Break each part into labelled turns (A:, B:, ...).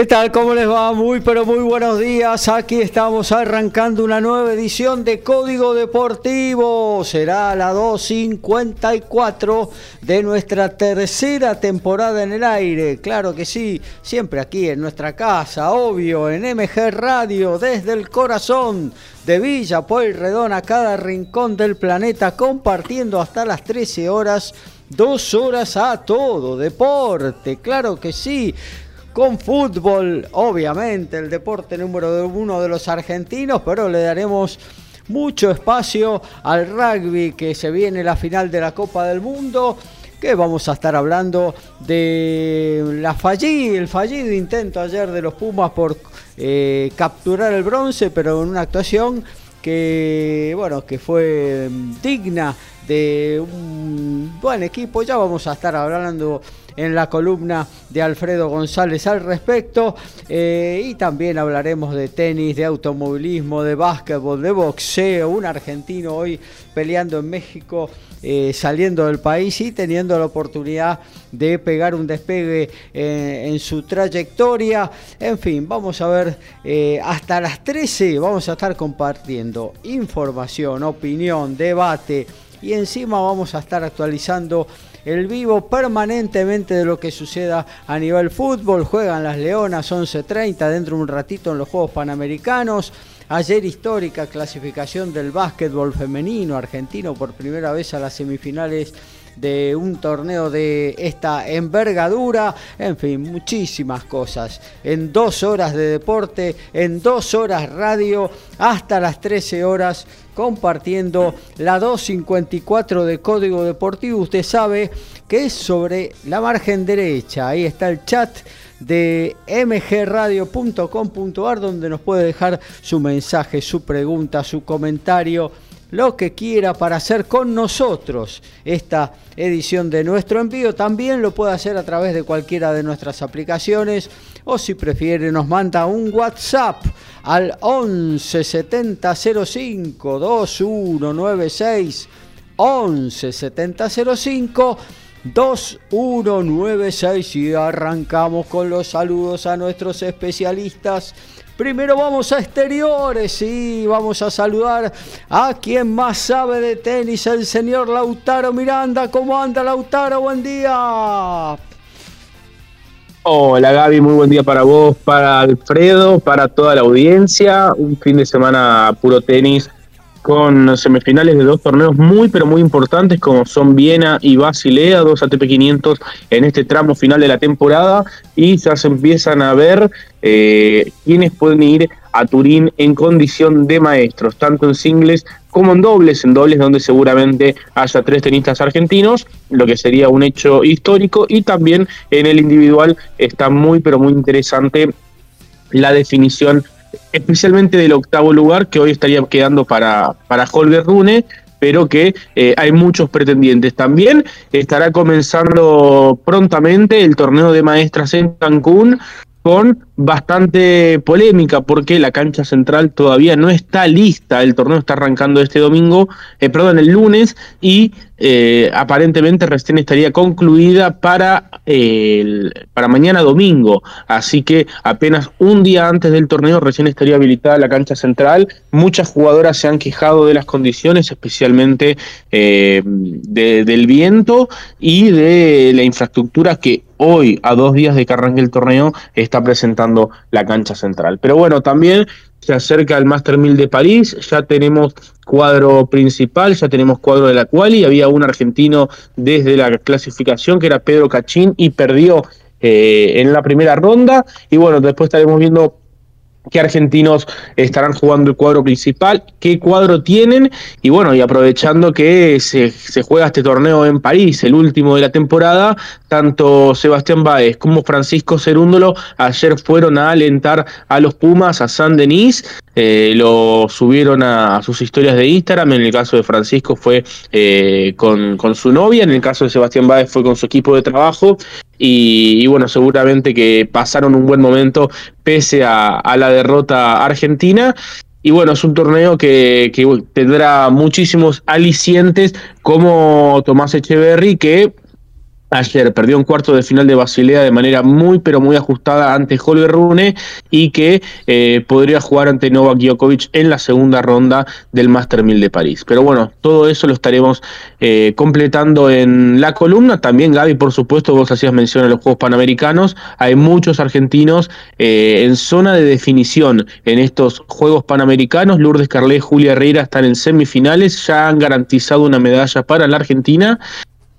A: ¿Qué tal? ¿Cómo les va? Muy pero muy buenos días. Aquí estamos arrancando una nueva edición de Código Deportivo. Será la 254 de nuestra tercera temporada en el aire. Claro que sí, siempre aquí en nuestra casa, obvio, en MG Radio, desde el corazón de Villa Pueyrredón a cada rincón del planeta, compartiendo hasta las 13 horas, dos horas a todo deporte. Claro que sí con fútbol, obviamente, el deporte número uno de los argentinos, pero le daremos mucho espacio al rugby que se viene la final de la Copa del Mundo que vamos a estar hablando de la fallida, el fallido intento ayer de los Pumas por eh, capturar el bronce, pero en una actuación que bueno que fue digna de un buen equipo. Ya vamos a estar hablando en la columna de Alfredo González al respecto. Eh, y también hablaremos de tenis, de automovilismo, de básquetbol, de boxeo. Un argentino hoy peleando en México. Eh, saliendo del país y teniendo la oportunidad de pegar un despegue eh, en su trayectoria. En fin, vamos a ver hasta las 13, vamos a estar compartiendo información, opinión, debate y encima vamos a estar actualizando el vivo permanentemente de lo que suceda a nivel fútbol. Juegan las Leonas 11.30 dentro de un ratito en los Juegos Panamericanos. Ayer histórica clasificación del básquetbol femenino argentino por primera vez a las semifinales de un torneo de esta envergadura, en fin, muchísimas cosas. En dos horas de deporte, en dos horas radio, hasta las 13 horas compartiendo la 254 de Código Deportivo. Usted sabe que es sobre la margen derecha. Ahí está el chat de mgradio.com.ar donde nos puede dejar su mensaje, su pregunta, su comentario lo que quiera para hacer con nosotros esta edición de nuestro envío. También lo puede hacer a través de cualquiera de nuestras aplicaciones o si prefiere nos manda un WhatsApp al 11 70 05 2196 11 70 05 2196 y arrancamos con los saludos a nuestros especialistas Primero vamos a exteriores y vamos a saludar a quien más sabe de tenis, el señor Lautaro Miranda. ¿Cómo anda Lautaro? Buen día.
B: Hola Gaby, muy buen día para vos, para Alfredo, para toda la audiencia. Un fin de semana puro tenis con semifinales de dos torneos muy pero muy importantes como son Viena y Basilea, dos ATP 500 en este tramo final de la temporada y ya se empiezan a ver eh, quiénes pueden ir a Turín en condición de maestros, tanto en singles como en dobles, en dobles donde seguramente haya tres tenistas argentinos, lo que sería un hecho histórico y también en el individual está muy pero muy interesante la definición especialmente del octavo lugar que hoy estaría quedando para, para Holger Rune, pero que eh, hay muchos pretendientes. También estará comenzando prontamente el torneo de maestras en Cancún con bastante polémica porque la cancha central todavía no está lista. El torneo está arrancando este domingo, eh, perdón, el lunes y eh, aparentemente recién estaría concluida para, para mañana domingo. Así que apenas un día antes del torneo recién estaría habilitada la cancha central. Muchas jugadoras se han quejado de las condiciones, especialmente eh, del viento y de la infraestructura que hoy, a dos días de que arranque el torneo, está presentando la cancha central. Pero bueno, también se acerca el Master 1000 de París, ya tenemos cuadro principal, ya tenemos cuadro de la quali, había un argentino desde la clasificación que era Pedro Cachín y perdió eh, en la primera ronda. Y bueno, después estaremos viendo qué argentinos estarán jugando el cuadro principal, qué cuadro tienen, y bueno, y aprovechando que se, se, juega este torneo en París, el último de la temporada, tanto Sebastián Báez como Francisco Cerúndolo ayer fueron a alentar a los Pumas a San Denis, eh, lo subieron a, sus historias de Instagram, en el caso de Francisco fue eh, con, con, su novia, en el caso de Sebastián Báez fue con su equipo de trabajo, y, bueno, seguramente que pasaron un buen momento pese a, la derrota argentina. Y bueno, es un torneo que, que, tendrá muchísimos alicientes como Tomás Echeverry, que ayer perdió un cuarto de final de Basilea de manera muy pero muy ajustada ante Holger Rune y que eh, podría jugar ante Novak Djokovic en la segunda ronda del Master 1000 de París. Pero bueno, todo eso lo estaremos eh, completando en la columna. También Gaby, por supuesto, vos hacías mención a los Juegos Panamericanos. Hay muchos argentinos eh, en zona de definición en estos Juegos Panamericanos. Lourdes Carlet, Julia Herrera están en semifinales, ya han garantizado una medalla para la Argentina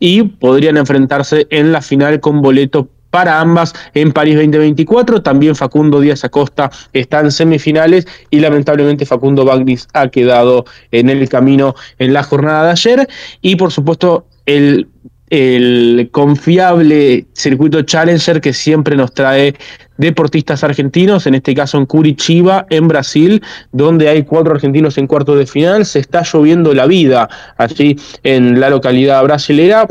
B: y podrían enfrentarse en la final con boleto para ambas en París 2024. También Facundo Díaz Acosta está en semifinales y lamentablemente Facundo Bagnis ha quedado en el camino en la jornada de ayer. Y por supuesto el el confiable circuito Challenger que siempre nos trae deportistas argentinos, en este caso en Curitiba, en Brasil, donde hay cuatro argentinos en cuarto de final. Se está lloviendo la vida allí en la localidad brasilera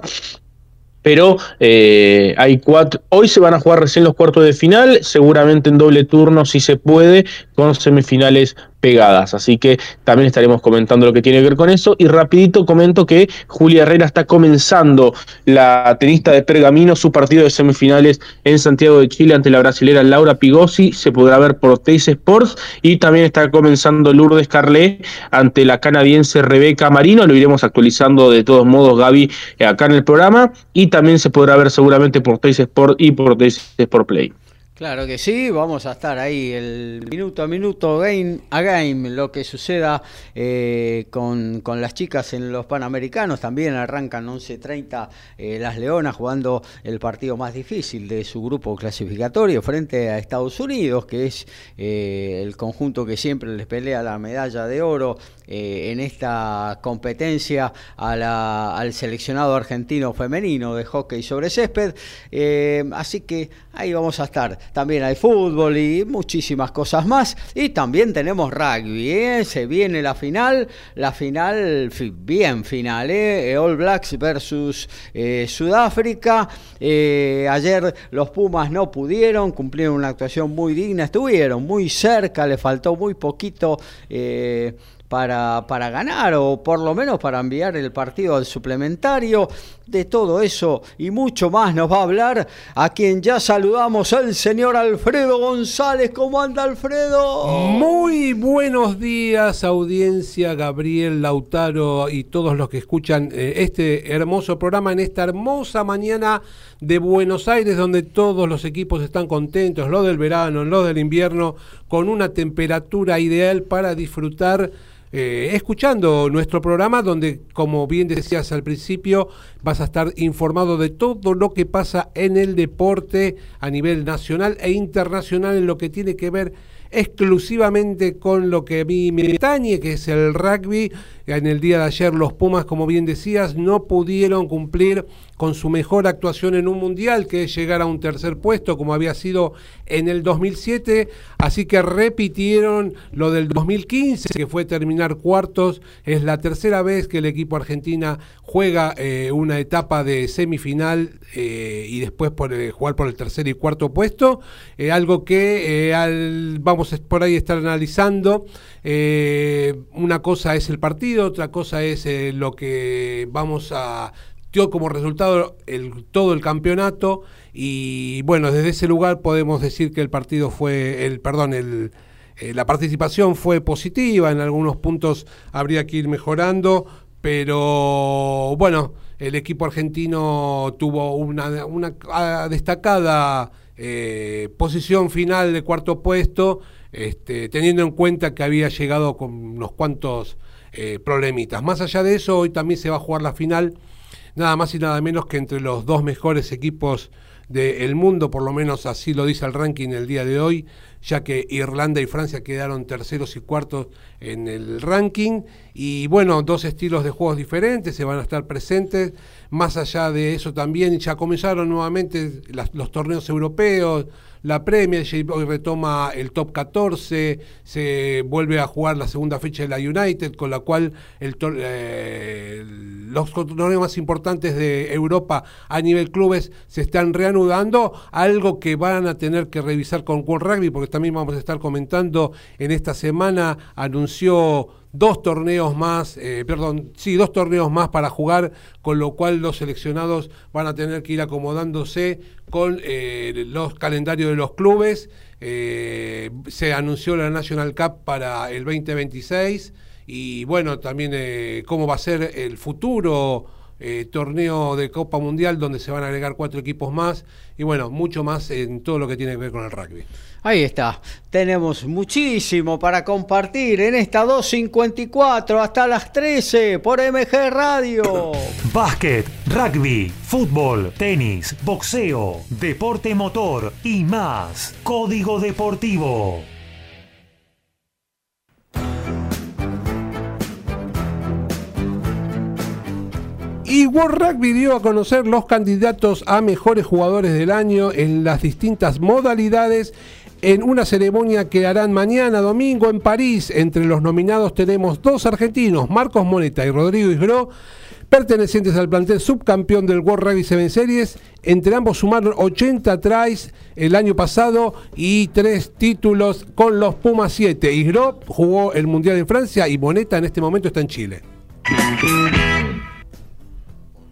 B: pero eh, hay cuatro. Hoy se van a jugar recién los cuartos de final, seguramente en doble turno si se puede, con semifinales pegadas. Así que también estaremos comentando lo que tiene que ver con eso. Y rapidito comento que Julia Herrera está comenzando la tenista de Pergamino su partido de semifinales en Santiago de Chile ante la brasilera Laura Pigosi. Se podrá ver por Teis Sports. Y también está comenzando Lourdes Carlet ante la canadiense Rebeca Marino. Lo iremos actualizando de todos modos, Gaby, acá en el programa. Y también se podrá ver seguramente por Teis Sports y por Teis Sport Play.
A: Claro que sí, vamos a estar ahí el minuto a minuto, game a game, lo que suceda eh, con, las chicas en los Panamericanos. También arrancan 11.30 eh, las Leonas jugando el partido más difícil de su grupo clasificatorio frente a Estados Unidos, que es eh, el conjunto que siempre les pelea la medalla de oro en esta competencia al seleccionado argentino femenino de hockey sobre césped. así que ahí vamos a estar también hay fútbol y muchísimas cosas más. Y también tenemos rugby, ¿eh? se viene la final, la final bien final, ¿eh? All Blacks versus eh, Sudáfrica. Eh, ayer los Pumas no pudieron, cumplieron una actuación muy digna, estuvieron muy cerca, le faltó muy poquito para, para ganar o por lo menos para enviar el partido al suplementario. De todo eso y mucho más nos va a hablar a quien ya saludamos, el señor Alfredo González. ¿Cómo anda Alfredo?
C: Muy buenos días audiencia, Gabriel, Lautaro y todos los que escuchan eh, este hermoso programa en esta hermosa mañana de Buenos Aires donde todos los equipos están contentos, los del verano, los del invierno, con una temperatura ideal para disfrutar eh, escuchando nuestro programa donde, como bien decías al principio, vas a estar informado de todo lo que pasa en el deporte a nivel nacional e internacional en lo que tiene que ver exclusivamente con lo que a mí me atañe, que es el rugby. En el día de ayer los Pumas, como bien decías, no pudieron cumplir con su mejor actuación en un mundial, que es llegar a un tercer puesto, como había sido en el 2007. Así que repitieron lo del 2015, que fue terminar cuartos. Es la tercera vez que el equipo argentina juega eh, una etapa de semifinal eh, y después por, eh, jugar por el tercer y cuarto puesto. algo que vamos por ahí a estar analizando. una cosa es el partido, otra cosa es lo que vamos a dio como resultado el, todo el campeonato y bueno, desde ese lugar podemos decir que el partido fue, el perdón, el, eh, la participación fue positiva, en algunos puntos habría que ir mejorando, pero bueno, el equipo argentino tuvo una, una destacada eh, posición final de cuarto puesto, este, teniendo en cuenta que había llegado con unos cuantos eh, problemitas. Más allá de eso, hoy también se va a jugar la final, nada más y nada menos que entre los dos mejores equipos del mundo, por lo menos así lo dice el ranking el día de hoy, ya que Irlanda y Francia quedaron terceros y cuartos en el ranking. Y bueno, dos estilos de juegos diferentes se van a estar presentes. Más allá de eso también ya comenzaron nuevamente los torneos europeos, la Premier, hoy retoma el top 14, se vuelve a jugar la segunda fecha de la United, con la cual el, eh, los torneos más importantes de Europa a nivel clubes se están reanudando, algo que van a tener que revisar con World Rugby, porque también vamos a estar comentando en esta semana, anunció dos torneos más, eh, perdón, sí, dos torneos más para jugar, con lo cual los seleccionados van a tener que ir acomodándose con eh, los calendarios de los clubes. Eh, se anunció la National Cup para el 2026 y bueno, también cómo va a ser el futuro torneo de Copa Mundial donde se van a agregar cuatro equipos más y bueno, mucho más en todo lo que tiene que ver con el rugby.
A: Ahí está. Tenemos muchísimo para compartir en esta 254 hasta las 13 por MG Radio.
D: Básquet, rugby, fútbol, tenis, boxeo, deporte motor y más. Código Deportivo.
C: Y World Rugby dio a conocer los candidatos a mejores jugadores del año en las distintas modalidades en una ceremonia que harán mañana domingo en París. Entre los nominados tenemos dos argentinos, Marcos Moneta y Rodrigo Isgro, pertenecientes al plantel subcampeón del World Rugby Seven Series. Entre ambos sumaron 80 tries el año pasado y tres títulos con los Pumas 7. Isgro jugó el Mundial en Francia y Moneta en este momento está en Chile.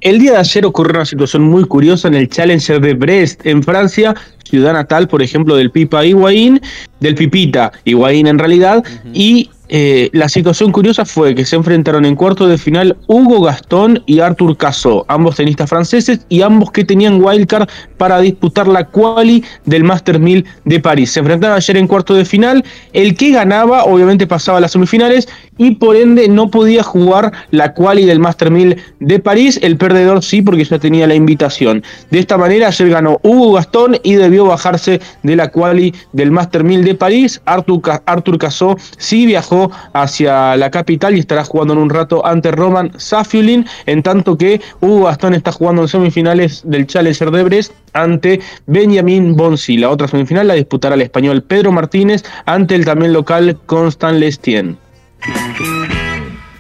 B: El día de ayer ocurrió una situación muy curiosa en el Challenger de Brest, en Francia, ciudad natal, por ejemplo, del Pipa Higuaín, del Pipita Higuaín en realidad, y eh, la situación curiosa fue que se enfrentaron en cuarto de final Hugo Gastón y Arthur Caso, ambos tenistas franceses y ambos que tenían wildcard para disputar la quali del Master 1000 de París. Se enfrentaron ayer en cuarto de final, el que ganaba obviamente pasaba a las semifinales y por ende no podía jugar la quali del Master 1000 de París, el perdedor sí porque ya tenía la invitación. De esta manera ayer ganó Hugo Gastón y debió bajarse de la quali del Master 1000 de París. Arthur, Arthur Casó sí viajó hacia la capital y estará jugando en un rato ante Roman Safiulin, en tanto que Hugo Gastón está jugando en semifinales del Challenger de Brest ante Benjamin Bonsi. La otra semifinal la disputará el español Pedro Martínez ante el también local Constant Lestien.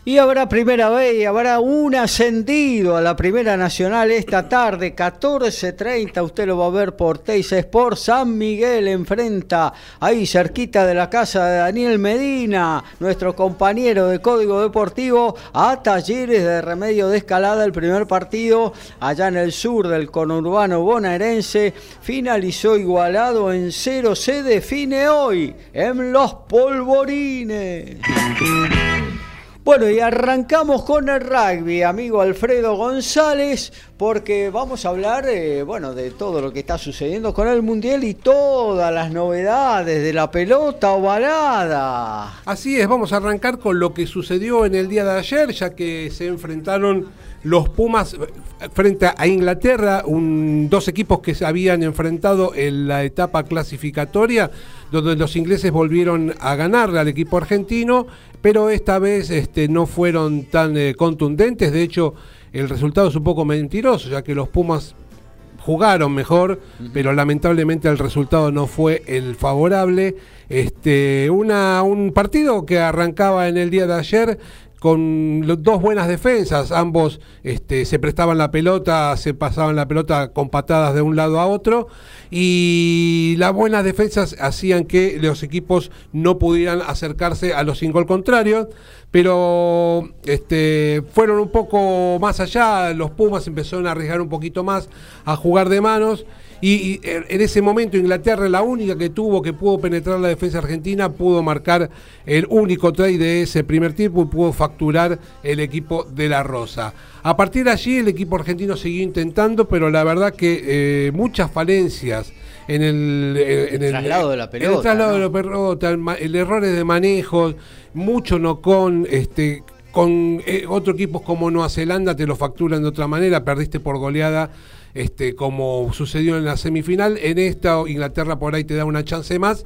A: Y habrá primera vez y habrá un ascendido a la Primera Nacional esta tarde, 14.30. Usted lo va a ver por Teis Sport. San Miguel enfrenta ahí cerquita de la casa de Daniel Medina, nuestro compañero de Código Deportivo, a Talleres de Remedio de Escalada. El primer partido allá en el sur del conurbano bonaerense finalizó igualado en 0. Se define hoy en los polvorines. Bueno, y arrancamos con el rugby, amigo Alfredo González, porque vamos a hablar, eh, bueno, de todo lo que está sucediendo con el Mundial y todas las novedades de la pelota ovalada.
C: Así es, vamos a arrancar con lo que sucedió en el día de ayer, ya que se enfrentaron los Pumas frente a Inglaterra, dos equipos que se habían enfrentado en la etapa clasificatoria, donde los ingleses volvieron a ganarle al equipo argentino pero esta vez este, no fueron tan eh, contundentes. De hecho, el resultado es un poco mentiroso, ya que los Pumas jugaron mejor, pero lamentablemente el resultado no fue el favorable. Este, una, un partido que arrancaba en el día de ayer con dos buenas defensas, ambos este, se prestaban la pelota, se pasaban la pelota con patadas de un lado a otro. Y las buenas defensas hacían que los equipos no pudieran acercarse a los cinco al contrario, pero este, fueron un poco más allá, los Pumas empezaron a arriesgar un poquito más, a jugar de manos Y, en ese momento Inglaterra, la única que tuvo que pudo penetrar la defensa argentina, pudo marcar el único try de ese primer tiempo y pudo facturar el equipo de la Rosa. A partir de allí el equipo argentino siguió intentando, pero la verdad que eh, muchas falencias en el,
A: eh, en el traslado de la pelota.
C: el traslado de la pelota, el, errores de manejo, mucho no con este con eh, otros equipos como Nueva Zelanda te lo facturan de otra manera, perdiste por goleada este, como sucedió en la semifinal. En esta Inglaterra por ahí te da una chance más,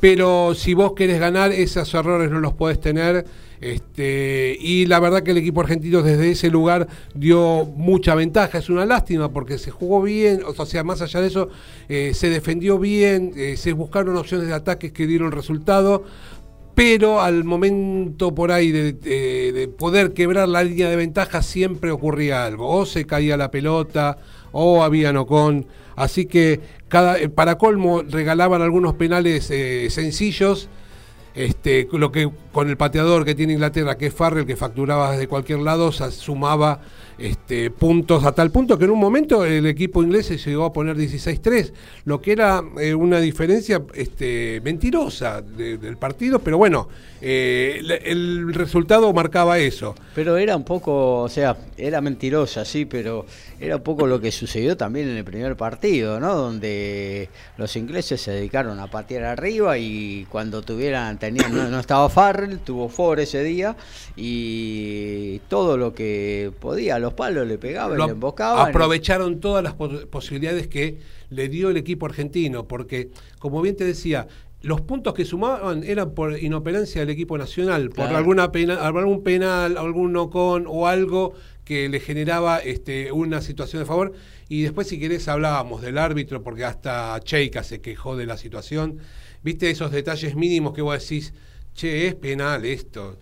C: pero si vos querés ganar, esos errores no los podés tener. Este, y la verdad que el equipo argentino desde ese lugar dio mucha ventaja. Es una lástima porque se jugó bien, o sea, más allá de eso, eh, se defendió bien, eh, se buscaron opciones de ataques que dieron resultado. Pero al momento por ahí de, de poder quebrar la línea de ventaja siempre ocurría algo. O se caía la pelota, o había no con. Así que cada, eh, para colmo regalaban algunos penales eh, sencillos. Este, lo que con el pateador que tiene Inglaterra, que es Farrell, que facturaba desde cualquier lado, sumaba este, puntos a tal punto que en un momento el equipo inglés se llegó a poner 16-3, lo que era eh, una diferencia este, mentirosa del partido, pero bueno, eh, el, resultado marcaba eso.
A: Pero era un poco, o sea, era mentirosa, sí, pero era un poco lo que sucedió también en el primer partido, ¿no? Donde los ingleses se dedicaron a patear arriba y cuando tuvieran, tenían, no, estaba Farrell, tuvo Ford ese día y todo lo que podía, los palos le pegaban, le embocaban.
C: Aprovecharon todas las posibilidades que le dio el equipo argentino, porque como bien te decía, los puntos que sumaban eran por inoperancia del equipo nacional, por alguna pena, algún penal, algún no con o algo que le generaba este, una situación de favor. Y después, si querés, hablábamos del árbitro, porque hasta Cheika se quejó de la situación. Viste esos detalles mínimos que vos decís, che, es penal esto.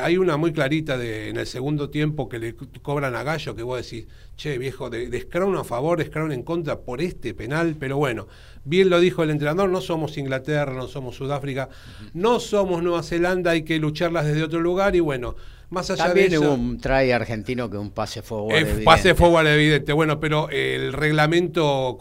C: hay una muy clarita de, en el segundo tiempo que le cobran a Gallo que vos decís, che, viejo, de, de a favor, de en contra por este penal, pero bueno, bien lo dijo el entrenador, no somos Inglaterra, no somos Sudáfrica, no somos Nueva Zelanda, hay que lucharlas desde otro lugar y bueno, más allá
A: También
C: de eso,
A: hubo un try argentino que un pase forward
C: evidente. Pase forward evidente, bueno, pero el reglamento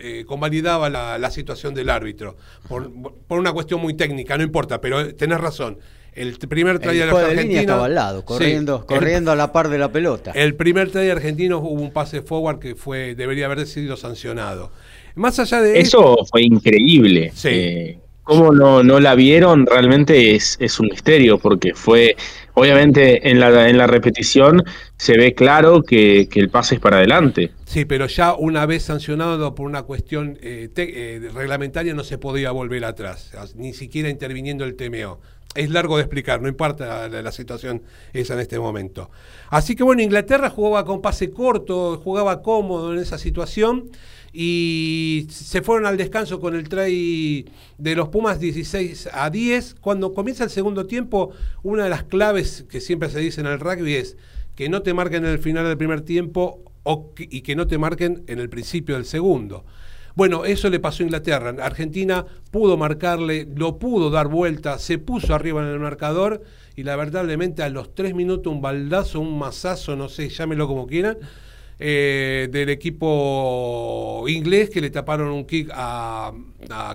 C: eh, convalidaba la, situación del árbitro por, una cuestión muy técnica, no importa, pero tenés razón. El primer try argentino
A: estaba al lado, corriendo, corriendo a la par de la pelota.
C: El primer try argentino hubo un pase forward que fue debería haber sido sancionado. Más allá de
B: eso fue increíble. Sí. Eh, ¿Cómo no, no la vieron? Realmente es, es un misterio, porque fue, obviamente en la, en la repetición se ve claro que, el pase es para adelante.
C: Sí, pero ya una vez sancionado por una cuestión eh, eh, reglamentaria no se podía volver atrás, ni siquiera interviniendo el TMO. Es largo de explicar, no importa la, la, situación esa en este momento. Así que bueno, Inglaterra jugaba con pase corto, jugaba cómodo en esa situación y se fueron al descanso con el try de los Pumas 16 a 10. Cuando comienza el segundo tiempo, una de las claves que siempre se dice en el rugby es que no te marquen en el final del primer tiempo y que no te marquen en el principio del segundo. Bueno, eso le pasó a Inglaterra. Argentina pudo marcarle, lo pudo dar vuelta, se puso arriba en el marcador y lamentablemente a los tres minutos un baldazo, un mazazo, no sé, llámelo como quieran, eh, del equipo inglés que le taparon un kick a,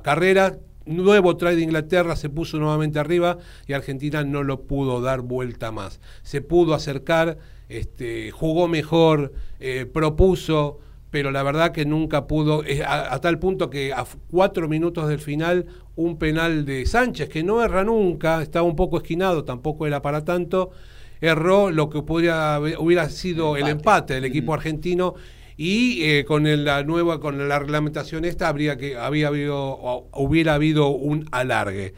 C: Carrera. Nuevo try de Inglaterra, se puso nuevamente arriba y Argentina no lo pudo dar vuelta más. Se pudo acercar, este, jugó mejor, eh, propuso, pero la verdad que nunca pudo, eh, a, tal punto que a cuatro minutos del final, un penal de Sánchez, que no erra nunca, estaba un poco esquinado, tampoco era para tanto, erró lo que podría, hubiera sido el empate. del equipo argentino y eh, con la nueva con la reglamentación esta habría que había habido hubiera habido un alargue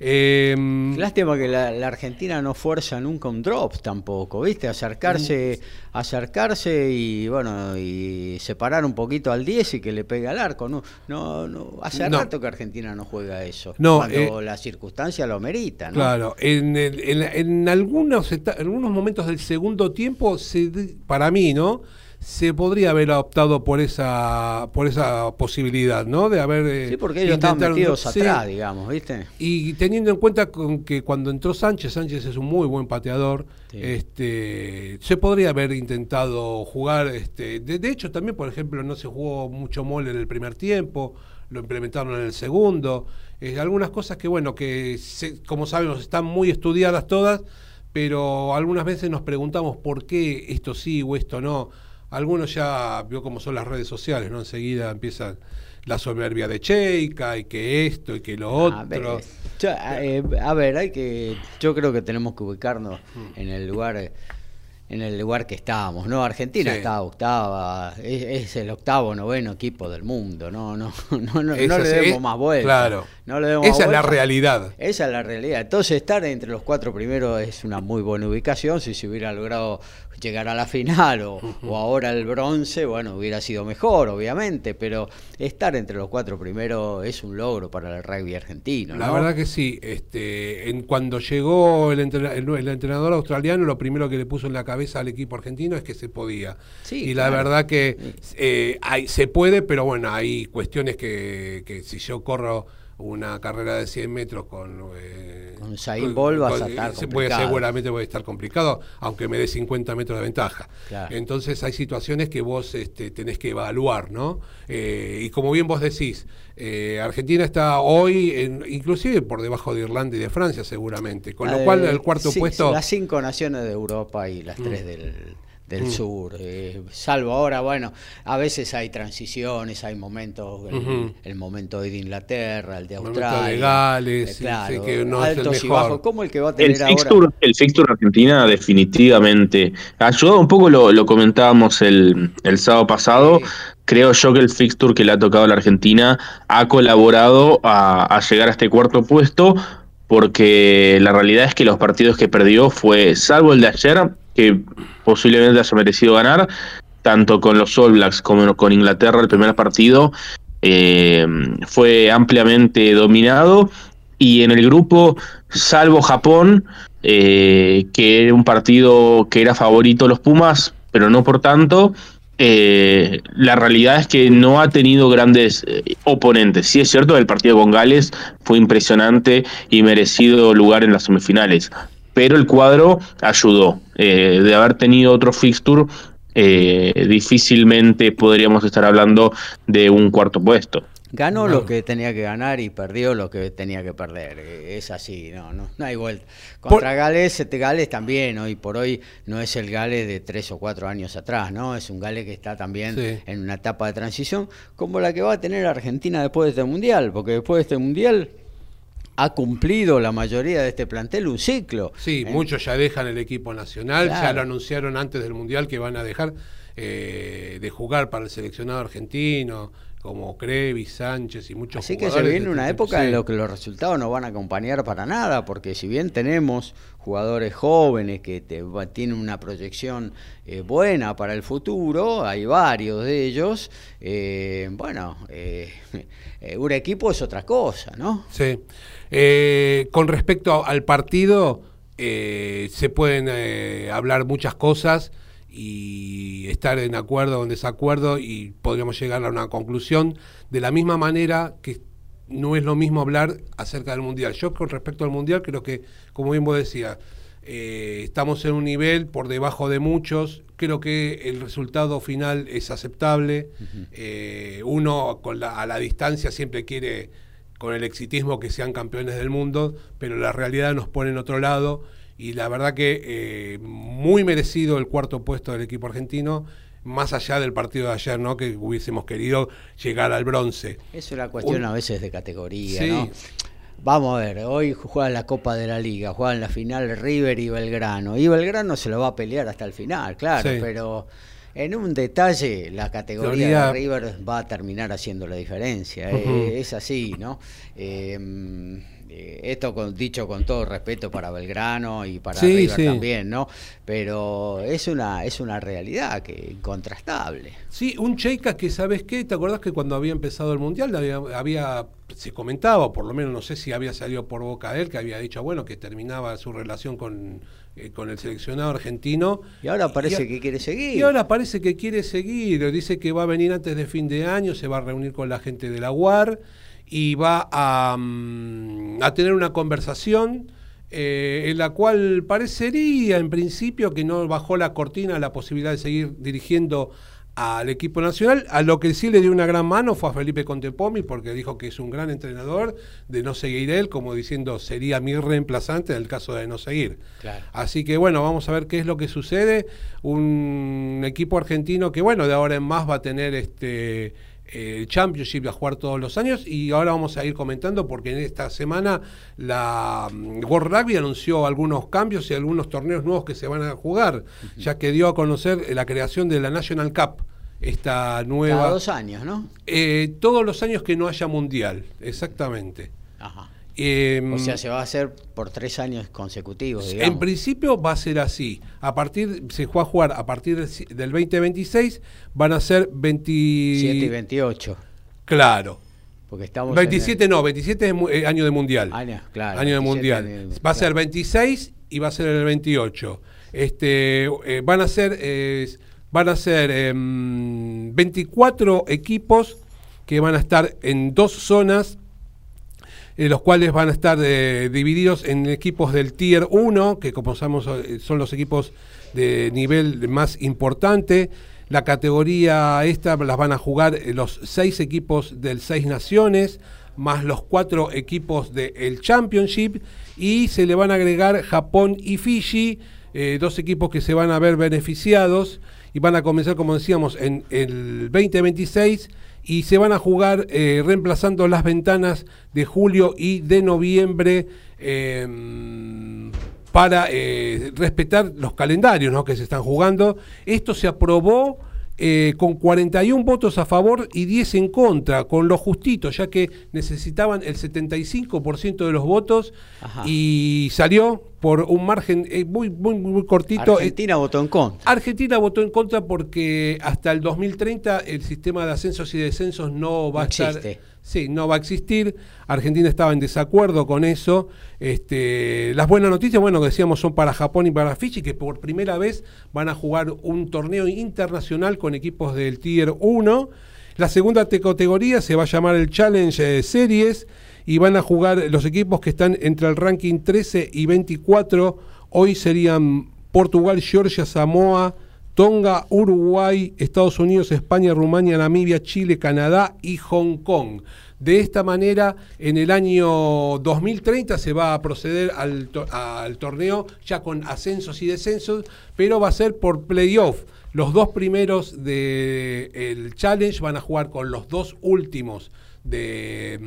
A: Em, Lástima que la, Argentina no fuerza nunca un drop tampoco, ¿viste? Acercarse, mm. acercarse y bueno, y separar un poquito al 10 y que le pegue al arco. No, no, no hace rato que Argentina no juega eso. No, cuando eh, la circunstancia lo merita,
C: Claro, en, en, algunos, algunos momentos del segundo tiempo, se, para mí, ¿no? Se podría haber optado por esa por esa posibilidad, ¿no? De haber
A: eh, Sí, porque ellos estaban metidos atrás, digamos, ¿viste?
C: Y teniendo en cuenta con que cuando entró Sánchez, Sánchez es un muy buen pateador, este se podría haber intentado jugar este de, hecho también, por ejemplo, no se jugó mucho mole en el primer tiempo, lo implementaron en el segundo, eh, algunas cosas que bueno, que como sabemos están muy estudiadas todas pero algunas veces nos preguntamos por qué esto sí o esto no. Algunos ya vio cómo son las redes sociales, ¿no? Enseguida empiezan la soberbia de Cheika y que esto y que lo otro.
A: Eh, a ver, hay que, yo creo que tenemos que ubicarnos mm. en el lugar en el lugar que estábamos, ¿no? Argentina está octava, es, el octavo, noveno equipo del mundo, no, no, no, no, no le demos más vuelta.
C: Claro. No le Esa es la realidad.
A: Esa es la realidad. Entonces estar entre los cuatro primeros es una muy buena ubicación. Si se hubiera logrado llegar a la final o, ahora el bronce, bueno, hubiera sido mejor, obviamente, pero estar entre los cuatro primeros es un logro para el rugby argentino.
C: La verdad que sí. Este, en, cuando llegó el, entrenador australiano, lo primero que le puso en la cabeza al equipo argentino es que se podía. y la verdad que eh, hay, se puede, pero bueno, hay cuestiones que, que si yo corro una carrera de 100 metros con...
A: Eh, con Usain Bolt vas a estar
C: se puede, Seguramente puede estar complicado, aunque me dé 50 metros de ventaja. Entonces hay situaciones que vos este, tenés que evaluar, ¿no? Eh, y como bien vos decís, eh, Argentina está hoy, en, inclusive por debajo de Irlanda y de Francia seguramente, con lo cual el cuarto puesto...
A: Las cinco naciones de Europa y las tres mm. del del mm. sur, eh, salvo ahora, bueno, a veces hay transiciones, hay momentos, el, momento de Inglaterra, el de Australia,
C: el de Gales,
A: claro,
C: que
A: no altos es el y bajos, como el que va a tener
B: el fixture, El fixture Argentina definitivamente ayudó un poco, lo, lo comentábamos el, el sábado pasado, creo yo que el fixture que le ha tocado a la Argentina ha colaborado a, a llegar a este cuarto puesto, porque la realidad es que los partidos que perdió fue, salvo el de ayer, que posiblemente haya merecido ganar, tanto con los All Blacks como con Inglaterra el primer partido, eh, fue ampliamente dominado y en el grupo, salvo Japón, eh, que era un partido que era favorito los Pumas, pero no por tanto, eh, la realidad es que no ha tenido grandes oponentes. Sí es cierto, el partido con Gales fue impresionante y merecido lugar en las semifinales, pero el cuadro ayudó. Eh, de haber tenido otro fixture, eh, difícilmente podríamos estar hablando de un cuarto puesto.
A: Ganó lo que tenía que ganar y perdió lo que tenía que perder. Eh, es así, no, no, no hay vuelta. Contra Gales, este Gales también, hoy por hoy no es el Gales de tres o cuatro años atrás, ¿no? Es un Gales que está también en una etapa de transición, como la que va a tener Argentina después de este Mundial, porque después de este Mundial ha cumplido la mayoría de este plantel un ciclo.
C: Sí, ¿eh? muchos ya dejan el equipo nacional, ya lo anunciaron antes del Mundial que van a dejar eh, de jugar para el seleccionado argentino, como Crevi, Sánchez y muchos
A: Así que se viene una época en la que los resultados no van a acompañar para nada, porque si bien tenemos jugadores jóvenes que tienen una proyección eh, buena para el futuro, hay varios de ellos, bueno, un equipo es otra cosa, ¿no?
C: Sí. Eh, con respecto al partido, eh, se pueden eh, hablar muchas cosas y estar en acuerdo o en desacuerdo y podríamos llegar a una conclusión. De la misma manera que no es lo mismo hablar acerca del Mundial. Yo con respecto al Mundial creo que, como bien vos decías, estamos en un nivel por debajo de muchos, creo que el resultado final es aceptable, uno con a la distancia siempre quiere con el exitismo que sean campeones del mundo, pero la realidad nos pone en otro lado y la verdad que eh, muy merecido el cuarto puesto del equipo argentino, más allá del partido de ayer, ¿no? Que hubiésemos querido llegar al bronce.
A: Es una cuestión a veces de categoría, ¿no? Vamos a ver, hoy juega la Copa de la Liga, juegan la final River y Belgrano. Y Belgrano se lo va a pelear hasta el final, claro, pero en un detalle, la categoría de River va a terminar haciendo la diferencia. Eh, es así, ¿no? Em, eh, esto con, dicho con todo respeto para Belgrano y para River también, ¿no? Pero es una, es una realidad que incontrastable.
C: Sí, un Cheika que, ¿sabes qué? ¿Te acordás que cuando había empezado el Mundial había, se comentaba, por lo menos no sé si había salido por boca de él, que había dicho, bueno, que terminaba su relación con, eh, con el seleccionado argentino.
A: Y ahora parece que quiere seguir.
C: Y ahora parece que quiere seguir. Dice que va a venir antes de fin de año, se va a reunir con la gente de la UAR y va a, mm, a tener una conversación eh, en la cual parecería en principio que no bajó la cortina la posibilidad de seguir dirigiendo al equipo nacional. A lo que sí le dio una gran mano fue a Felipe Contepomi, porque dijo que es un gran entrenador, de no seguir él, como diciendo sería mi reemplazante en el caso de no seguir. Así que bueno, vamos a ver qué es lo que sucede. Un equipo argentino que bueno, de ahora en más va a tener este el Championship a jugar todos los años y ahora vamos a ir comentando porque en esta semana la mm, World Rugby anunció algunos cambios y algunos torneos nuevos que se van a jugar, ya que dio a conocer la creación de la National Cup, esta nueva...
A: Cada dos años, ¿no?
C: Eh, todos los años que no haya mundial, exactamente.
A: Ajá. Em, o sea, se va a hacer por tres años consecutivos. Digamos.
C: En principio va a ser así. A partir, se va a jugar a partir del 2026, van a ser 27
A: y 28.
C: Claro.
A: Porque estamos
C: 27 no, 27 es eh, año de mundial.
A: Año, claro,
C: año de mundial. va a ser 26 y va a ser el 28. Este, eh, van a ser, van a ser 24 em, equipos que van a estar en dos zonas eh, los cuales van a estar eh, divididos en equipos del Tier 1, que como sabemos eh, son los equipos de nivel más importante. La categoría esta las van a jugar los seis equipos del Seis Naciones, más los cuatro equipos del Championship, y se le van a agregar Japón y Fiji, dos equipos que se van a ver beneficiados y van a comenzar, como decíamos, en el 2026 y se van a jugar eh, reemplazando las ventanas de julio y de noviembre em, para eh, respetar los calendarios que se están jugando. Esto se aprobó eh, con 41 votos a favor y 10 en contra, con lo justito, ya que necesitaban el 75% de los votos y salió por un margen eh, muy, muy, muy cortito.
A: Argentina votó en contra.
C: Argentina votó en contra porque hasta el 2030 el sistema de ascensos y descensos no va a estar Sí, no va a existir. Argentina estaba en desacuerdo con eso. Este, las buenas noticias, bueno, que decíamos, son para Japón y para Fiji, que por primera vez van a jugar un torneo internacional con equipos del Tier 1. La segunda categoría se va a llamar el Challenge Series y van a jugar los equipos que están entre el ranking 13 y 24. Hoy serían Portugal, Georgia, Samoa, Tonga, Uruguay, Estados Unidos, España, Rumania, Namibia, Chile, Canadá y Hong Kong. De esta manera, en el año 2030 se va a proceder al, torneo ya con ascensos y descensos, pero va a ser por playoff. Los dos primeros del Challenge van a jugar con los dos últimos de,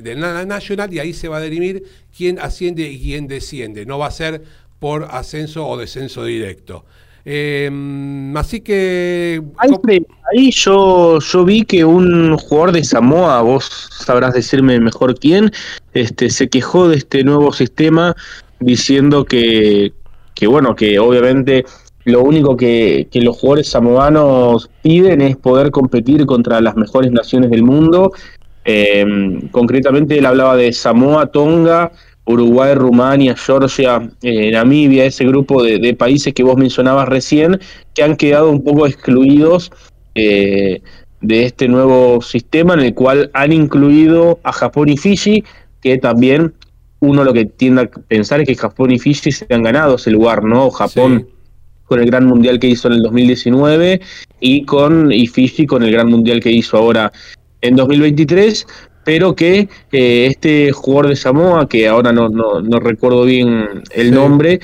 C: de National y ahí se va a dirimir quién asciende y quién desciende. No va a ser por ascenso o descenso directo. Em, así que.
B: ahí yo, yo vi que un jugador de Samoa, vos sabrás decirme mejor quién, este, se quejó de este nuevo sistema diciendo que, que bueno, que obviamente lo único que, que, los jugadores samoanos piden es poder competir contra las mejores naciones del mundo. Em, concretamente él hablaba de Samoa, Tonga, Uruguay, Rumania, Georgia, eh, Namibia, ese grupo de, países que vos mencionabas recién, que han quedado un poco excluidos eh, de este nuevo sistema en el cual han incluido a Japón y Fiji, que también uno lo que tiende a pensar es que Japón y Fiji se han ganado ese lugar, ¿no? Japón con el gran mundial que hizo en el 2019 y con y Fiji con el gran mundial que hizo ahora en 2023, pero que eh, este jugador de Samoa, que ahora no, no, recuerdo bien el nombre,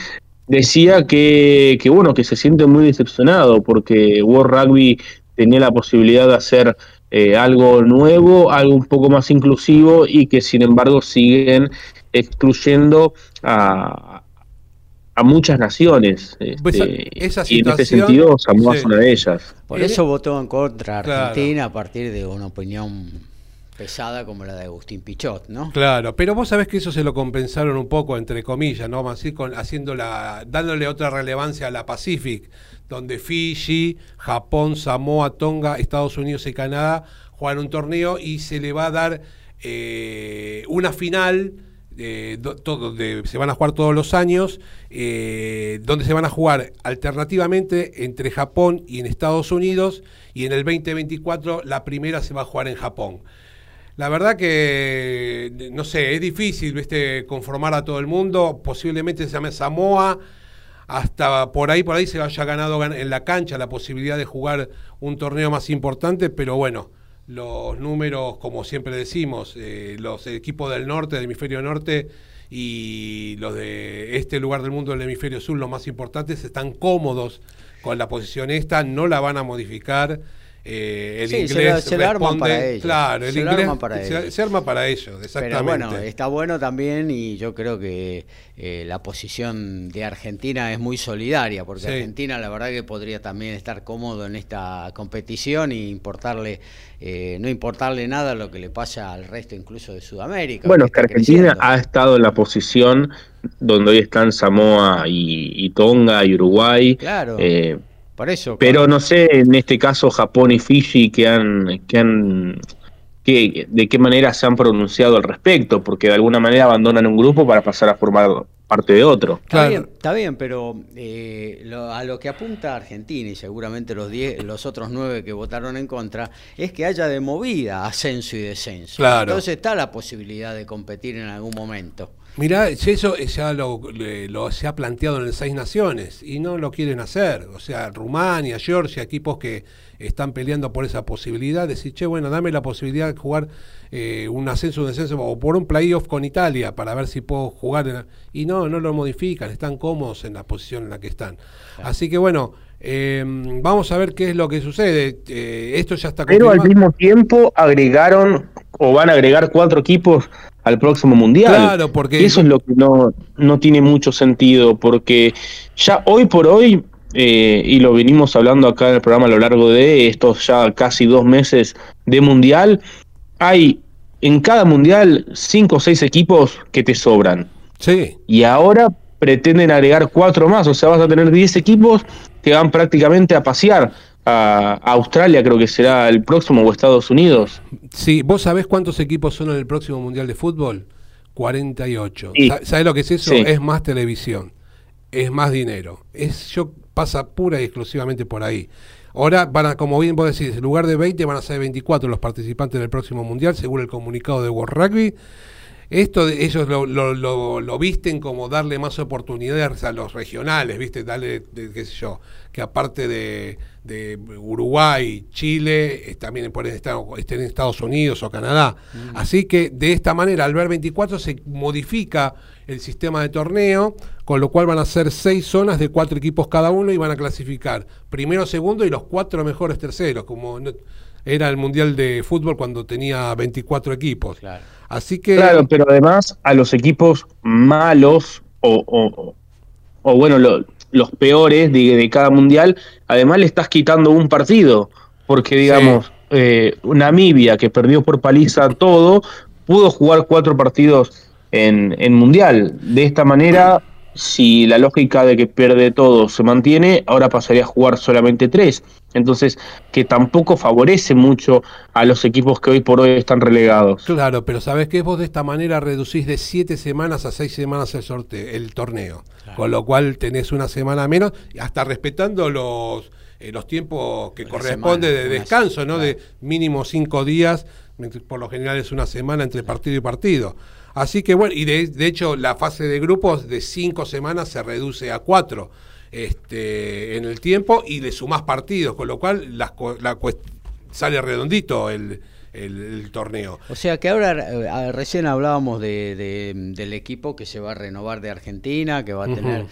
B: decía que, que, bueno, que se siente muy decepcionado porque World Rugby tenía la posibilidad de hacer eh, algo nuevo, algo un poco más inclusivo y que sin embargo siguen excluyendo a, a muchas naciones.
C: Pues
B: este, y en este sentido Samoa es una de ellas.
A: Por eso votó en contra Argentina a partir de una opinión pesada como la de Agustín Pichot, ¿no?
C: Claro, pero vos sabés que eso se lo compensaron un poco, entre comillas, ¿no? Así con, haciendo la, dándole otra relevancia a la Pacific, donde Fiji, Japón, Samoa, Tonga, Estados Unidos y Canadá juegan un torneo y se le va a dar eh, una final eh, todo, se van a jugar todos los años, eh, donde se van a jugar alternativamente entre Japón y en Estados Unidos, y en el 2024 la primera se va a jugar en Japón. La verdad que, no sé, es difícil ¿viste? conformar a todo el mundo, posiblemente se llame Samoa, hasta por ahí, por ahí se haya ganado en la cancha la posibilidad de jugar un torneo más importante, pero bueno, los números, como siempre decimos, eh, los equipos del norte, del hemisferio norte y los de este lugar del mundo, del hemisferio sur, los más importantes, están cómodos con la posición esta, no la van a modificar. Eh, el inglés
A: se, arman para ellos.
C: Claro, el inglés se, arma para ellos, exactamente. Pero
A: bueno, está bueno también y yo creo que eh, la posición de Argentina es muy solidaria, porque Argentina la verdad que podría también estar cómodo en esta competición y importarle, eh, no importarle nada lo que le pasa al resto incluso de Sudamérica.
B: Bueno, que, Argentina ha estado en la posición donde hoy están Samoa y, Tonga y Uruguay.
A: Claro.
B: Pero no sé, en este caso Japón y Fiji que han, que han que, de qué manera se han pronunciado al respecto, porque de alguna manera abandonan un grupo para pasar a formar parte de otro.
A: Está, bien, está bien, pero eh, a lo que apunta Argentina y seguramente los diez, los otros nueve que votaron en contra, es que haya de movida ascenso y descenso. Entonces está la posibilidad de competir en algún momento.
C: Mirá, eso ya lo, se ha planteado en el Seis Naciones y no lo quieren hacer. O sea, Rumania, Georgia, equipos que están peleando por esa posibilidad. Decir, che, bueno, dame la posibilidad de jugar eh, un ascenso, un descenso o por un playoff con Italia para ver si puedo jugar. Y no, no lo modifican, están cómodos en la posición en la que están. Así que bueno, eh, vamos a ver qué es lo que sucede. Eh, esto ya está
B: Pero al mismo tiempo agregaron o van a agregar cuatro equipos al próximo mundial.
C: Claro, porque
B: eso es lo que no, no tiene mucho sentido, porque ya hoy por hoy, eh, y lo venimos hablando acá en el programa a lo largo de estos ya casi dos meses de mundial, hay en cada mundial cinco o seis equipos que te sobran.
C: Sí.
B: Y ahora pretenden agregar cuatro más, o sea, vas a tener diez equipos que van prácticamente a pasear a Australia, creo que será el próximo, o Estados Unidos.
C: Sí, ¿vos sabés cuántos equipos son en el próximo Mundial de Fútbol? 48. ¿Sabés lo que es eso? Es más televisión, es más dinero. Es, yo pasa pura y exclusivamente por ahí. Ahora van a, como bien vos decís, en lugar de 20 van a ser 24 los participantes del próximo Mundial, según el comunicado de World Rugby. Esto ellos lo, lo, lo, visten como darle más oportunidades a los regionales, ¿viste? Darle, qué sé yo, que aparte de, de Uruguay, Chile, también pueden estar, estén en Estados Unidos o Canadá. Mm. Así que de esta manera, al ver 24, se modifica el sistema de torneo, con lo cual van a ser seis zonas de cuatro equipos cada uno y van a clasificar primero, segundo y los cuatro mejores terceros, como era el Mundial de Fútbol cuando tenía 24 equipos.
B: Claro. Así que... Claro, pero además a los equipos malos o, o, bueno, los peores de, cada mundial, además le estás quitando un partido, porque digamos, eh, Namibia, que perdió por paliza todo, pudo jugar cuatro partidos en, en mundial. De esta manera si la lógica de que pierde todo se mantiene, ahora pasaría a jugar solamente tres. Entonces, que tampoco favorece mucho a los equipos que hoy por hoy están relegados.
C: Claro, pero ¿sabes qué? Vos de esta manera reducís de siete semanas a seis semanas el sorteo, el torneo. Con lo cual tenés una semana menos, hasta respetando los, eh, los tiempos que corresponde de descanso, ¿no? De mínimo cinco días, por lo general es una semana entre partido y partido. Así que bueno, y de, hecho la fase de grupos de cinco semanas se reduce a cuatro este, en el tiempo y le sumás partidos, con lo cual la, sale redondito el, torneo.
A: O sea que ahora, eh, recién hablábamos de, del equipo que se va a renovar de Argentina, que va a tener...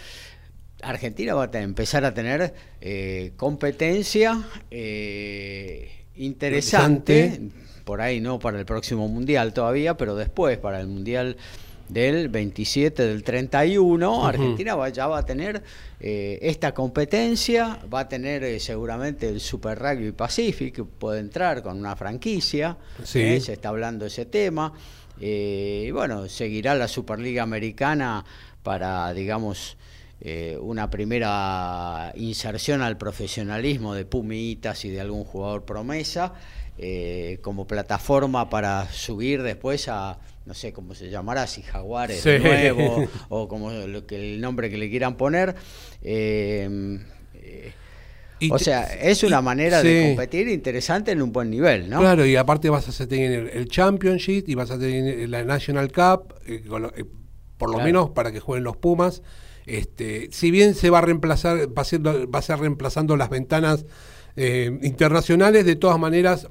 A: Argentina va a empezar a tener eh, competencia eh, interesante por ahí no para el próximo mundial todavía, pero después para el mundial del 27 del 31, Argentina va, ya va a tener eh, esta competencia, va a tener eh, seguramente el Super Rugby Pacific, puede entrar con una franquicia, eh, se está hablando de ese tema, y bueno, seguirá la Superliga Americana para, digamos, una primera inserción al profesionalismo de Pumitas y de algún jugador promesa, como plataforma para subir después a no sé cómo se llamará, si Jaguares nuevo o como lo que, el nombre que le quieran poner. Eh, eh, o sea, es una manera de competir interesante en un buen nivel, ¿no?
C: Claro, y aparte vas a tener el Championship y vas a tener la National Cup, eh, por lo menos para que jueguen los Pumas. Este, si bien se va a reemplazar, va a, va a ser reemplazando las ventanas internacionales, de todas maneras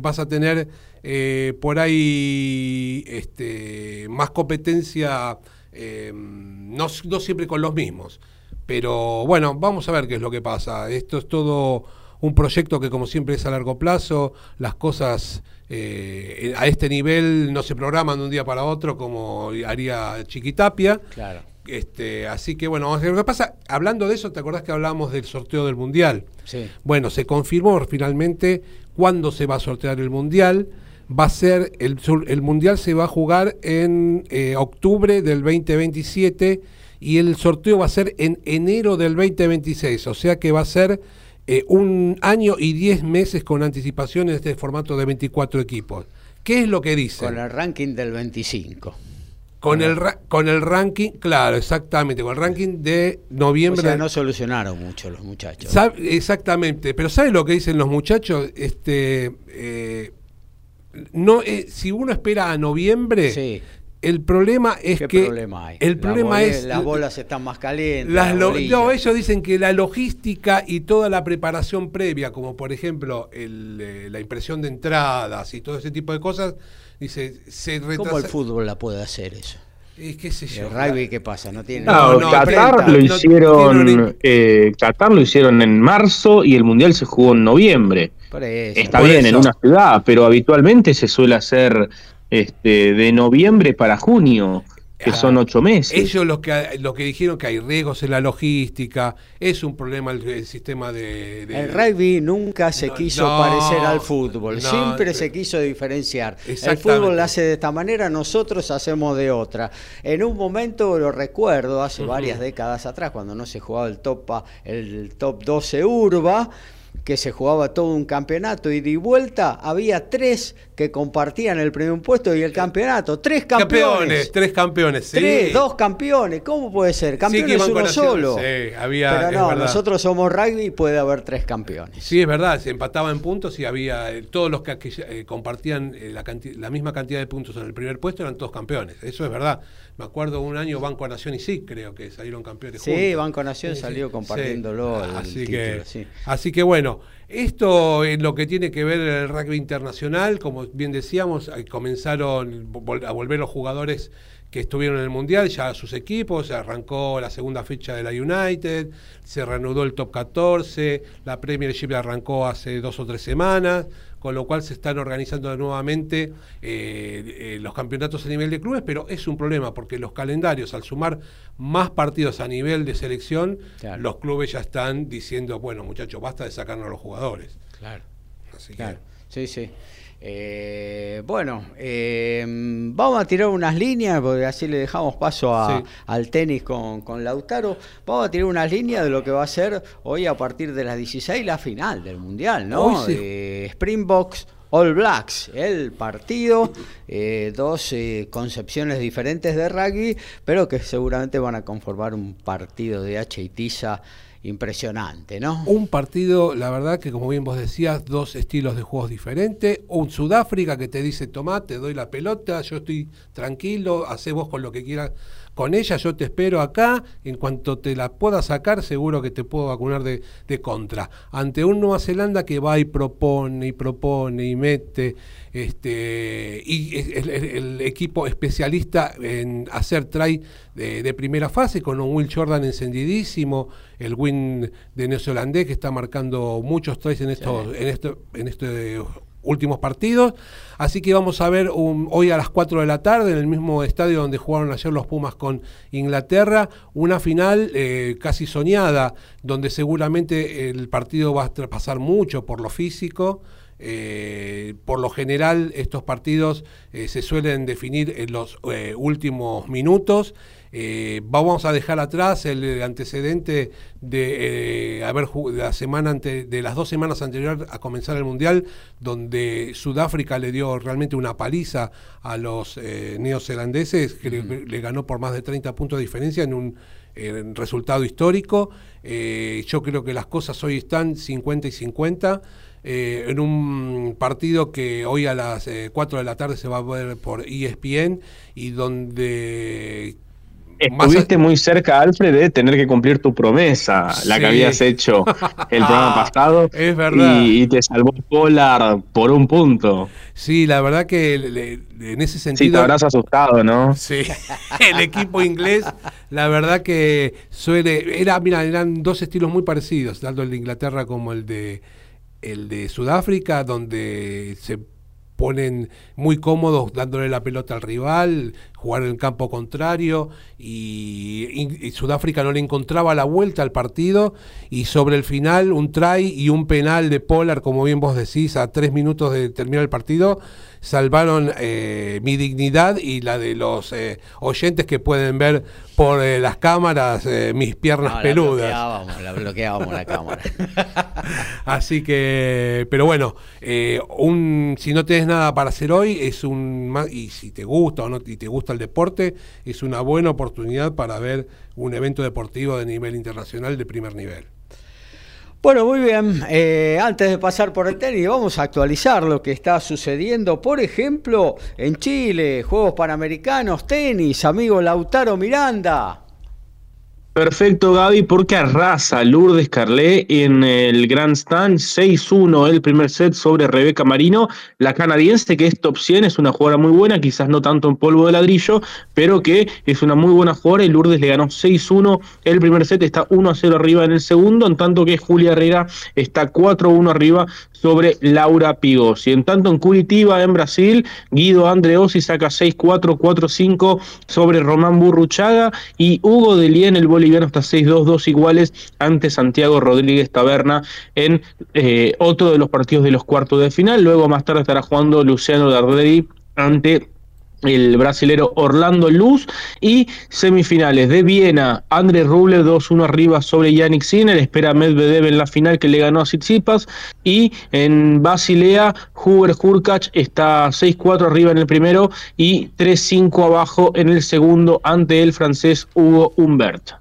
C: vas a tener eh, por ahí este, más competencia, eh, no, siempre con los mismos. Pero bueno, vamos a ver qué es lo que pasa. Esto es todo un proyecto que como siempre es a largo plazo, las cosas eh, a este nivel no se programan de un día para otro como haría Chiquitapia.
A: Claro.
C: Este, así que bueno, lo que pasa, hablando de eso, ¿te acordás que hablábamos del sorteo del Mundial?
A: Sí.
C: Bueno, se confirmó finalmente cuándo se va a sortear el Mundial va a ser, el, el Mundial se va a jugar en eh, octubre del 2027 y el sorteo va a ser en enero del 2026, o sea que va a ser eh, un año y 10 meses con anticipación en este formato de 24 equipos. ¿Qué es lo que dice?
A: Con el ranking del 25.
C: Con el, con el ranking, claro, exactamente, con el ranking de noviembre. O
A: sea, no solucionaron mucho los muchachos.
C: Exactamente, pero ¿sabe lo que dicen los muchachos? Este, eh, no eh, si uno espera a noviembre el problema es que
A: problema
C: el problema es
A: las bolas están más calientes
C: no ellos dicen que la logística y toda la preparación previa como por ejemplo eh, la impresión de entradas y todo ese tipo de cosas dice se
A: retrasa. cómo el fútbol la puede hacer eso
C: ¿Qué sé yo?
A: ¿El rugby qué pasa? No tiene.
B: No, Qatar lo hicieron. Eh, Qatar lo hicieron en marzo y el mundial se jugó en noviembre. Está bien en una ciudad, pero habitualmente se suele hacer este, de noviembre para junio que son ocho meses.
C: Ellos los que, lo que dijeron que hay riesgos en la logística, es un problema el, sistema de,
A: El rugby nunca se quiso parecer al fútbol, siempre se quiso diferenciar. El fútbol lo hace de esta manera, nosotros hacemos de otra. En un momento, lo recuerdo, hace varias décadas atrás, cuando no se jugaba el top, el top 12 Urba, que se jugaba todo un campeonato y de vuelta había tres que compartían el primer puesto y el campeonato. Tres campeones.
C: tres campeones, sí.
A: Tres, dos campeones. ¿Cómo puede ser? Campeones uno solo.
C: Sí, había,
A: Pero no, nosotros somos rugby y puede haber tres campeones.
C: Sí, es verdad. Se empataba en puntos y había eh, todos los que, eh, compartían eh, la, la, misma cantidad de puntos en el primer puesto eran todos campeones. Eso es verdad. Me acuerdo un año Banco Nación y sí, creo que salieron campeones.
A: Sí, Banco Nación salió compartiéndolo.
C: así, que, así que bueno, esto es lo que tiene que ver el rugby internacional. Como bien decíamos, comenzaron a volver los jugadores que estuvieron en el Mundial, ya sus equipos, se arrancó la segunda fecha de la United, se reanudó el top 14, la Premiership arrancó hace dos o tres semanas, con lo cual se están organizando nuevamente eh, eh, los campeonatos a nivel de clubes, pero es un problema porque los calendarios, al sumar más partidos a nivel de selección, los clubes ya están diciendo, bueno muchachos, basta de sacarnos a los jugadores.
A: Claro. Así claro. Sí, sí. Eh, bueno, eh, vamos a tirar unas líneas, porque así le dejamos paso al tenis con, Lautaro. Vamos a tirar unas líneas de lo que va a ser hoy a partir de las 16 la final del Mundial, ¿no? Eh, Springboks. All Blacks, el partido, dos concepciones diferentes de rugby, pero que seguramente van a conformar un partido de H y Tiza impresionante, ¿no?
C: Un partido, la verdad que como bien vos decías, dos estilos de juegos diferentes. Un Sudáfrica que te dice, tomá, te doy la pelota, yo estoy tranquilo, hacé vos con lo que quieras con ella, yo te espero acá, en cuanto te la pueda sacar, seguro que te puedo vacunar de, de contra. Ante un Nueva Zelanda que va y propone y propone y mete este, y el, equipo especialista en hacer try de, primera fase con un Will Jordan encendidísimo, el win de neozelandés que está marcando muchos tries en estos, en este, en este últimos partidos. Así que vamos a ver hoy a las 4 de la tarde, en el mismo estadio donde jugaron ayer los Pumas con Inglaterra, una final eh, casi soñada, donde seguramente el partido va a pasar mucho por lo físico. Eh, por lo general, estos partidos eh, se suelen definir en los últimos minutos. Eh, vamos a dejar atrás el antecedente de eh, haber la semana de las dos semanas anteriores a comenzar el mundial, donde Sudáfrica le dio realmente una paliza a los eh, neozelandeses, que le, ganó por más de 30 puntos de diferencia en un resultado histórico. yo creo que las cosas hoy están 50 y 50. en un partido que hoy a las 4 de la tarde se va a ver por ESPN y donde
B: Estuviste muy cerca, Alfred, de tener que cumplir tu promesa, la que habías hecho el programa pasado.
C: Es verdad.
B: Y, te salvó Polar por un punto.
C: Sí, la verdad que en ese sentido. Sí,
B: te habrás asustado, ¿no?
C: Sí. el equipo inglés, la verdad que suele. Era, mira, eran dos estilos muy parecidos, tanto el de Inglaterra como el de el de Sudáfrica, donde se ponen muy cómodos dándole la pelota al rival, jugar en el campo contrario y, Sudáfrica no le encontraba la vuelta al partido y sobre el final un try y un penal de Polar, como bien vos decís, a tres minutos de terminar el partido, salvaron eh, mi dignidad y la de los eh, oyentes que pueden ver por eh, las cámaras mis piernas peludas.
A: La bloqueábamos, la cámara.
C: Así que, pero bueno, un, si no tienes nada para hacer hoy, es un y si te gusta o no y te gusta el deporte, es una buena oportunidad para ver un evento deportivo de nivel internacional de primer nivel.
A: Bueno, muy bien. Eh, antes de pasar por el tenis, vamos a actualizar lo que está sucediendo. Por ejemplo, en Chile, Juegos Panamericanos, tenis, amigo Lautaro Miranda.
B: Perfecto, Gaby, porque arrasa Lourdes Carlet en el Grand Stand 6-1 el primer set sobre Rebeca Marino, la canadiense que es top 100, es una jugadora muy buena, quizás no tanto en polvo de ladrillo, pero que es una muy buena jugadora y Lourdes le ganó 6-1 el primer set, está 1-0 arriba en el segundo, en tanto que Julia Herrera está 4-1 arriba sobre Laura Pigos. Y en tanto en Curitiba, en Brasil, Guido Andreossi saca 6-4, 4-5 sobre Román Burruchaga y Hugo Delien, el boliviano, está 6-2, 2 iguales ante Santiago Rodríguez Taberna en eh, otro de los partidos de los cuartos de final. Luego más tarde estará jugando Luciano Darderi ante el brasilero Orlando Luz y semifinales de Viena, André Rublev 2-1 arriba sobre Yannick Sinner, espera Medvedev en la final que le ganó a Tsitsipas y en Basilea Huber Hurkacz está 6-4 arriba en el primero y 3-5 abajo en el segundo ante el francés Hugo Humbert.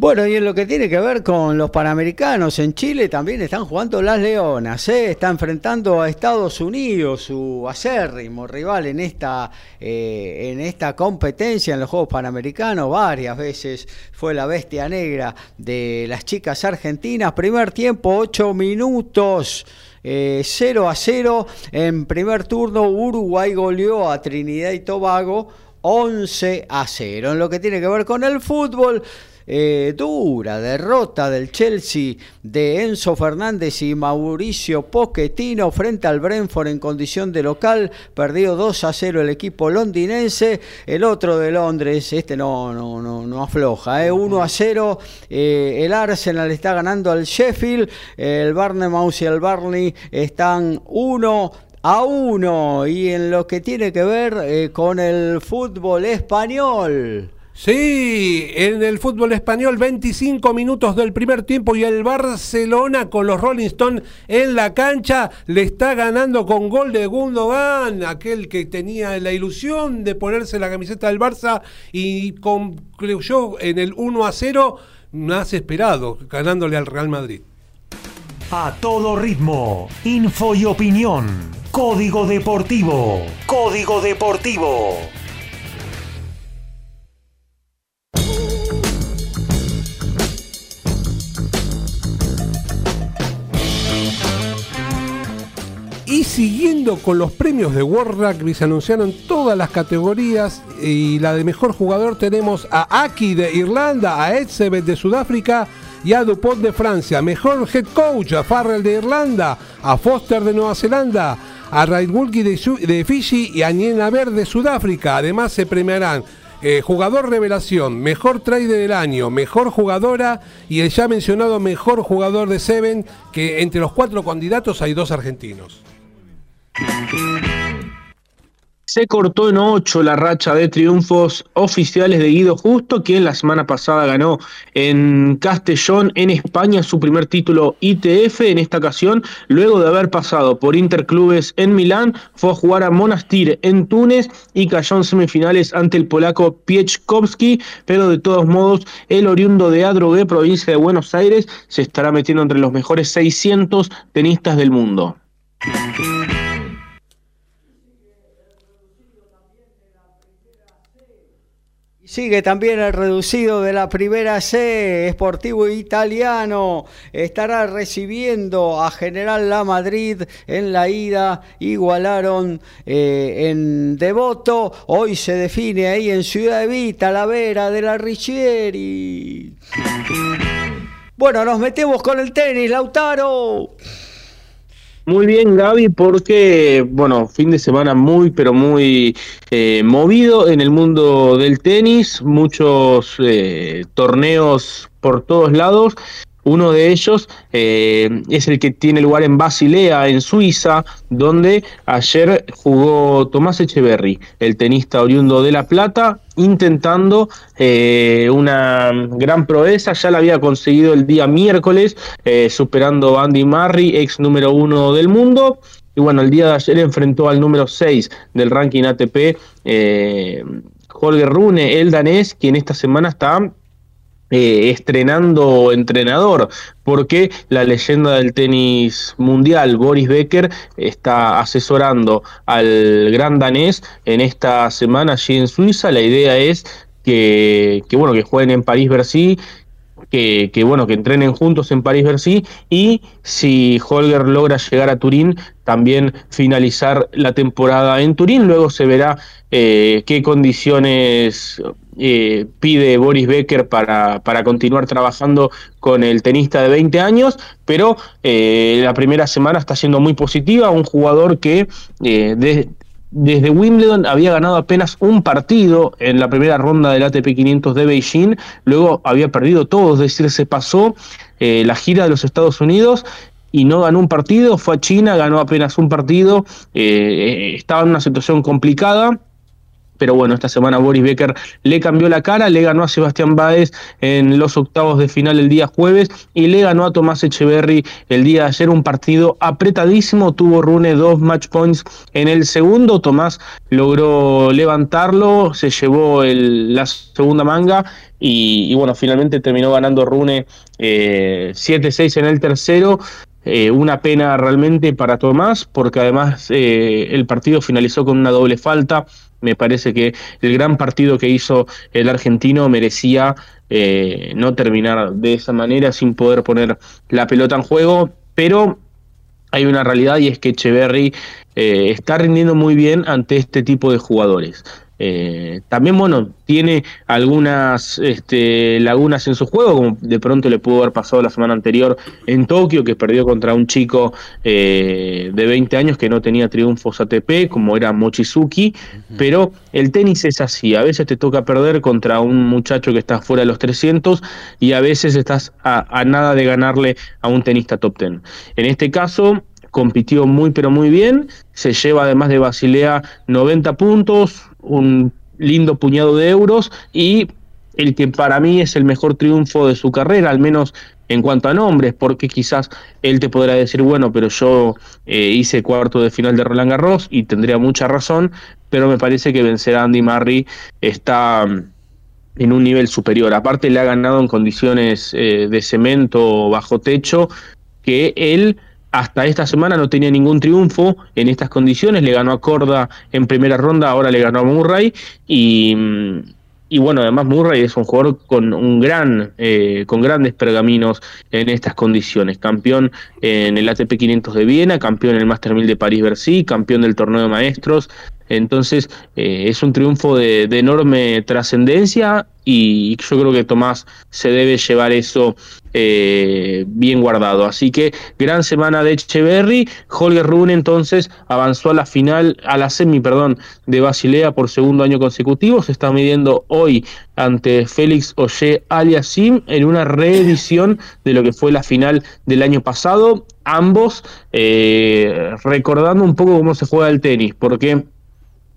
A: Bueno, y en lo que tiene que ver con los panamericanos, en Chile también están jugando las Leonas, ¿eh? está enfrentando a Estados Unidos, su acérrimo rival en esta, eh, en esta competencia en los Juegos Panamericanos, varias veces fue la bestia negra de las chicas argentinas, primer tiempo 8 minutos. 0 eh, a 0 en primer turno Uruguay goleó a Trinidad y Tobago 11 a 0. En lo que tiene que ver con el fútbol, eh, dura derrota del Chelsea de Enzo Fernández y Mauricio Pochettino frente al Brentford en condición de local. Perdió 2 a 0 el equipo londinense. El otro de Londres, este no, no, no, no afloja. ¿eh? 1 a 0. Eh, el Arsenal está ganando al Sheffield. El Barnemouth y el Barney están 1 a 1. Y en lo que tiene que ver eh, con el fútbol español.
C: Sí, en el fútbol español 25 minutos del primer tiempo y el Barcelona con los Rolling Stones en la cancha le está ganando con gol de Gundogan, aquel que tenía la ilusión de ponerse la camiseta del Barça y concluyó en el 1 a 0 más esperado, ganándole al Real Madrid.
D: A todo ritmo, info y opinión. Código Deportivo. Código Deportivo.
C: Y siguiendo con los premios de World Rugby, se anunciaron todas las categorías y la de mejor jugador tenemos a Aki de Irlanda, a Edsebet de Sudáfrica, y a Dupont de Francia. Mejor head coach a Farrell de Irlanda, a Foster de Nueva Zelanda, a Raidwulki de, de Fiji y a Niena Verde de Sudáfrica. Además se premiarán eh, jugador revelación, mejor trader del año, mejor jugadora y el ya mencionado mejor jugador de Seven, que entre los cuatro candidatos hay dos argentinos.
B: Se cortó en ocho la racha de triunfos oficiales de Guido Justo, quien la semana pasada ganó en Castellón, en España, su primer título ITF. En esta ocasión, luego de haber pasado por Interclubes en Milán, fue a jugar a Monastir en Túnez y cayó en semifinales ante el polaco Pieczkowski. Pero de todos modos, el oriundo de Adrogué, provincia de Buenos Aires, se estará metiendo entre los mejores 600 tenistas del mundo.
A: Sigue también el reducido de la primera C, Sportivo Italiano. Estará recibiendo a General La Madrid en la ida. Igualaron eh, en Devoto. Hoy se define ahí en Ciudad Evita, la Vera de la Richieri. Bueno, nos metemos con el tenis, Lautaro.
B: Muy bien, Gaby, porque, bueno, fin de semana muy, pero muy eh, movido en el mundo del tenis, muchos eh, torneos por todos lados uno de ellos eh, es el que tiene lugar en Basilea, en Suiza, donde ayer jugó Tomás Echeverry, el tenista oriundo de La Plata, intentando eh, una gran proeza. Ya la había conseguido el día miércoles, eh, superando a Andy Murray, ex número uno del mundo. Y bueno, el día de ayer enfrentó al número 6 del ranking ATP, Holger Rune, el danés, quien esta semana está eh, estrenando entrenador, porque la leyenda del tenis mundial, Boris Becker, está asesorando al gran danés en esta semana allí en Suiza. La idea es que, que bueno, que jueguen en París-Bercy que, que, bueno, que entrenen juntos en París-Bercy y si Holger logra llegar a Turín, también finalizar la temporada en Turín. Luego se verá eh, qué condiciones eh, pide Boris Becker para, para, continuar trabajando con el tenista de 20 años, pero eh, la primera semana está siendo muy positiva, un jugador que desde Wimbledon había ganado apenas un partido en la primera ronda del ATP 500 de Beijing, luego había perdido todo, es decir, se pasó la gira de los Estados Unidos y no ganó un partido, fue a China, ganó apenas un partido, estaba en una situación complicada pero bueno, esta semana Boris Becker le cambió la cara, le ganó a Sebastián Báez en los octavos de final el día jueves y le ganó a Tomás Echeverry el día de ayer, un partido apretadísimo, tuvo Rune dos match points en el segundo, Tomás logró levantarlo, se llevó la segunda manga y, bueno, finalmente terminó ganando Rune 7-6 eh, en el tercero. Eh, una pena realmente para Tomás, porque además eh, el partido finalizó con una doble falta me parece que el gran partido que hizo el argentino merecía eh, no terminar de esa manera sin poder poner la pelota en juego, pero hay una realidad y es que Echeverry eh, está rindiendo muy bien ante este tipo de jugadores. Eh, también, bueno, tiene algunas este, lagunas en su juego, como de pronto le pudo haber pasado la semana anterior en Tokio, que perdió contra un chico eh, de 20 años que no tenía triunfos ATP, como era Mochizuki, pero el tenis es así, a veces te toca perder contra un muchacho que está fuera de los 300 y a veces estás a, a nada de ganarle a un tenista top 10. En este caso, compitió muy pero muy bien, se lleva además de Basilea 90 puntos, un lindo puñado de euros y el que para mí es el mejor triunfo de su carrera, al menos en cuanto a nombres, porque quizás él te podrá decir, bueno, pero yo eh, hice cuarto de final de Roland Garros y tendría mucha razón, pero me parece que vencer a Andy Murray está mm, en un nivel superior. Aparte le ha ganado en condiciones eh, de cemento bajo techo que él hasta esta semana no tenía ningún triunfo en estas condiciones, le ganó a Corda en primera ronda, ahora le ganó a Murray. Y, y bueno, además Murray es un jugador con un gran, eh, con grandes pergaminos en estas condiciones, campeón en el ATP 500 de Viena, campeón en el Master 1000 de París-Bercy, campeón del torneo de maestros, entonces eh, es un triunfo de, enorme trascendencia y yo creo que Tomás se debe llevar eso eh, bien guardado. Así que gran semana de Echeverry. Holger Rune entonces avanzó a la final, a la semi, perdón, de Basilea por segundo año consecutivo. Se está midiendo hoy ante Félix Oye Aliasim en una reedición de lo que fue la final del año pasado. Ambos eh, recordando un poco cómo se juega el tenis, porque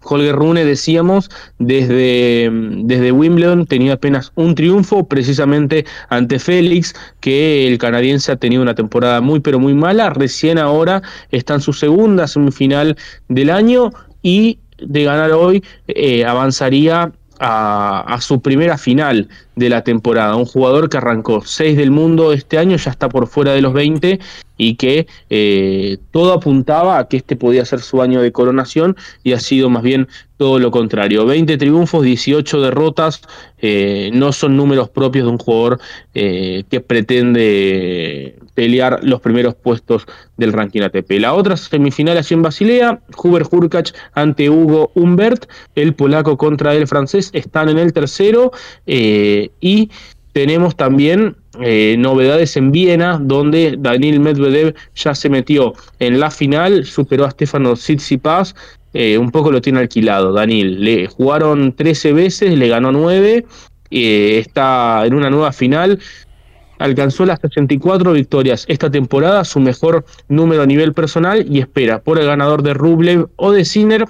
B: Holger Rune, decíamos, desde, desde Wimbledon tenía apenas un triunfo, precisamente ante Félix, que el canadiense ha tenido una temporada muy pero muy mala. Recién ahora está en su segunda semifinal del año y de ganar hoy eh, avanzaría a, su primera final de la temporada. Un jugador que arrancó 6 del mundo este año, ya está por fuera de los 20 y que eh, todo apuntaba a que este podía ser su año de coronación y ha sido más bien todo lo contrario. 20 triunfos, 18 derrotas, eh, no son números propios de un jugador eh, que pretende pelear los primeros puestos del ranking ATP. La otra semifinal allí en Basilea, Huber Hurkacz ante Hugo Humbert, el polaco contra el francés, están en el tercero y tenemos también eh, novedades en Viena, donde Daniel Medvedev ya se metió en la final, superó a Stefano Tsitsipas, eh, un poco lo tiene alquilado Daniel. Le jugaron 13 veces, le ganó 9, eh, está en una nueva final. Alcanzó las 64 victorias esta temporada, su mejor número a nivel personal, y espera por el ganador de Rublev o de Sinner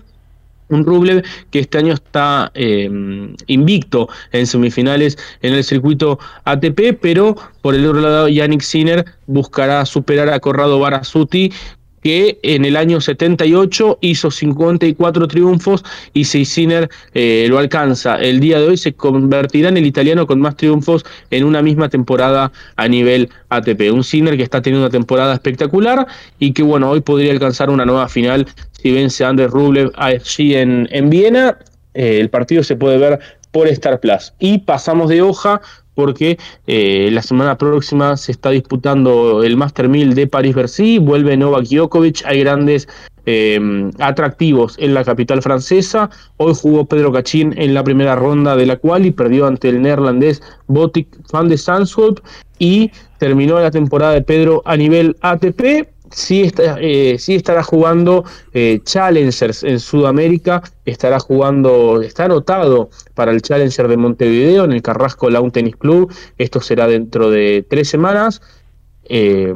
B: un Rublev que este año está em, invicto en semifinales en el circuito ATP, pero por el otro lado Yannick Sinner buscará superar a Corrado Barasuti que en el año 78 hizo 54 triunfos y si Sinner eh, lo alcanza el día de hoy se convertirá en el italiano con más triunfos en una misma temporada a nivel ATP. Un Sinner que está teniendo una temporada espectacular y que bueno, hoy podría alcanzar una nueva final si vence a Andrés Rublev allí en, en Viena. Eh, el partido se puede ver por Star Plus. Y pasamos de hoja porque eh, la semana próxima se está disputando el Master 1000 de París-Bercy, vuelve Novak Djokovic, hay grandes em, atractivos en la capital francesa. Hoy jugó Pedro Cachín en la primera ronda de la cual y perdió ante el neerlandés Botic van de Zandschulp y terminó la temporada de Pedro a nivel ATP sí, está, eh, estará jugando eh, Challengers en Sudamérica, estará jugando, está anotado para el Challenger de Montevideo en el Carrasco Lawn Tennis Club, esto será dentro de tres semanas. Eh,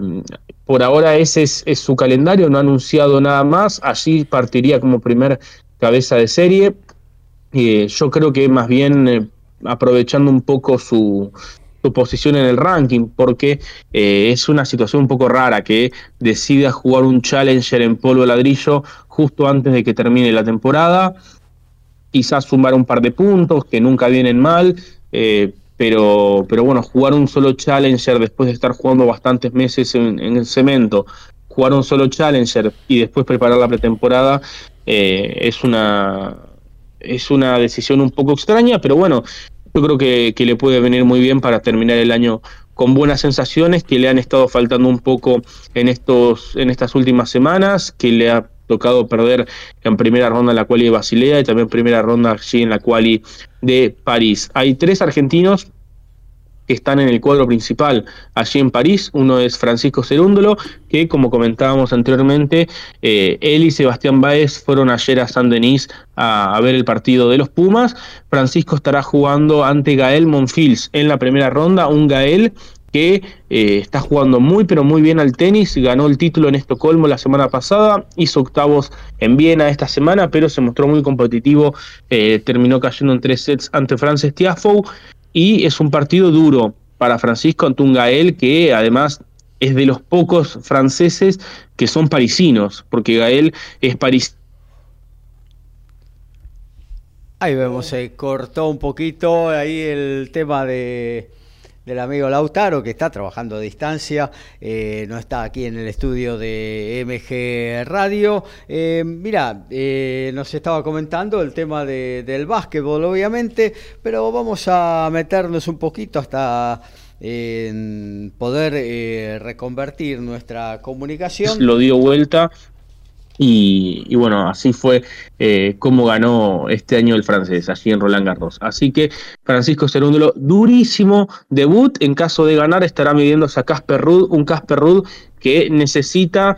B: por ahora ese es, su calendario, no ha anunciado nada más, allí partiría como primer cabeza de serie. yo creo que más bien aprovechando un poco su, su posición en el ranking, porque eh, es una situación un poco rara que decida jugar un Challenger en polvo ladrillo justo antes de que termine la temporada, quizás sumar un par de puntos que nunca vienen mal, eh, pero, pero bueno, jugar un solo Challenger después de estar jugando bastantes meses en, el cemento, jugar un solo Challenger y después preparar la pretemporada eh, es una es una decisión un poco extraña, pero bueno, yo creo que, le puede venir muy bien para terminar el año con buenas sensaciones que le han estado faltando un poco en estos en estas últimas semanas, que le ha tocado perder en primera ronda en la quali de Basilea y también primera ronda allí en la quali de París. Hay tres argentinos que están en el cuadro principal allí en París. Uno es Francisco Cerúndolo, que como comentábamos anteriormente, eh, él y Sebastián Báez fueron ayer a San Denis a, ver el partido de los Pumas. Francisco estará jugando ante Gael Monfils en la primera ronda, un Gael que eh, está jugando muy pero muy bien al tenis, ganó el título en Estocolmo la semana pasada, hizo octavos en Viena esta semana, pero se mostró muy competitivo, eh, terminó cayendo en tres sets ante Frances Tiafoe, y es un partido duro para Francisco Gael, que además es de los pocos franceses que son parisinos, porque Gael es parisino.
A: Ahí vemos, se cortó un poquito ahí el tema de del amigo Lautaro, que está trabajando a distancia, eh, no está aquí en el estudio de MG Radio. Eh, mira, eh, nos estaba comentando el tema del básquetbol, obviamente, pero vamos a meternos un poquito hasta en poder reconvertir nuestra comunicación.
B: Lo dio vuelta Y, bueno, así fue eh, como ganó este año el francés, allí en Roland Garros. Así que Francisco Cerúndolo, durísimo debut. En caso de ganar, estará midiéndose a Casper Ruud, un Casper Ruud que necesita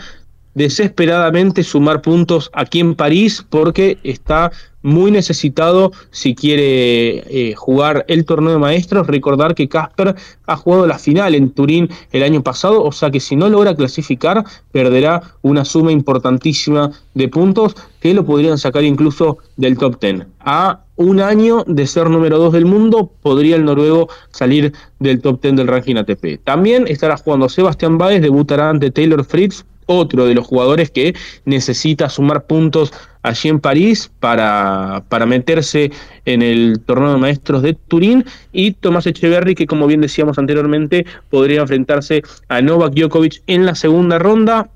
B: desesperadamente sumar puntos aquí en París porque está muy necesitado si quiere eh, jugar el torneo de maestros. Recordar que Casper ha jugado la final en Turín el año pasado, o sea que si no logra clasificar, perderá una suma importantísima de puntos que lo podrían sacar incluso del top 10. A un año de ser número 2 del mundo, podría el noruego salir del top 10 del ranking ATP. También estará jugando Sebastián Báez, debutará ante Taylor Fritz otro de los jugadores que necesita sumar puntos allí en París para, para meterse en el torneo de maestros de Turín. Y Tomás Echeverry que como bien decíamos anteriormente podría enfrentarse a Novak Djokovic en la segunda ronda.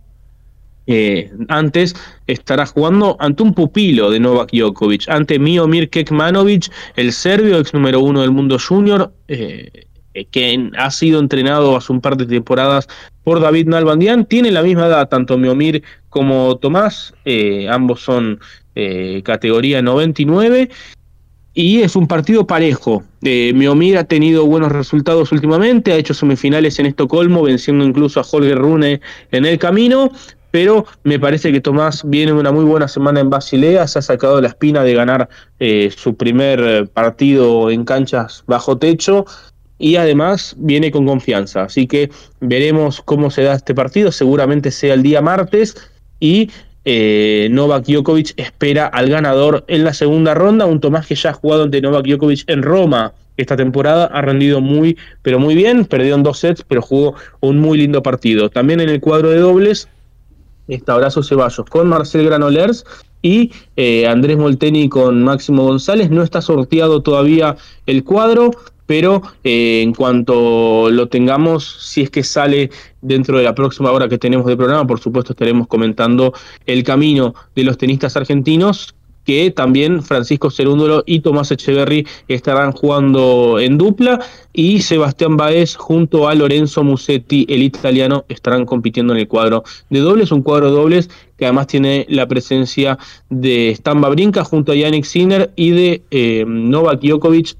B: Eh, antes estará jugando ante un pupilo de Novak Djokovic, ante Miomir Kekmanovic, el serbio, ex número uno del mundo junior, eh, eh, que ha sido entrenado hace un par de temporadas por David Nalbandian. Tiene la misma edad, tanto Miomir como Tomás, eh, ambos son eh, categoría 99. Y es un partido parejo. Eh, Miomir ha tenido buenos resultados últimamente, ha hecho semifinales en Estocolmo, venciendo incluso a Holger Rune en el camino, pero me parece que Tomás viene una muy buena semana en Basilea, se ha sacado la espina de ganar su primer partido en canchas bajo techo y además viene con confianza. Así que veremos cómo se da este partido, seguramente sea el día martes y eh, Novak Djokovic espera al ganador en la segunda ronda, un Tomás que ya ha jugado ante Novak Djokovic en Roma esta temporada, ha rendido muy, pero muy bien, perdió en dos sets, pero jugó un muy lindo partido. También en el cuadro de dobles está Horacio Ceballos con Marcel Granolers y eh, Andrés Molteni con Máximo González. No está sorteado todavía el cuadro pero eh, en cuanto lo tengamos, si es que sale dentro de la próxima hora que tenemos de programa, por supuesto estaremos comentando el camino de los tenistas argentinos que también Francisco Cerúndolo y Tomás Echeverry estarán jugando en dupla y Sebastián Baez junto a Lorenzo Musetti, el italiano, estarán compitiendo en el cuadro de dobles, un cuadro de dobles que además tiene la presencia de Stan Brinca junto a Yannick Sinner y de eh, Novak Djokovic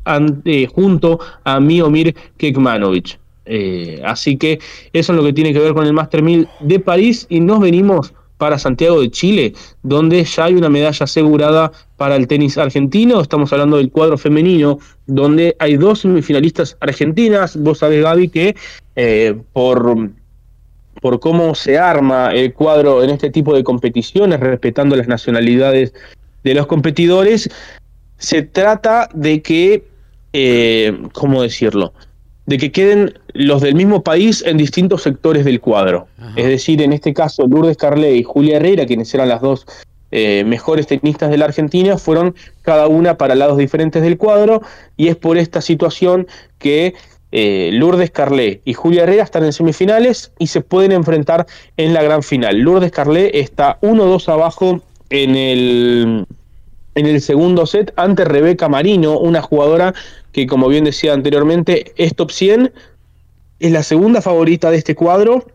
B: junto a Miomir Kekmanovic. Eh, así que eso es lo que tiene que ver con el Master 1000 de París y nos venimos para Santiago de Chile, donde ya hay una medalla asegurada para el tenis argentino. Estamos hablando del cuadro femenino, donde hay dos semifinalistas argentinas. Vos sabés, Gaby, que eh, por, por cómo se arma el cuadro en este tipo de competiciones, respetando las nacionalidades de los competidores, se trata de que, eh, ¿cómo decirlo? De que queden los del mismo país en distintos sectores del cuadro. Es decir, en este caso, Lourdes Carlet y Julia Herrera, quienes eran las dos eh, mejores tenistas de la Argentina, fueron cada una para lados diferentes del cuadro, y es por esta situación que eh, Lourdes Carlet y Julia Herrera están en semifinales y se pueden enfrentar en la gran final. Lourdes Carlet está 1-2 abajo en el en el segundo set ante Rebeca Marino, una jugadora que como bien decía anteriormente es top 100, es la segunda favorita de este cuadro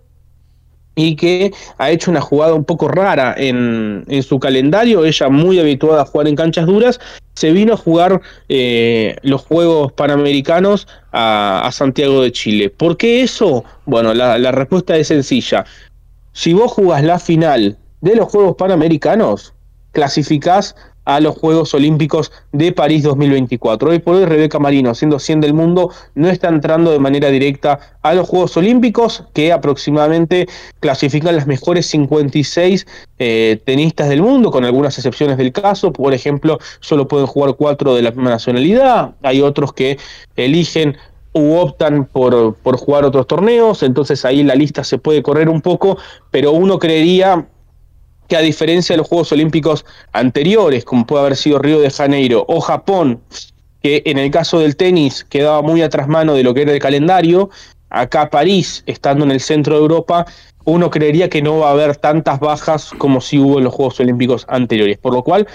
B: y que ha hecho una jugada un poco rara en, su calendario, ella muy habituada a jugar en canchas duras, se vino a jugar eh, los Juegos Panamericanos a, Santiago de Chile. ¿Por qué eso? Bueno, la, la respuesta es sencilla. Si vos jugás la final de los Juegos Panamericanos, clasificás a los Juegos Olímpicos de París 2024. Hoy por hoy Rebeca Marino, siendo 100 del mundo, no está entrando de manera directa a los Juegos Olímpicos, que aproximadamente clasifican las mejores 56 eh, tenistas del mundo, con algunas excepciones del caso. Por ejemplo, solo pueden jugar cuatro de la misma nacionalidad. Hay otros que eligen u optan por, por jugar otros torneos, entonces ahí la lista se puede correr un poco, pero uno creería que a diferencia de los Juegos Olímpicos anteriores, como puede haber sido Río de Janeiro o Japón, que en el caso del tenis quedaba muy atrás mano de lo que era el calendario, acá París, estando en el centro de Europa, uno creería que no va a haber tantas bajas como si hubo en los Juegos Olímpicos anteriores, por lo cual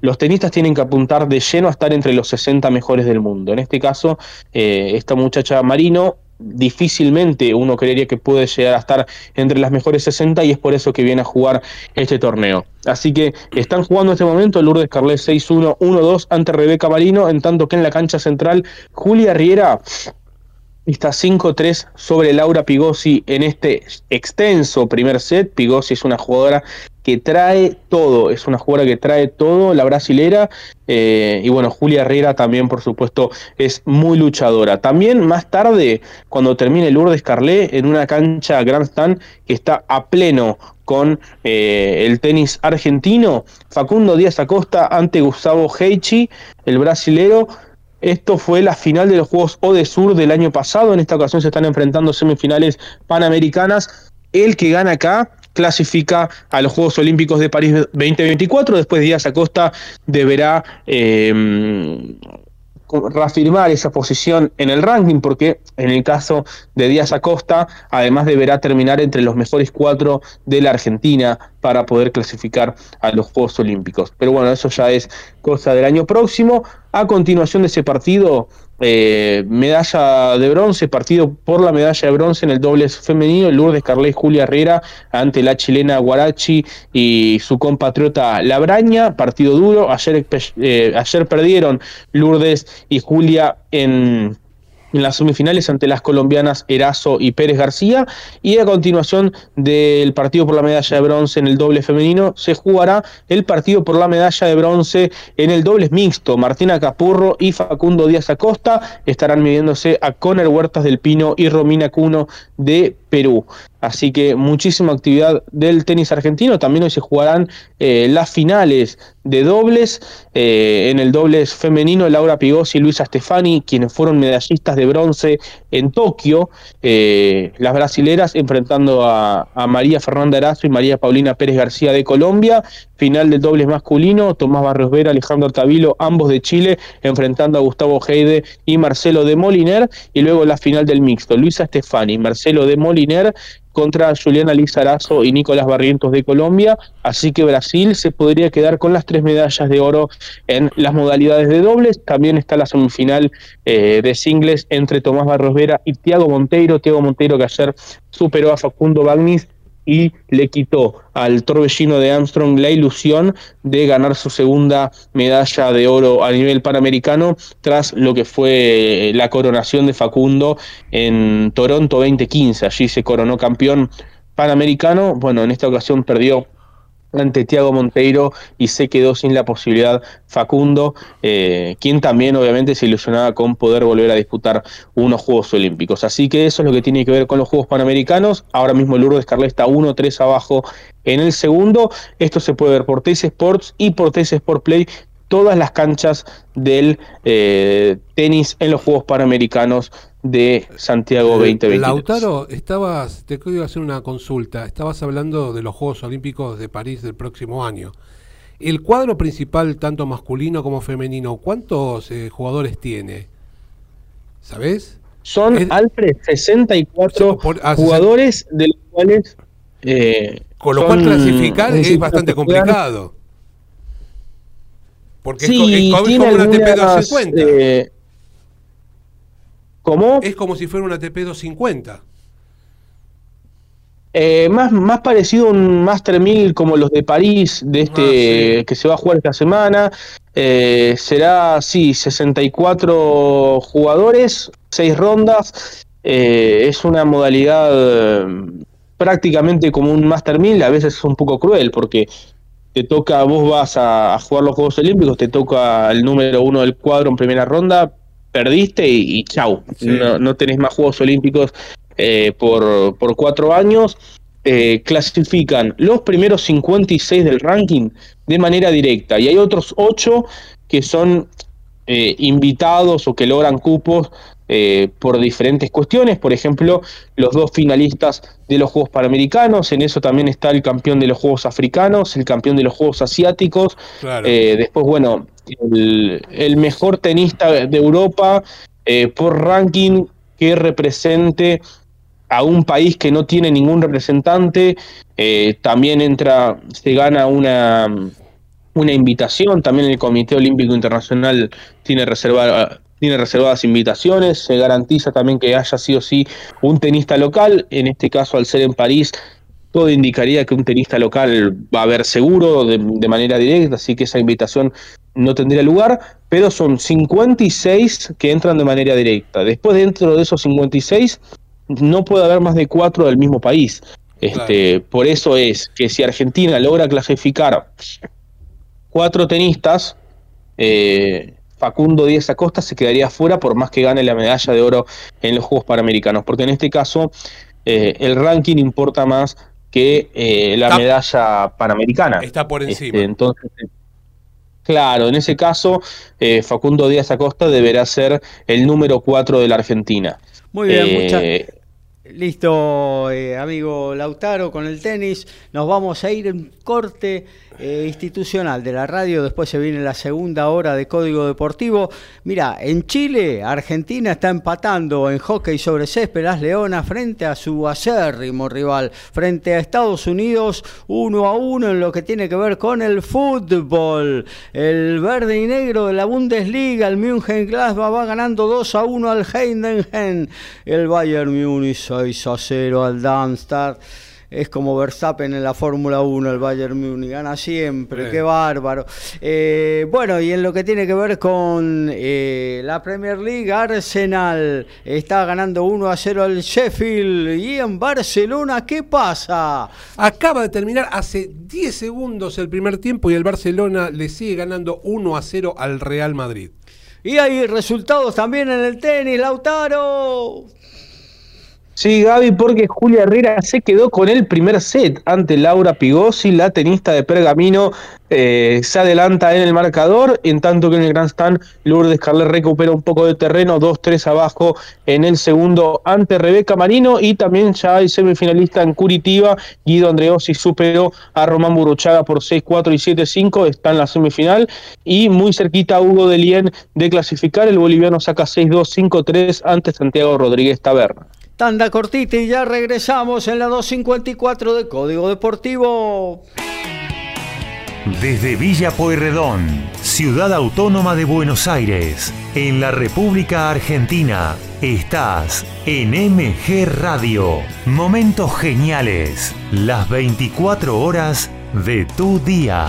B: los tenistas tienen que apuntar de lleno a estar entre los 60 mejores del mundo. En este caso, eh, esta muchacha Marino difícilmente uno creería que puede llegar a estar entre las mejores 60 y es por eso que viene a jugar este torneo. Así que están jugando en este momento Lourdes Carlet 6-1, 1-2 ante Rebeca Marino, en tanto que en la cancha central Julia Riera está 5-3 sobre Laura Pigossi en este extenso primer set. Pigossi es una jugadora que trae todo, es una jugadora que trae todo, la brasilera. Eh, y bueno, Julia Herrera también, por supuesto, es muy luchadora. También más tarde, cuando termine Lourdes Carlet, en una cancha Grand Stand que está a pleno con eh, el tenis argentino, Facundo Díaz Acosta ante Gustavo Heichi, el brasilero. Esto fue la final de los Juegos Ode Sur del año pasado. En esta ocasión se están enfrentando semifinales panamericanas. El que gana acá clasifica a los Juegos Olímpicos de París 2024. Después Díaz Acosta deberá eh, reafirmar esa posición en el ranking, porque en el caso de Díaz Acosta, además deberá terminar entre los mejores cuatro de la Argentina para poder clasificar a los Juegos Olímpicos. Pero bueno, eso ya es cosa del año próximo. A continuación de ese partido, eh, medalla de bronce, partido por la medalla de bronce en el dobles femenino, Lourdes Carles Julia Herrera ante la chilena Guarachi y su compatriota Labraña, partido duro, ayer, eh, ayer perdieron Lourdes y Julia en en las semifinales ante las colombianas Erazo y Pérez García. Y a continuación del partido por la medalla de bronce en el doble femenino se jugará el partido por la medalla de bronce en el doble mixto. Martina Capurro y Facundo Díaz Acosta estarán midiéndose a Conner Huertas del Pino y Romina Cuno de Perú. Así que muchísima actividad del tenis argentino. También hoy se jugarán eh, las finales de dobles. Eh, en el dobles femenino, Laura Pigossi y Luisa Stefani, quienes fueron medallistas de bronce en Tokio. Eh, las brasileras enfrentando a, María Fernanda Erazo y María Paulina Pérez García de Colombia. Final del dobles masculino, Tomás Barrios Vera, Alejandro Tavilo, ambos de Chile, enfrentando a Gustavo Heide y Marcelo de Moliner. Y luego la final del mixto, Luisa Stefani, Marcelo de Moliner contra Juliana Lizarazo y Nicolás Barrientos de Colombia, así que Brasil se podría quedar con las tres medallas de oro en las modalidades de dobles. También está la semifinal eh, de singles entre Tomás Barros Vera y Tiago Monteiro. Tiago Monteiro que ayer superó a Facundo Bagnis y le quitó al torbellino de Armstrong la ilusión de ganar su segunda medalla de oro a nivel panamericano tras lo que fue la coronación de Facundo en Toronto 2015. Allí se coronó campeón panamericano. Bueno, en esta ocasión perdió ante Tiago Monteiro y se quedó sin la posibilidad Facundo, eh, quien también obviamente se ilusionaba con poder volver a disputar unos Juegos Olímpicos. Así que eso es lo que tiene que ver con los Juegos Panamericanos. Ahora mismo Lourdes Carlet está 1-3 abajo en el segundo. Esto se puede ver por TC Sports y por TC Sport Play todas las canchas del eh, tenis en los Juegos Panamericanos de Santiago 2020. Eh,
C: Lautaro, estabas, te quiero hacer una consulta, estabas hablando de los Juegos Olímpicos de París del próximo año. El cuadro principal, tanto masculino como femenino, ¿cuántos eh, jugadores tiene? ¿Sabes?
B: Son, Alfred, 64 ah, jugadores, de los cuales...
C: Con lo cual clasificar es bastante complicado. Porque
B: sí, es, como una TP250. Eh, ¿Cómo?
C: Es como si fuera una TP250.
B: Eh, más, más parecido a un Master 1000 como los de París, de este ah, que se va a jugar esta semana. Eh, será, sí, 64 jugadores, 6 rondas. Eh, es una modalidad prácticamente como un Master 1000, a veces es un poco cruel porque te toca, vos vas a, jugar los Juegos Olímpicos, te toca el número uno del cuadro en primera ronda, perdiste y, chau, no, tenés más Juegos Olímpicos eh, por, por cuatro años. Eh, clasifican los primeros 56 del ranking de manera directa y hay otros ocho que son eh, invitados o que logran cupos eh, por diferentes cuestiones, por ejemplo, los dos finalistas de los Juegos Panamericanos, en eso también está el campeón de los Juegos Africanos, el campeón de los Juegos Asiáticos, eh, después, bueno, el, mejor tenista de Europa eh, por ranking que represente a un país que no tiene ningún representante, también entra, se gana una una invitación, también el Comité Olímpico Internacional tiene reservada tiene reservadas invitaciones, se garantiza también que haya sí o sí un tenista local, en este caso al ser en París, todo indicaría que un tenista local va a haber seguro de, de, manera directa, así que esa invitación no tendría lugar, pero son 56 que entran de manera directa. Después dentro de esos 56 no puede haber más de cuatro del mismo país. Este, claro. Por eso es que si Argentina logra clasificar cuatro tenistas, eh, Facundo Díaz Acosta se quedaría fuera por más que gane la medalla de oro en los Juegos Panamericanos, porque en este caso eh, el ranking importa más que eh, la está, medalla panamericana.
C: Está por encima. Este,
B: entonces, claro, en ese caso, eh, Facundo Díaz Acosta deberá ser el número 4 de la Argentina.
A: Muy bien, eh, muchas Listo, eh, amigo Lautaro, con el tenis. Nos vamos a ir en corte eh, institucional de la radio. Después se viene la segunda hora de Código Deportivo. Mira, en Chile, Argentina está empatando en hockey sobre césped las Leonas frente a su acérrimo rival. Frente a Estados Unidos, uno a uno en lo que tiene que ver con el fútbol. El verde y negro de la Bundesliga, el München Gladbach va ganando 2 a 1 al Heidenheim. El Bayern Múnich 6 a 0 al Darmstadt. Es como Verstappen en la Fórmula 1, el Bayern Múnich gana siempre, sí. qué bárbaro. Eh, bueno, y en lo que tiene que ver con eh, la Premier League, Arsenal está ganando 1 a 0 al Sheffield. Y en Barcelona, ¿qué pasa?
C: Acaba de terminar hace 10 segundos el primer tiempo y el Barcelona le sigue ganando 1 a 0 al Real Madrid.
A: Y hay resultados también en el tenis, Lautaro.
B: Sí, Gaby, porque Julia Herrera se quedó con el primer set ante Laura Pigosi, la tenista de Pergamino, eh, se adelanta en el marcador, en tanto que en el Grand Stand Lourdes Carlet recupera un poco de terreno, 2-3 abajo en el segundo ante Rebeca Marino y también ya hay semifinalista en Curitiba, Guido Andreossi superó a Román Buruchaga por 6-4 y 7-5, está en la semifinal y muy cerquita Hugo de Lien de clasificar, el boliviano saca 6-2, 5-3 ante Santiago Rodríguez Taberna.
A: Tanda cortita y ya regresamos en la 254 de Código Deportivo.
D: Desde Villa Pueyrredón, ciudad autónoma de Buenos Aires, en la República Argentina, estás en MG Radio. Momentos geniales, las 24 horas de tu día.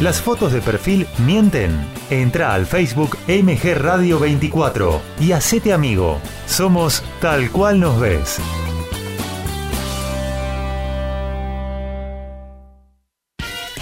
D: Las fotos de perfil mienten. Entra al Facebook MG Radio 24 y hacete amigo. Somos tal cual nos ves.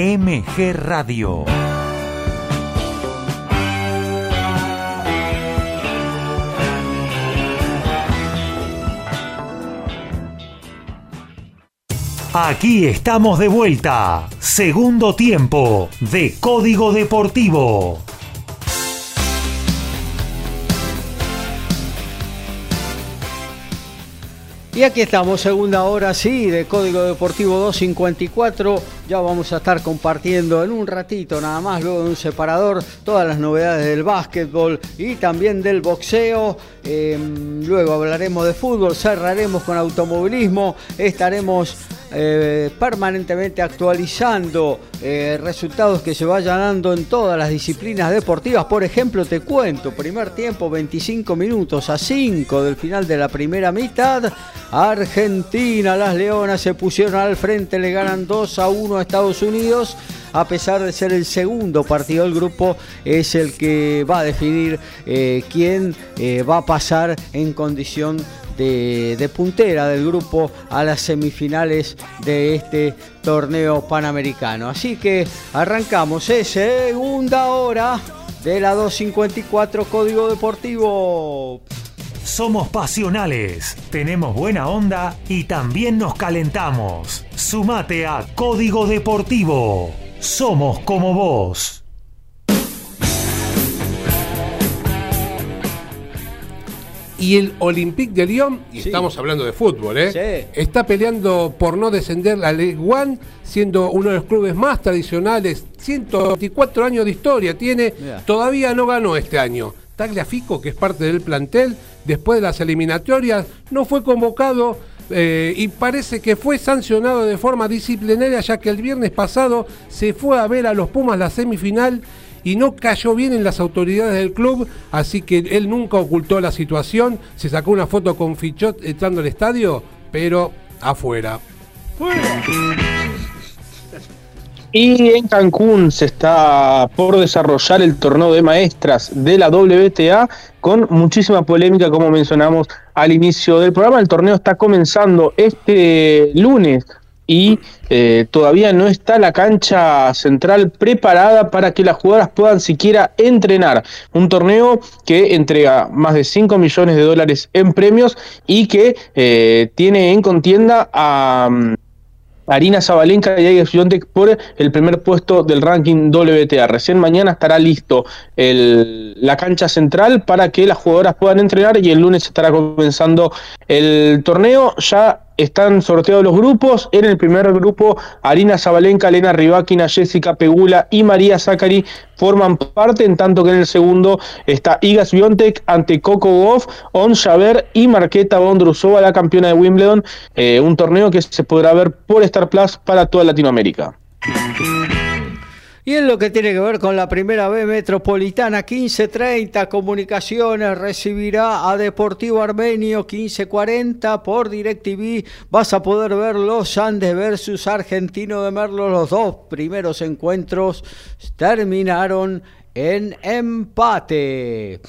D: MG Radio. Aquí estamos de vuelta. Segundo tiempo de Código Deportivo.
A: Y aquí estamos, segunda hora, sí, de Código Deportivo 254. Ya vamos a estar compartiendo en un ratito nada más, luego de un separador, todas las novedades del básquetbol y también del boxeo. Eh, luego hablaremos de fútbol, cerraremos con automovilismo, estaremos eh, permanentemente actualizando eh, resultados que se vayan dando en todas las disciplinas deportivas. Por ejemplo, te cuento, primer tiempo 25 minutos a 5 del final de la primera mitad. Argentina, las Leonas se pusieron al frente, le ganan 2 a 1 a Estados Unidos. A pesar de ser el segundo partido del grupo, es el que va a definir eh, quién eh, va a pasar en condición de, puntera del grupo a las semifinales de este torneo panamericano. Así que arrancamos, ¿eh? segunda hora de la 254 Código Deportivo.
D: Somos pasionales, tenemos buena onda y también nos calentamos. Sumate a Código Deportivo. Somos como vos.
C: Y el Olympique de Lyon, y
A: Sí.
C: estamos hablando de fútbol, ¿eh?
A: Sí.
C: está peleando por no descender la League One, siendo uno de los clubes más tradicionales. 124 años de historia tiene, todavía no ganó este año. Tagliafico, que es parte del plantel, después de las eliminatorias, no fue convocado eh, y parece que fue sancionado de forma disciplinaria, ya que el viernes pasado se fue a ver a los Pumas la semifinal y no cayó bien en las autoridades del club, así que él nunca ocultó la situación, se sacó una foto con Fichot entrando al estadio, pero afuera.
B: Y en Cancún se está por desarrollar el torneo de maestras de la WTA con muchísima polémica, como mencionamos al inicio del programa. El torneo está comenzando este lunes y eh, todavía no está la cancha central preparada para que las jugadoras puedan siquiera entrenar. Un torneo que entrega más de 5 millones de dólares en premios y que eh, tiene en contienda a... mm, Arina Zabalenka y Swiatek por el primer puesto del ranking WTA. Recién mañana estará listo el- la cancha central para que las jugadoras puedan entrenar y el lunes estará comenzando el torneo. Ya están sorteados los grupos. En el primer grupo, Arina Zabalenka, Elena Rybakina, Jessica Pegula y María Zachary forman parte, en tanto que en el segundo está Iga Swiatek ante Coco Gauff, On Javer y Marqueta Bondrusova, la campeona de Wimbledon, eh, un torneo que se podrá ver por Star Plus para toda Latinoamérica.
A: Y en lo que tiene que ver con la primera B metropolitana, 15.30 Comunicaciones recibirá a Deportivo Armenio 15.40 por DirecTV. Vas a poder ver los Andes versus Argentino de Merlo. Los dos primeros encuentros terminaron en empate.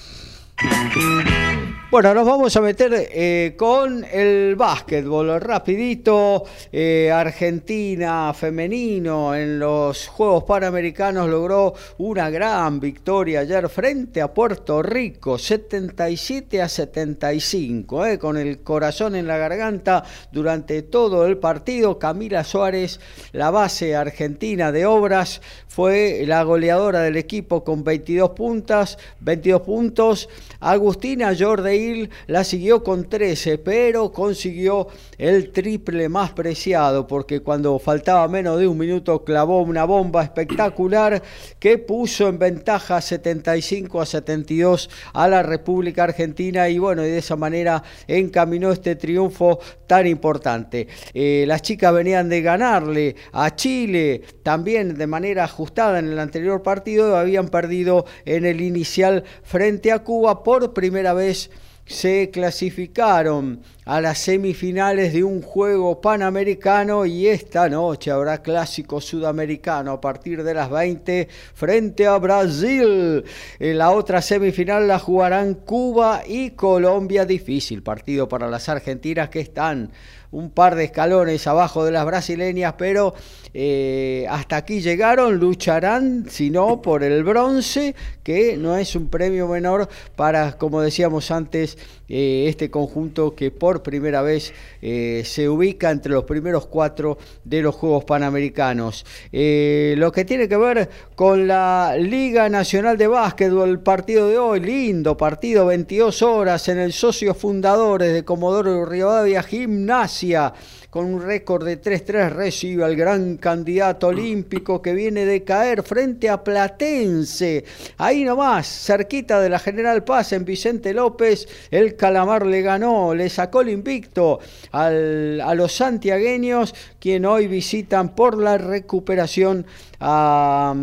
A: Bueno, nos vamos a meter eh, con el básquetbol rapidito. Eh, Argentina femenino en los Juegos Panamericanos logró una gran victoria ayer frente a Puerto Rico, 77 a 75, eh, con el corazón en la garganta durante todo el partido. Camila Suárez, la base argentina de obras, fue la goleadora del equipo con 22 puntas, 22 puntos. Agustina La siguió con 13, pero consiguió el triple más preciado porque cuando faltaba menos de un minuto clavó una bomba espectacular que puso en ventaja 75 a 72 a la República Argentina y bueno, y de esa manera encaminó este triunfo tan importante. Eh, las chicas venían de ganarle a Chile también de manera ajustada en el anterior partido, habían perdido en el inicial frente a Cuba por primera vez se clasificaron a las semifinales de un juego panamericano y esta noche habrá clásico sudamericano a partir de las 20 frente a Brasil. En la otra semifinal la jugarán Cuba y Colombia. Difícil partido para las argentinas que están un par de escalones abajo de las brasileñas, pero eh, hasta aquí llegaron, lucharán, si no, por el bronce, que no es un premio menor para, como decíamos antes, eh, este conjunto que por primera vez eh, se ubica entre los primeros cuatro de los Juegos Panamericanos. Eh, lo que tiene que ver con la Liga Nacional de Básquetbol, el partido de hoy, lindo partido, 22 horas en el Socios Fundadores de Comodoro Rivadavia Gimnasia con un récord de 3-3 recibe al gran candidato olímpico que viene de caer frente a Platense. Ahí nomás, cerquita de la General Paz en Vicente López, el Calamar le ganó, le sacó el invicto al, a los santiagueños, quien hoy visitan por la recuperación a,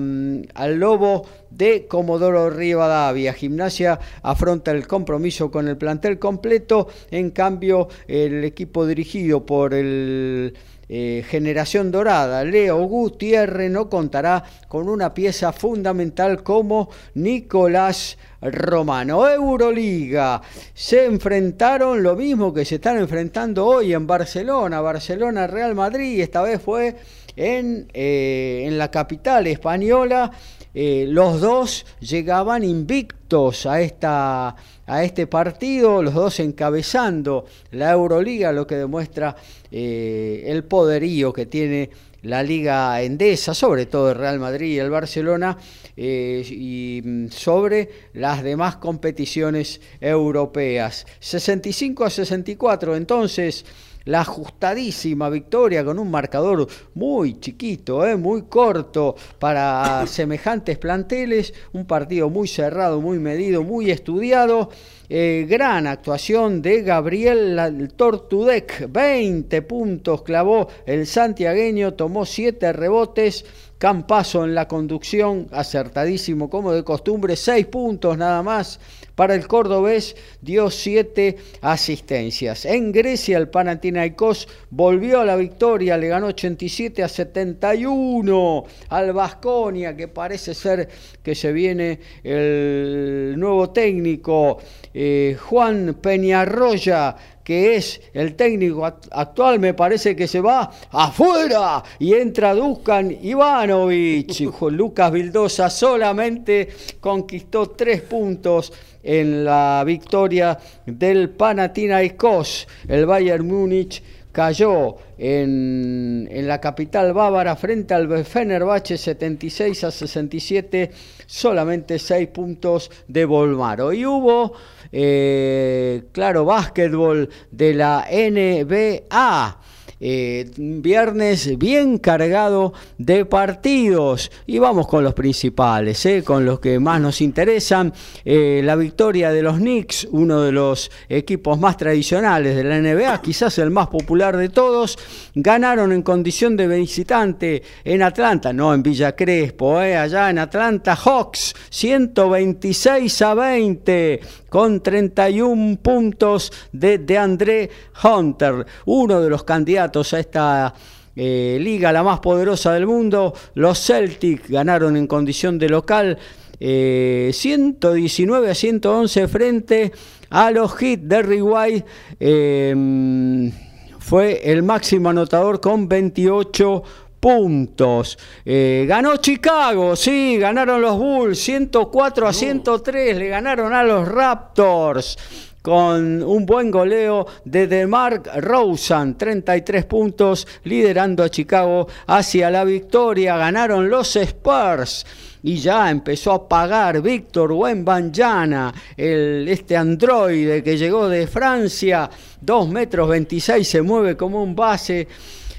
A: al Lobo de Comodoro Rivadavia. Gimnasia afronta el compromiso con el plantel completo, en cambio el equipo dirigido por el eh, Generación Dorada, Leo Gutiérrez, no contará con una pieza fundamental como Nicolás Romano. Euroliga, se enfrentaron lo mismo que se están enfrentando hoy en Barcelona, Barcelona-Real Madrid, esta vez fue en, eh, en la capital española. Eh, los dos llegaban invictos a, esta, a este partido, los dos encabezando la Euroliga, lo que demuestra eh, el poderío que tiene la Liga Endesa, sobre todo el Real Madrid y el Barcelona, eh, y mm, sobre las demás competiciones europeas. 65 a 64, entonces la ajustadísima victoria con un marcador muy chiquito, ¿eh? muy corto para semejantes planteles, un partido muy cerrado, muy medido, muy estudiado. Eh, gran actuación de Gabriel Tortudec, 20 puntos clavó el santiagueño, tomó 7 rebotes. Campazo en la conducción, acertadísimo como de costumbre, 6 puntos nada más para el cordobés dio siete asistencias. En Grecia el Panathinaikos volvió a la victoria, le ganó 87 a 71 al Vasconia, que parece ser que se viene el nuevo técnico eh, Juan Peñarroya que es el técnico actual, me parece que se va afuera y entra Dukan Ivanovic. Lucas Vildosa solamente conquistó tres puntos en la victoria del Panathinaikos. El Bayern Múnich cayó en, en, la capital bávara frente al Fenerbahce 76 a 67, solamente 6 puntos de Volmaro. Y hubo, eh, claro, básquetbol de la NBA. Eh, viernes bien cargado de partidos. Y vamos con los principales, eh, con los que más nos interesan. Eh, la victoria de los Knicks, uno de los equipos más tradicionales de la NBA, quizás el más popular de todos, ganaron en condición de visitante en Atlanta, no en Villa Crespo, allá en Atlanta Hawks, 126 a 20 con 31 puntos de, de André Hunter, uno de los candidatos a esta eh, liga, la más poderosa del mundo. Los Celtics ganaron en condición de local. Eh, 119 a 111 frente a los Heat. Derry White eh, fue el máximo anotador con 28 puntos. Eh, ganó Chicago, sí, ganaron los Bulls 104 a 103, le ganaron a los Raptors con un buen goleo de DeMarc Rosen, 33 puntos, liderando a Chicago hacia la victoria. Ganaron los Spurs y ya empezó a pagar Víctor Wembanyama, el este androide que llegó de Francia, 2 metros 26, se mueve como un base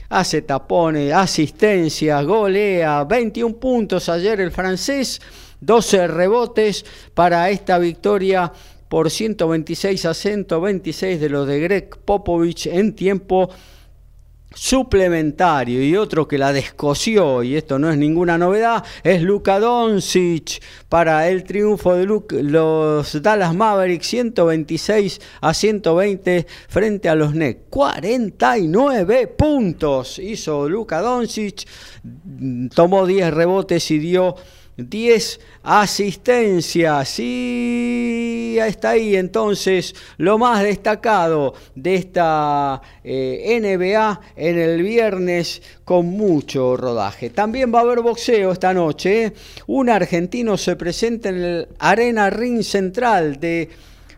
A: hace tapones, asistencias, golea, 21 puntos ayer el francés, 12 rebotes para esta victoria por 126 a 126 de los de Greg Popovich en tiempo suplementario y otro que la descoció, y esto no es ninguna novedad, es Luka Doncic para el triunfo de los Dallas Mavericks 126 a 120 frente a los Nets. 49 puntos hizo Luka Doncic, tomó 10 rebotes y dio 10 asistencias. Y está ahí entonces lo más destacado de esta eh, NBA en el viernes con mucho rodaje. También va a haber boxeo esta noche. ¿eh? Un argentino se presenta en el Arena Ring Central de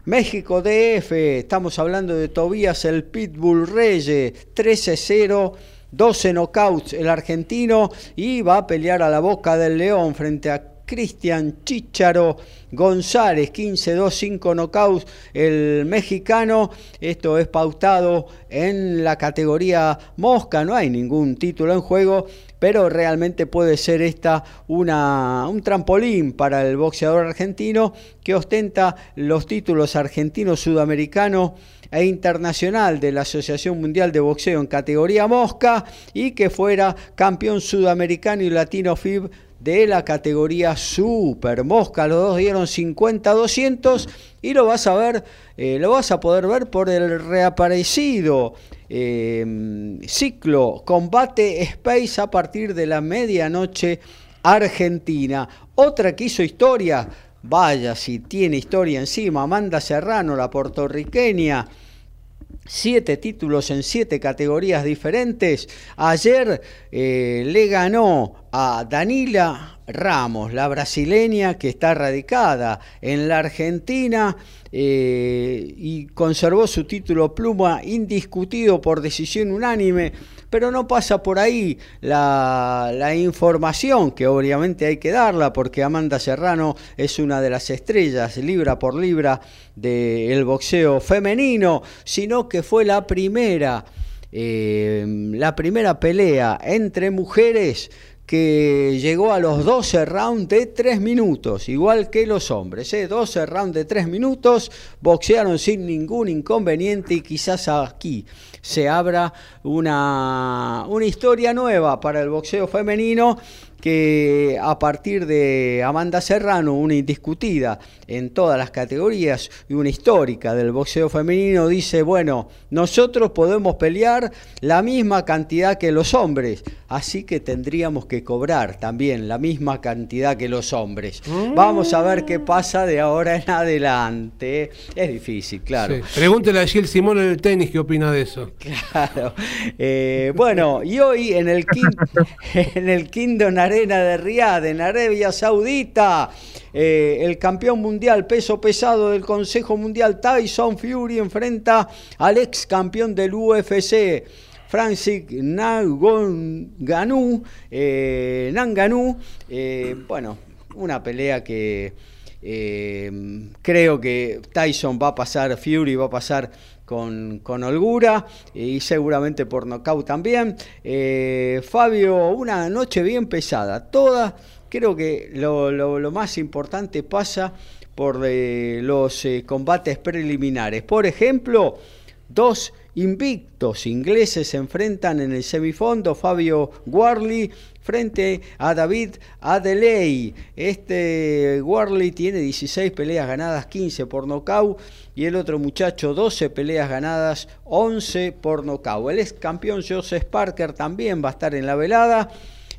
A: México DF, estamos hablando de Tobías el Pitbull Reyes, 13-0. 12 knockouts el argentino y va a pelear a la boca del león frente a Cristian Chicharo González, 15-2, 5 knockouts el mexicano. Esto es pautado en la categoría mosca, no hay ningún título en juego, pero realmente puede ser esta una, un trampolín para el boxeador argentino que ostenta los títulos argentino, sudamericano e internacional de la Asociación Mundial de Boxeo en categoría mosca y que fuera campeón sudamericano y latino FIB de la categoría Super Mosca. Los dos dieron 50-200 y lo vas a ver, eh, lo vas a poder ver por el reaparecido eh, ciclo Combate Space a partir de la medianoche argentina. Otra que hizo historia, vaya si tiene historia encima, Amanda Serrano, la puertorriqueña siete títulos en siete categorías diferentes. Ayer eh, le ganó a Danila Ramos, la brasileña que está radicada en la Argentina eh, y conservó su título pluma indiscutido por decisión unánime pero no pasa por ahí la, información, que obviamente hay que darla, porque Amanda Serrano es una de las estrellas, libra por libra, del boxeo femenino, sino que fue la primera, eh, la primera pelea entre mujeres que llegó a los 12 rounds de 3 minutos, igual que los hombres. ¿eh? 12 rounds de 3 minutos, boxearon sin ningún inconveniente y quizás aquí se abra una, una historia nueva para el boxeo femenino que a partir de Amanda Serrano, una indiscutida en todas las categorías y una histórica del boxeo femenino, dice, bueno, nosotros podemos pelear la misma cantidad que los hombres, así que tendríamos que cobrar también la misma cantidad que los hombres. Vamos a ver qué pasa de ahora en adelante. Es difícil, claro. Sí.
C: Pregúntele a Gil Simón en el tenis qué opina de eso.
A: Claro. Eh, bueno, y hoy en el, en el Kingdom Arena de Riyadh, en Arabia Saudita. Eh, el campeón mundial peso pesado del Consejo Mundial Tyson Fury enfrenta al ex campeón del UFC. Francis Ngannou, eh, eh, bueno, una pelea que eh, creo que Tyson va a pasar, Fury va a pasar con, con holgura y seguramente por nocaut también. Eh, Fabio, una noche bien pesada, toda, creo que lo, lo, más importante pasa por eh, los eh, combates preliminares. Por ejemplo, dos invictos ingleses se enfrentan en el semifondo, Fabio Warley frente a David Adeley. Este Warley tiene 16 peleas ganadas, 15 por nocaut y el otro muchacho 12 peleas ganadas, 11 por nocaut. El ex campeón Joseph Parker también va a estar en la velada.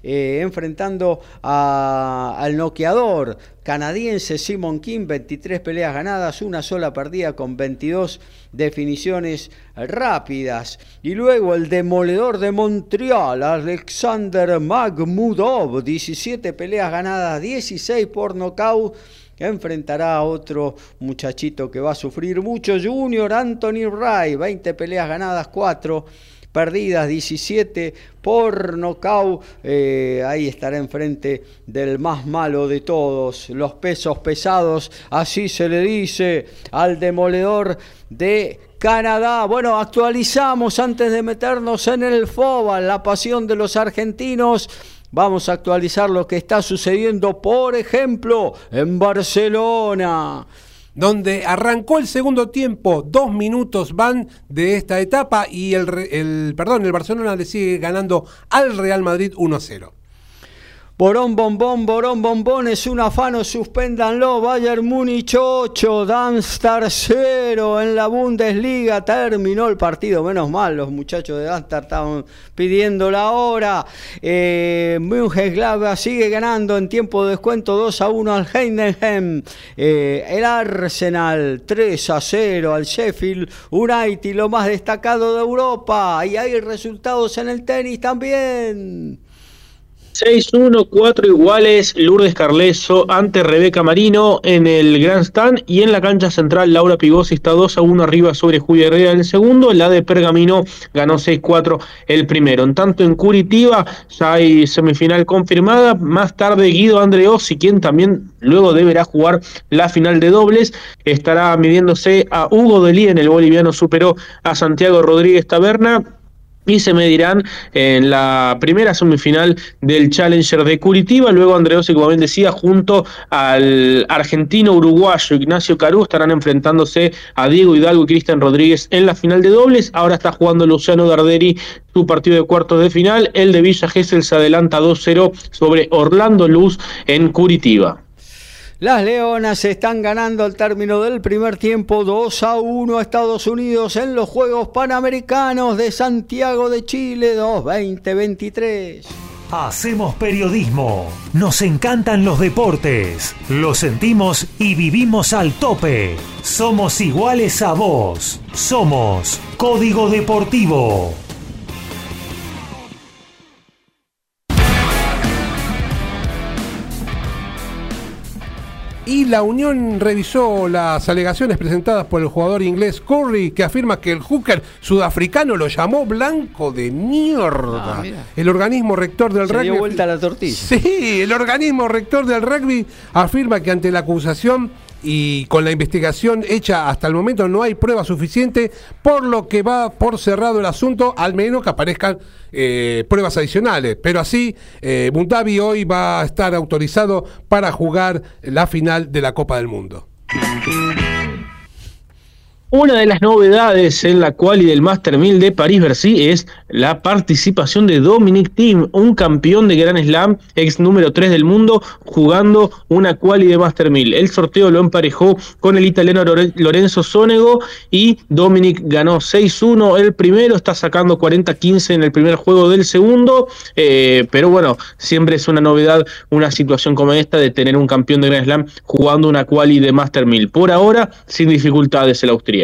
A: Eh, enfrentando al noqueador canadiense Simon King, 23 peleas ganadas, una sola perdida con 22 definiciones rápidas. Y luego el demoledor de Montreal, Alexander Magmudov, 17 peleas ganadas, 16 por nocaut enfrentará a otro muchachito que va a sufrir mucho, Junior Anthony Ray, 20 peleas ganadas, 4 perdidas, 17 por nocaut. Eh, ahí estará enfrente del más malo de todos, los pesos pesados, así se le dice al demoledor de Canadá. Bueno, actualizamos antes de meternos en el FOBA, la pasión de los argentinos. Vamos a actualizar lo que está sucediendo, por ejemplo, en Barcelona
C: donde arrancó el segundo tiempo, dos minutos van de esta etapa y el, el, perdón, el Barcelona le sigue ganando al Real Madrid 1 a 0.
A: Borón, bombón, borón, bombón, es un afano, suspéndanlo. Bayern Múnich 8, Darmstadt 0 en la Bundesliga. Terminó el partido, menos mal, los muchachos de Darmstadt estaban pidiendo la hora. Eh, sigue ganando en tiempo de descuento 2 a 1 al Heidenheim. Eh, el Arsenal 3 a 0 al Sheffield United, lo más destacado de Europa. Y hay resultados en el tenis también.
B: 6-1, 4 iguales, Lourdes Carleso ante Rebeca Marino en el Grand Stand y en la cancha central Laura Pigosi está 2 a 1 arriba sobre Julia Herrera en el segundo, la de Pergamino ganó 6-4 el primero. En tanto en Curitiba ya hay semifinal confirmada, más tarde Guido Andreossi, quien también luego deberá jugar la final de dobles, estará midiéndose a Hugo Delí en el boliviano superó a Santiago Rodríguez Taberna y se medirán en la primera semifinal del Challenger de Curitiba. Luego Andreossi, como bien decía, junto al argentino uruguayo Ignacio Carú estarán enfrentándose a Diego Hidalgo y Cristian Rodríguez en la final de dobles. Ahora está jugando Luciano Darderi su partido de cuartos de final. El de Villa Gesell se adelanta 2-0 sobre Orlando Luz en Curitiba.
A: Las Leonas están ganando al término del primer tiempo 2 a 1 a Estados Unidos en los Juegos Panamericanos de Santiago de Chile 2023.
D: Hacemos periodismo. Nos encantan los deportes. Lo sentimos y vivimos al tope. Somos iguales a vos. Somos Código Deportivo.
C: Y la Unión revisó las alegaciones presentadas por el jugador inglés Curry, que afirma que el hooker sudafricano lo llamó blanco de mierda.
A: Ah,
C: el organismo rector del
A: Se
C: rugby.
A: dio vuelta la tortilla.
C: Sí, el organismo rector del rugby afirma que ante la acusación y con la investigación hecha hasta el momento no hay prueba suficiente, por lo que va por cerrado el asunto, al menos que aparezcan eh, pruebas adicionales. Pero así, eh, hoy va a estar autorizado para jugar la final de la Copa del Mundo.
B: Una de las novedades en la quali del Master 1000 de París-Bercy es la participación de Dominic Thiem, un campeón de Grand Slam, ex número 3 del mundo, jugando una quali de Master 1000. El sorteo lo emparejó con el italiano Lore- Lorenzo Sonego y Dominic ganó 6-1 el primero, está sacando 40-15 en el primer juego del segundo, eh, pero bueno, siempre es una novedad una situación como esta de tener un campeón de Grand Slam jugando una quali de Master 1000. Por ahora, sin dificultades el austríaco.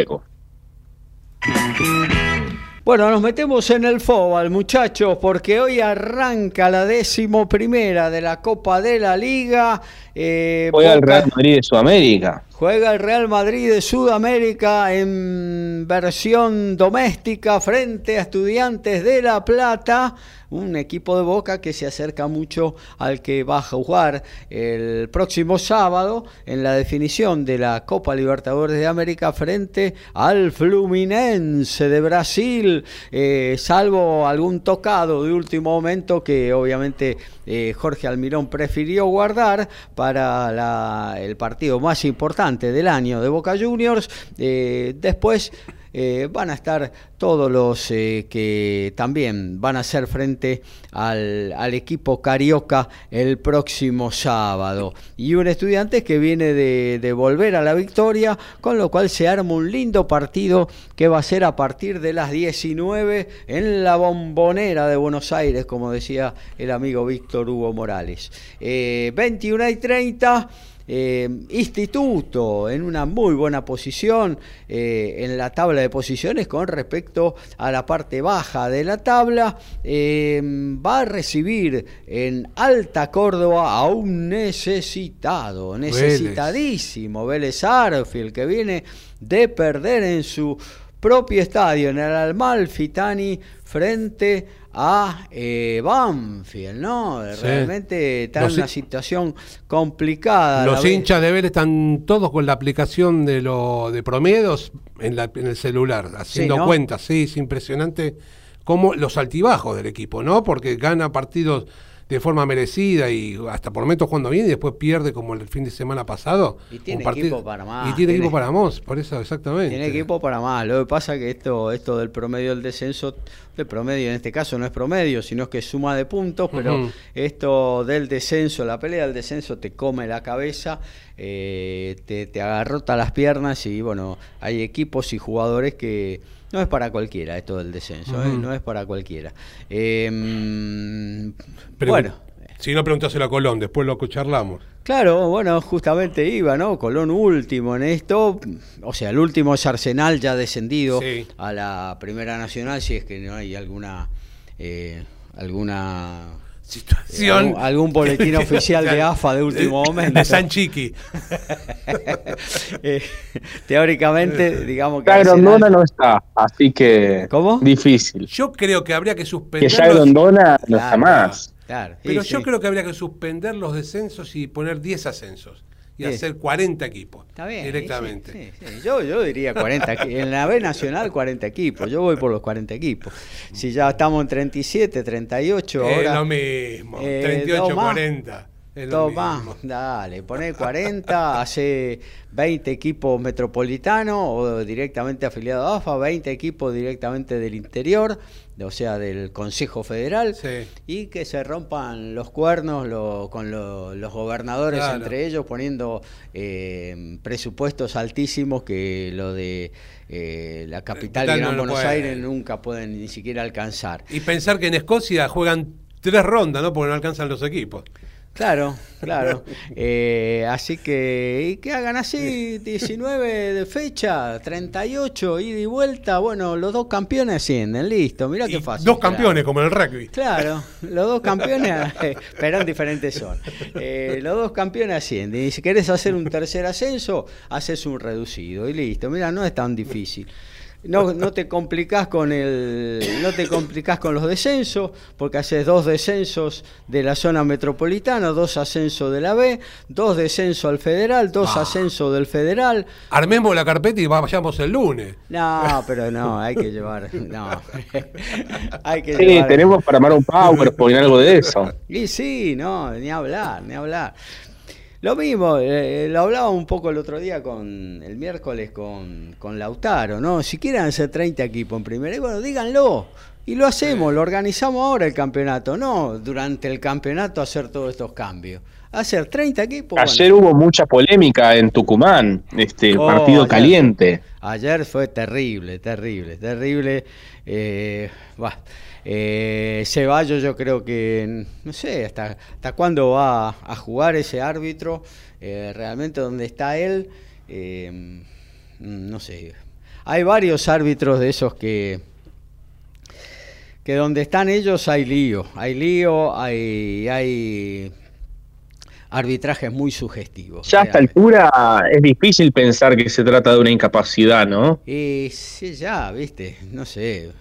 A: Bueno, nos metemos en el fútbol, muchachos, porque hoy arranca la décimo primera de la Copa de la Liga. Eh,
B: Juega el
A: Boca-
B: Real Madrid de Sudamérica.
A: Juega el Real Madrid de Sudamérica en versión doméstica frente a Estudiantes de La Plata, un equipo de Boca que se acerca mucho al que va a jugar el próximo sábado en la definición de la Copa Libertadores de América frente al Fluminense de Brasil, eh, salvo algún tocado de último momento que obviamente eh, Jorge Almirón prefirió guardar para el partido más importante del año de Boca Juniors. Eh, después eh, van a estar todos los eh, que también van a hacer frente al, equipo carioca el próximo sábado. Y un estudiante que viene de, volver a la victoria, con lo cual se arma un lindo partido que va a ser a partir de las 19 en la bombonera de Buenos Aires, como decía el amigo Víctor Hugo Morales. Eh, 21 y 30. Eh, instituto en una muy buena posición eh, en la tabla de posiciones con respecto a la parte baja de la tabla. Eh, va a recibir en Alta Córdoba a un necesitado, necesitadísimo Vélez Arfield, que viene de perder en su propio estadio, en el Almalfitani, frente a eh, Banfield, ¿no?
C: Sí.
A: Realmente está
C: Los
A: en una situación complicada.
C: Los hinchas de Vélez están todos con la aplicación de lo de promedios en, la- en el celular, haciendo
A: ¿no?
C: cuentas. Sí, es impresionante como los altibajos del equipo, ¿no? Porque gana partidos de forma merecida y hasta por momentos cuando viene y después pierde como el fin de semana pasado.
A: Y tiene equipo para más,
C: Y tiene,
A: tiene-
C: equipo para más, por eso exactamente.
A: Tiene equipo para más. Lo que pasa es que esto, esto del promedio del descenso, el promedio en este caso no es promedio, sino que es suma de puntos, pero esto del descenso, la pelea del descenso te come la cabeza, eh, te, te agarrota las piernas y bueno, hay equipos y jugadores que no es para cualquiera esto del descenso, ¿eh? No es para cualquiera. Eh,
C: Pero
A: bueno.
C: Si no, pregúntaselo a Colón, después lo charlamos.
A: Claro, bueno, justamente iba, ¿no? Colón último en esto. O sea, el último es Arsenal ya descendido
C: Sí.
A: a la Primera Nacional, si es que no hay alguna. eh, alguna
C: situación.
A: Algún, algún boletín oficial de AFA de último momento.
C: De San Chiqui.
A: Eh, teóricamente, digamos que.
B: Ya Grondona no está, así que
A: ¿Cómo?
B: difícil.
C: Yo creo que habría que
B: Que
C: suspender.
B: ya
C: los-
B: Grondona no está
A: Claro,
B: más.
A: Claro, sí,
C: Pero yo
A: sí.
C: creo que habría que suspender los descensos y poner 10 ascensos. Y
A: Sí.
C: hacer 40 equipos.
A: Está bien.
C: Directamente.
A: sí, sí, sí. Yo, yo diría 40. equi- En la B Nacional, 40 equipos. Yo voy por los 40 equipos. Si ya estamos en 37, 38,
C: Es
A: ahora.
C: lo mismo.
A: eh,
C: 38,
A: dos más.
C: 40. Es lo
A: Toma, dale, poné 40, hace 20 equipos metropolitanos o directamente afiliados a AFA, 20 equipos directamente del interior, o sea, del Consejo Federal,
C: Sí.
A: y que se rompan los cuernos lo- con lo- los gobernadores
C: Claro.
A: entre ellos, poniendo eh, presupuestos altísimos que lo de eh, la capital y Gran
C: no
A: Buenos
C: puede.
A: Aires nunca pueden ni siquiera alcanzar.
C: Y pensar que en Escocia juegan tres rondas, ¿no? Porque no alcanzan los equipos.
A: Claro, claro. Eh, así que, y que hagan así, 19 de fecha, 38, ida y vuelta. Bueno, los dos campeones ascienden, listo, mirá qué fácil.
C: dos
A: claro.
C: campeones, como en el rugby.
A: Claro, los dos campeones, pero en diferentes son. Eh, los dos campeones ascienden. Y si querés hacer un tercer ascenso, haces un reducido y listo. Mira, no es tan difícil. No, no te complicás con el, no te complicás con los descensos, porque haces dos descensos de la zona metropolitana, dos ascensos de la B, dos descensos al federal, dos
C: Ah.
A: ascensos del federal.
C: Armemos la carpeta y vayamos el lunes.
A: No, pero no, hay que llevar, no. hay que
B: Sí,
A: llevar-
B: tenemos para armar un PowerPoint, algo de eso.
A: Y sí, no, ni hablar, ni hablar. Lo mismo, eh, lo hablaba un poco el otro día con el miércoles con, con Lautaro, ¿no? Si quieren hacer 30 equipos en primera, y bueno, díganlo. Y lo hacemos, lo organizamos ahora el campeonato, no durante el campeonato hacer todos estos cambios. Hacer 30 equipos. bueno.
B: Ayer hubo mucha polémica en Tucumán, este
A: Oh,
B: partido
A: ayer.
B: caliente.
A: Ayer fue terrible, terrible, terrible. Eh, bah, eh, Ceballos yo creo que, no sé, hasta, hasta cuándo va a jugar ese árbitro, Eh, realmente donde está él, eh, no sé. Hay varios árbitros de esos que, que donde están ellos hay lío, hay lío, hay, hay arbitrajes muy sugestivos.
B: Ya a esta altura es difícil pensar que se trata de una incapacidad, ¿no?
A: Y sí, ya, viste, no sé.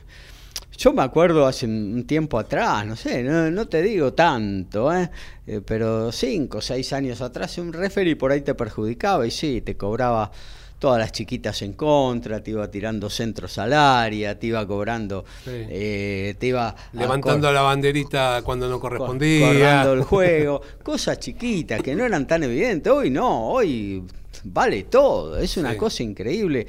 A: Yo me acuerdo hace un tiempo atrás, no sé, no, no te digo tanto, ¿eh? Eh, pero cinco o seis años atrás un referee por ahí te perjudicaba y sí, te cobraba todas las chiquitas en contra, te iba tirando centros al área, te iba cobrando,
C: Sí.
A: eh, te iba
C: Levantando la banderita cuando no
A: co-
C: correspondía.
A: cortando el juego, cosas chiquitas que no eran tan evidentes. Hoy no, hoy vale todo, es una
C: Sí.
A: cosa increíble.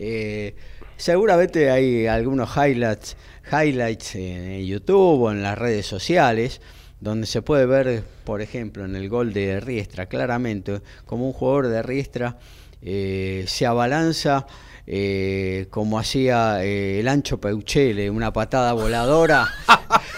A: Eh, seguramente hay algunos highlights, highlights en YouTube o en las redes sociales donde se puede ver, por ejemplo, en el gol de Riestra, claramente, como un jugador de Riestra eh, se abalanza eh, como hacía eh, el ancho Peuchele, una patada voladora.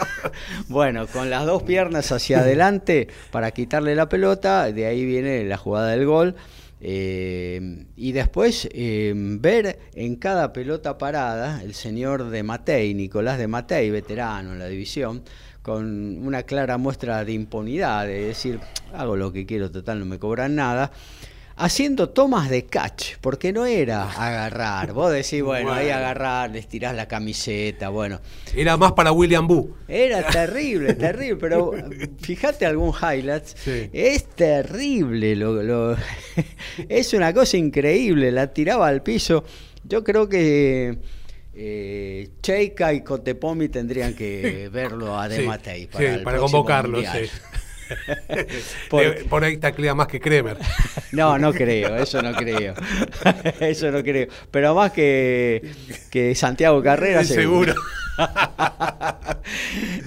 A: bueno, con las dos piernas hacia adelante para quitarle la pelota, de ahí viene la jugada del gol. Eh, y después eh, ver en cada pelota parada el señor de Matei, Nicolás de Matei, veterano en la división, con una clara muestra de impunidad, de decir, hago lo que quiero, total, no me cobran nada, haciendo tomas de catch, porque no era agarrar. Vos decís, bueno, ahí agarrar, les tirás la camiseta, bueno.
C: Era más para William Boo.
A: Era terrible, terrible, pero fíjate algún highlight.
C: Sí.
A: Es terrible, lo, lo- es una cosa increíble, la tiraba al piso. Yo creo que eh, Cheika y Cotepomi tendrían que verlo a De
C: Sí,
A: Matei
C: sí,
A: para,
C: para convocarlo. Sí.
A: Por-
C: Por ahí taclea más que Kremer.
A: No, no creo, eso no creo. Eso no creo. Pero más que, que Santiago Carrera, seguro.
C: Seguro.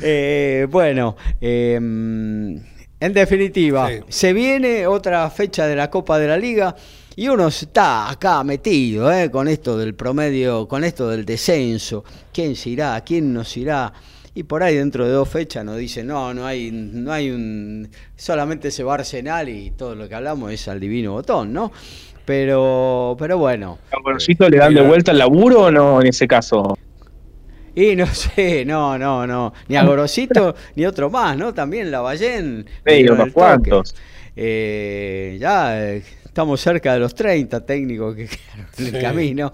A: Eh, bueno, eh, en definitiva,
C: Sí.
A: se viene otra fecha de la Copa de la Liga y uno está acá metido eh, con esto del promedio, con esto del descenso. ¿Quién se irá? ¿Quién nos irá? Y por ahí dentro de dos fechas nos dicen, no, no hay, no hay un, solamente se va Arsenal y todo lo que hablamos es al divino botón, ¿no? Pero, pero bueno,
B: ¿A Borosito le dan de vuelta el laburo o no en ese caso?
A: Y no sé, no, no, no. Ni a Gorosito ni otro más, ¿no? También la Ballén.
B: Sí, unos cuantos.
A: Eh, ya eh, estamos cerca de los 30 técnicos que quedaron en el camino.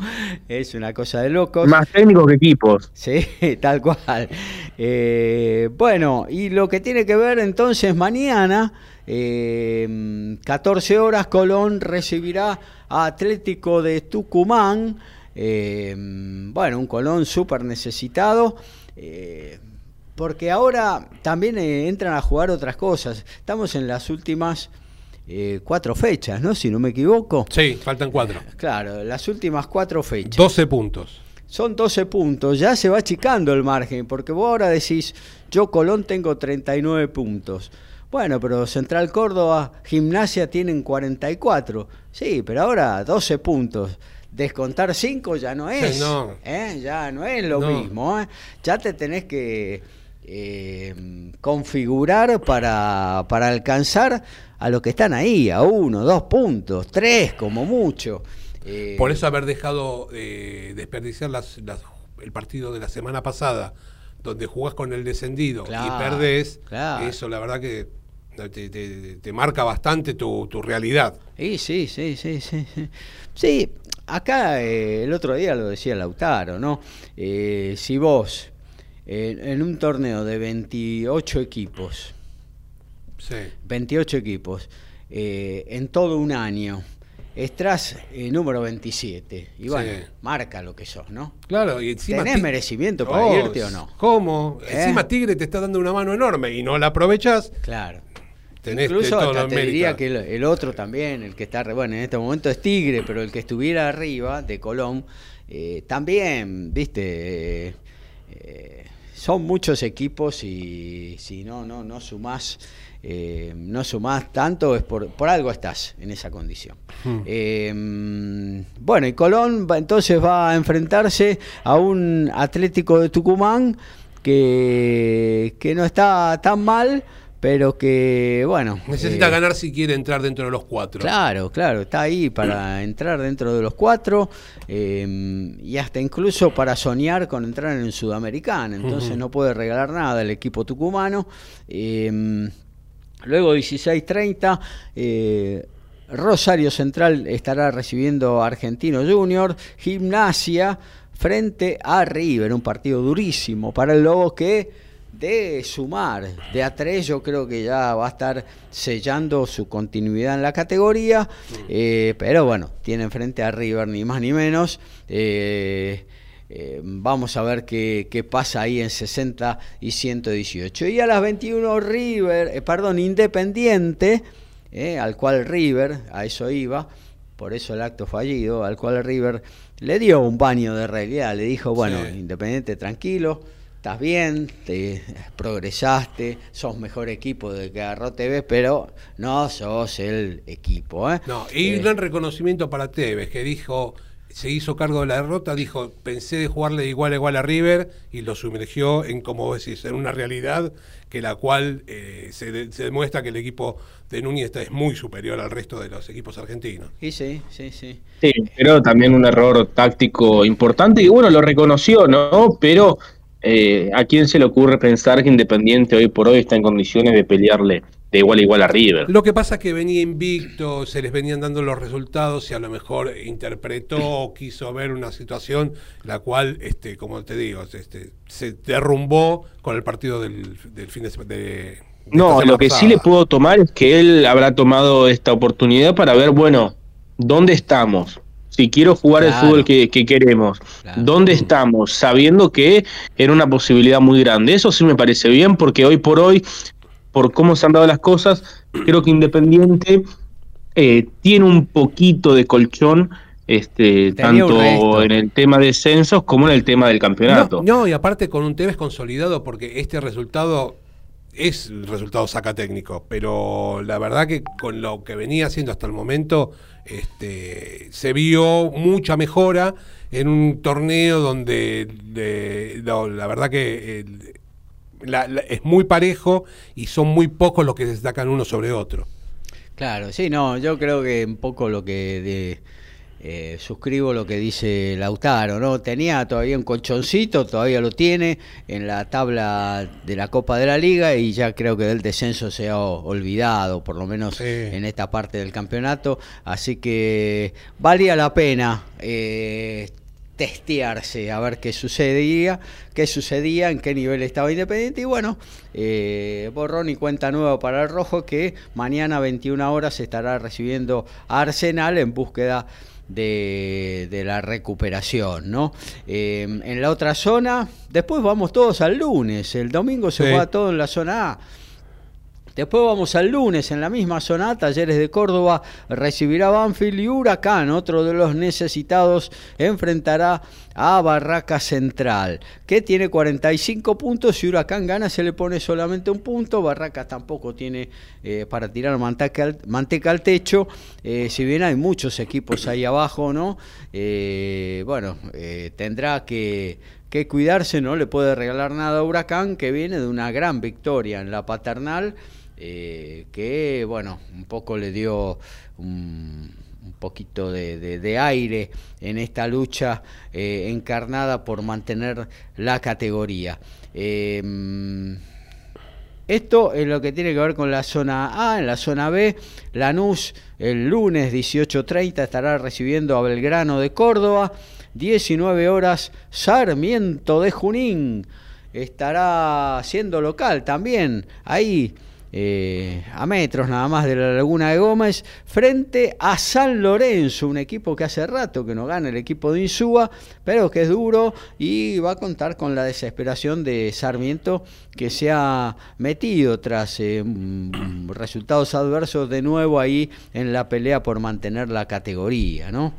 A: Es una cosa de locos.
B: Más técnicos que equipos.
A: Sí, tal cual. Eh, bueno, y lo que tiene que ver entonces mañana, eh, 14 horas, Colón recibirá a Atlético de Tucumán. Eh, bueno, un Colón súper necesitado. eh, porque ahora también eh, entran a jugar otras cosas. Estamos en las últimas eh, cuatro fechas, ¿no? Si no me equivoco.
C: Sí, faltan cuatro.
A: Claro, las últimas cuatro fechas.
C: 12 puntos.
A: Son 12 puntos, ya se va achicando el margen, porque vos ahora decís, yo Colón tengo 39 puntos. Bueno, pero Central Córdoba, Gimnasia tienen 44. Sí, pero ahora 12 puntos. Descontar 5 ya no es.
C: No.
A: ¿eh? Ya no es lo
C: No.
A: mismo. ¿eh? Ya te tenés que eh, configurar para, para alcanzar a los que están ahí, a uno, dos puntos, tres como mucho. Eh,
C: Por eso haber dejado eh, desperdiciar las, las- el partido de la semana pasada, donde jugás con el descendido
A: Claro,
C: y perdés,
A: claro.
C: eso la verdad que te, te- te marca bastante tu, tu realidad.
A: Sí, sí, sí, sí, sí. sí. Sí, acá eh, el otro día lo decía Lautaro, ¿no? Eh, si vos en- en un torneo de 28 equipos,
C: Sí.
A: 28 equipos, eh, en todo un año, estás eh, número 27, y bueno,
C: Sí.
A: marca lo que sos, ¿no?
C: Claro, y encima.
A: ¿Tenés merecimiento para
C: Oh,
A: irte o no?
C: ¿Cómo?
A: ¿Eh?
C: Encima Tigre te está dando una mano enorme y no la aprovechas.
A: Claro.
C: Tenés
A: Incluso hasta te diría que el, el otro también, el que está, bueno, en este momento es Tigre, pero el que estuviera arriba de Colón, eh, también, viste, son muchos equipos y si no, no, no sumás, eh, no sumás tanto, es por, por algo estás en esa condición.
C: Hmm.
A: Eh, bueno, y Colón va- entonces va a enfrentarse a un Atlético de Tucumán que, que no está tan mal, pero que, bueno.
C: Necesita
A: eh,
C: ganar si quiere entrar dentro de los cuatro.
A: Claro, claro, está ahí para entrar dentro de los cuatro eh, y hasta incluso para soñar con entrar en Sudamericana. Entonces no puede regalar nada el equipo tucumano. Eh, luego 16-30, eh, Rosario Central estará recibiendo a Argentino Junior, Gimnasia frente a River, un partido durísimo para el Lobo que de sumar de a tres yo creo que ya va a estar sellando su continuidad en la categoría, eh, pero bueno, tiene frente a River ni más ni menos. eh, eh, vamos a ver qué, qué pasa ahí en 60 y 118. Y a las 21 River, eh, perdón, Independiente, eh, al cual River, a eso iba, por eso el acto fallido, al cual River le dio un baño de realidad, le dijo, bueno,
C: Sí.
A: Independiente, tranquilo, estás bien, te progresaste, sos mejor equipo de que agarró TV, pero no sos el equipo.
C: No, y un gran reconocimiento para Tevez, que dijo, se hizo cargo de la derrota, dijo, pensé de jugarle de igual a igual a River y lo sumergió en, como vos decís, en una realidad que la cual eh, se, de- se demuestra que el equipo de Núñez es muy superior al resto de los equipos argentinos.
A: y sí, sí, sí.
B: Sí, pero también un error táctico importante y bueno, lo reconoció, ¿no? Pero eh, ¿a quién se le ocurre pensar que Independiente hoy por hoy está en condiciones de pelearle de igual a igual a River?
C: Lo que pasa es que venía invicto, se les venían dando los resultados y a lo mejor interpretó o quiso ver una situación la cual, este, como te digo, este, se derrumbó con el partido del, del fin de semana.
B: No, lo que sí le puedo tomar es que él habrá tomado esta oportunidad para ver, bueno, ¿dónde estamos? Si quiero jugar el fútbol que, que queremos,
A: Claro.
B: ¿dónde estamos? Sabiendo que era una posibilidad muy grande. Eso sí me parece bien porque hoy por hoy, por cómo se han dado las cosas, creo que Independiente eh, tiene un poquito de colchón. Este,
A: Tenía
B: tanto en el tema de censos como en el tema del campeonato.
C: No, no, y aparte con un Tevez consolidado, porque este resultado es el resultado saca técnico, pero la verdad que con lo que venía haciendo hasta el momento, este, se vio mucha mejora en un torneo donde de- la verdad que el- la- la- es muy parejo y son muy pocos los que destacan uno sobre otro.
A: Claro, sí, no, yo creo que un poco lo que de- eh, suscribo lo que dice Lautaro, ¿no? Tenía todavía un colchoncito, todavía lo tiene en la tabla de la Copa de la Liga y ya creo que del descenso se ha olvidado, por lo menos
C: Sí.
A: en esta parte del campeonato. Así que valía la pena eh, testearse a ver qué sucedía, qué sucedía, en qué nivel estaba Independiente y bueno, eh, borrón y cuenta nueva para el Rojo que mañana 21 horas estará recibiendo a Arsenal en búsqueda de, de la recuperación, ¿no? Eh, en la otra zona, después vamos todos al lunes, el domingo se
C: Sí.
A: juega todo en la zona A. Después vamos al lunes, en la misma zona, Talleres de Córdoba recibirá Banfield y Huracán, otro de los necesitados, enfrentará a Barraca Central, que tiene 45 puntos. Si Huracán gana, se le pone solamente un punto. Barraca tampoco tiene eh, para tirar manteca al, manteca al techo. Eh, si bien hay muchos equipos ahí abajo, ¿no? Eh, bueno, tendrá que que cuidarse, no le puede regalar nada a Huracán, que viene de una gran victoria en la paternal, eh, que bueno, un poco le dio un, poquito de aire en esta lucha eh, encarnada por mantener la categoría. Eh, esto es lo que tiene que ver con la zona A. En la zona B, Lanús el lunes 18.30 estará recibiendo a Belgrano de Córdoba. 19 horas, Sarmiento de Junín estará siendo local también. Ahí eh, a metros nada más de la Laguna de Gómez, frente a San Lorenzo, un equipo que hace rato que no gana el equipo de Insúa, pero que es duro y va a contar con la desesperación de Sarmiento que se ha metido tras eh, mm, resultados adversos de nuevo ahí en la pelea por mantener la categoría, ¿no?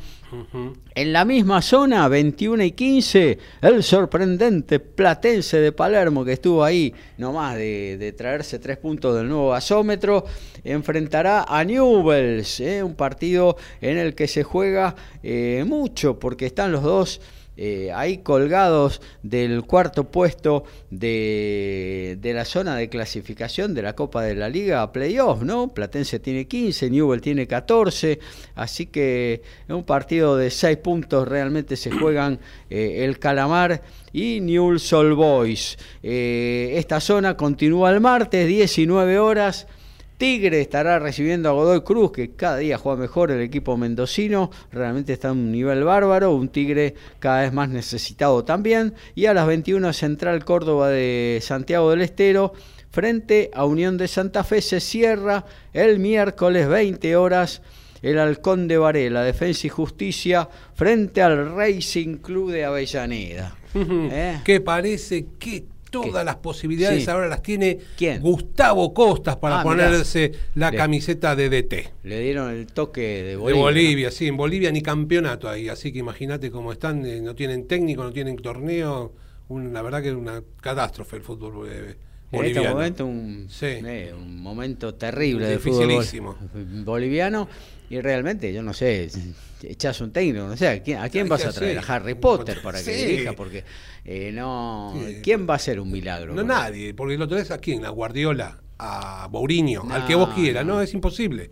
A: En la misma zona, 21 y 15, el sorprendente Platense de Palermo, que estuvo ahí nomás de, de traerse tres puntos del nuevo gasómetro, enfrentará a Newells, ¿eh? un partido en el que se juega eh, mucho, porque están los dos eh, ahí colgados del cuarto puesto de, de la zona de clasificación de la Copa de la Liga a playoff, ¿no? Platense tiene 15, Newell tiene 14, así que es un partido de 6 puntos realmente se juegan eh, el Calamar y Newell's Old Boys. Eh, esta zona continúa el martes, 19 horas. Tigre estará recibiendo a Godoy Cruz, que cada día juega mejor el equipo mendocino, realmente está a un nivel bárbaro, un Tigre cada vez más necesitado también. Y a las 21 Central Córdoba de Santiago del Estero, frente a Unión de Santa Fe, se cierra el miércoles 20 horas el Halcón de Varela, Defensa y Justicia, frente al Racing Club de Avellaneda. ¿Eh?
C: Que parece que todas
A: ¿Qué?
C: las posibilidades
A: Sí.
C: ahora las tiene
A: ¿Quién?
C: Gustavo Costas para
A: Ah, mirá.
C: ponerse la camiseta de DT.
A: Le dieron el toque de
C: De
A: Bolivia.
C: Bolivia, sí, en Bolivia ni campeonato ahí, así que imagínate cómo están, eh, no tienen técnico, no tienen torneo, un- la verdad que es una catástrofe el fútbol eh,
A: En este momento un,
C: Sí.
A: eh, un momento terrible del fútbol boliviano y realmente yo no sé echas un técnico no sé a quién, a quién
C: Hay
A: vas a traer a Harry Potter para que
C: Sí.
A: dirija porque eh, no
C: Sí.
A: quién va a hacer un milagro
C: No nadie, porque lo tenés a quién, a Guardiola, a Mourinho,
A: No,
C: al que vos quieras, no,
A: no.
C: es imposible.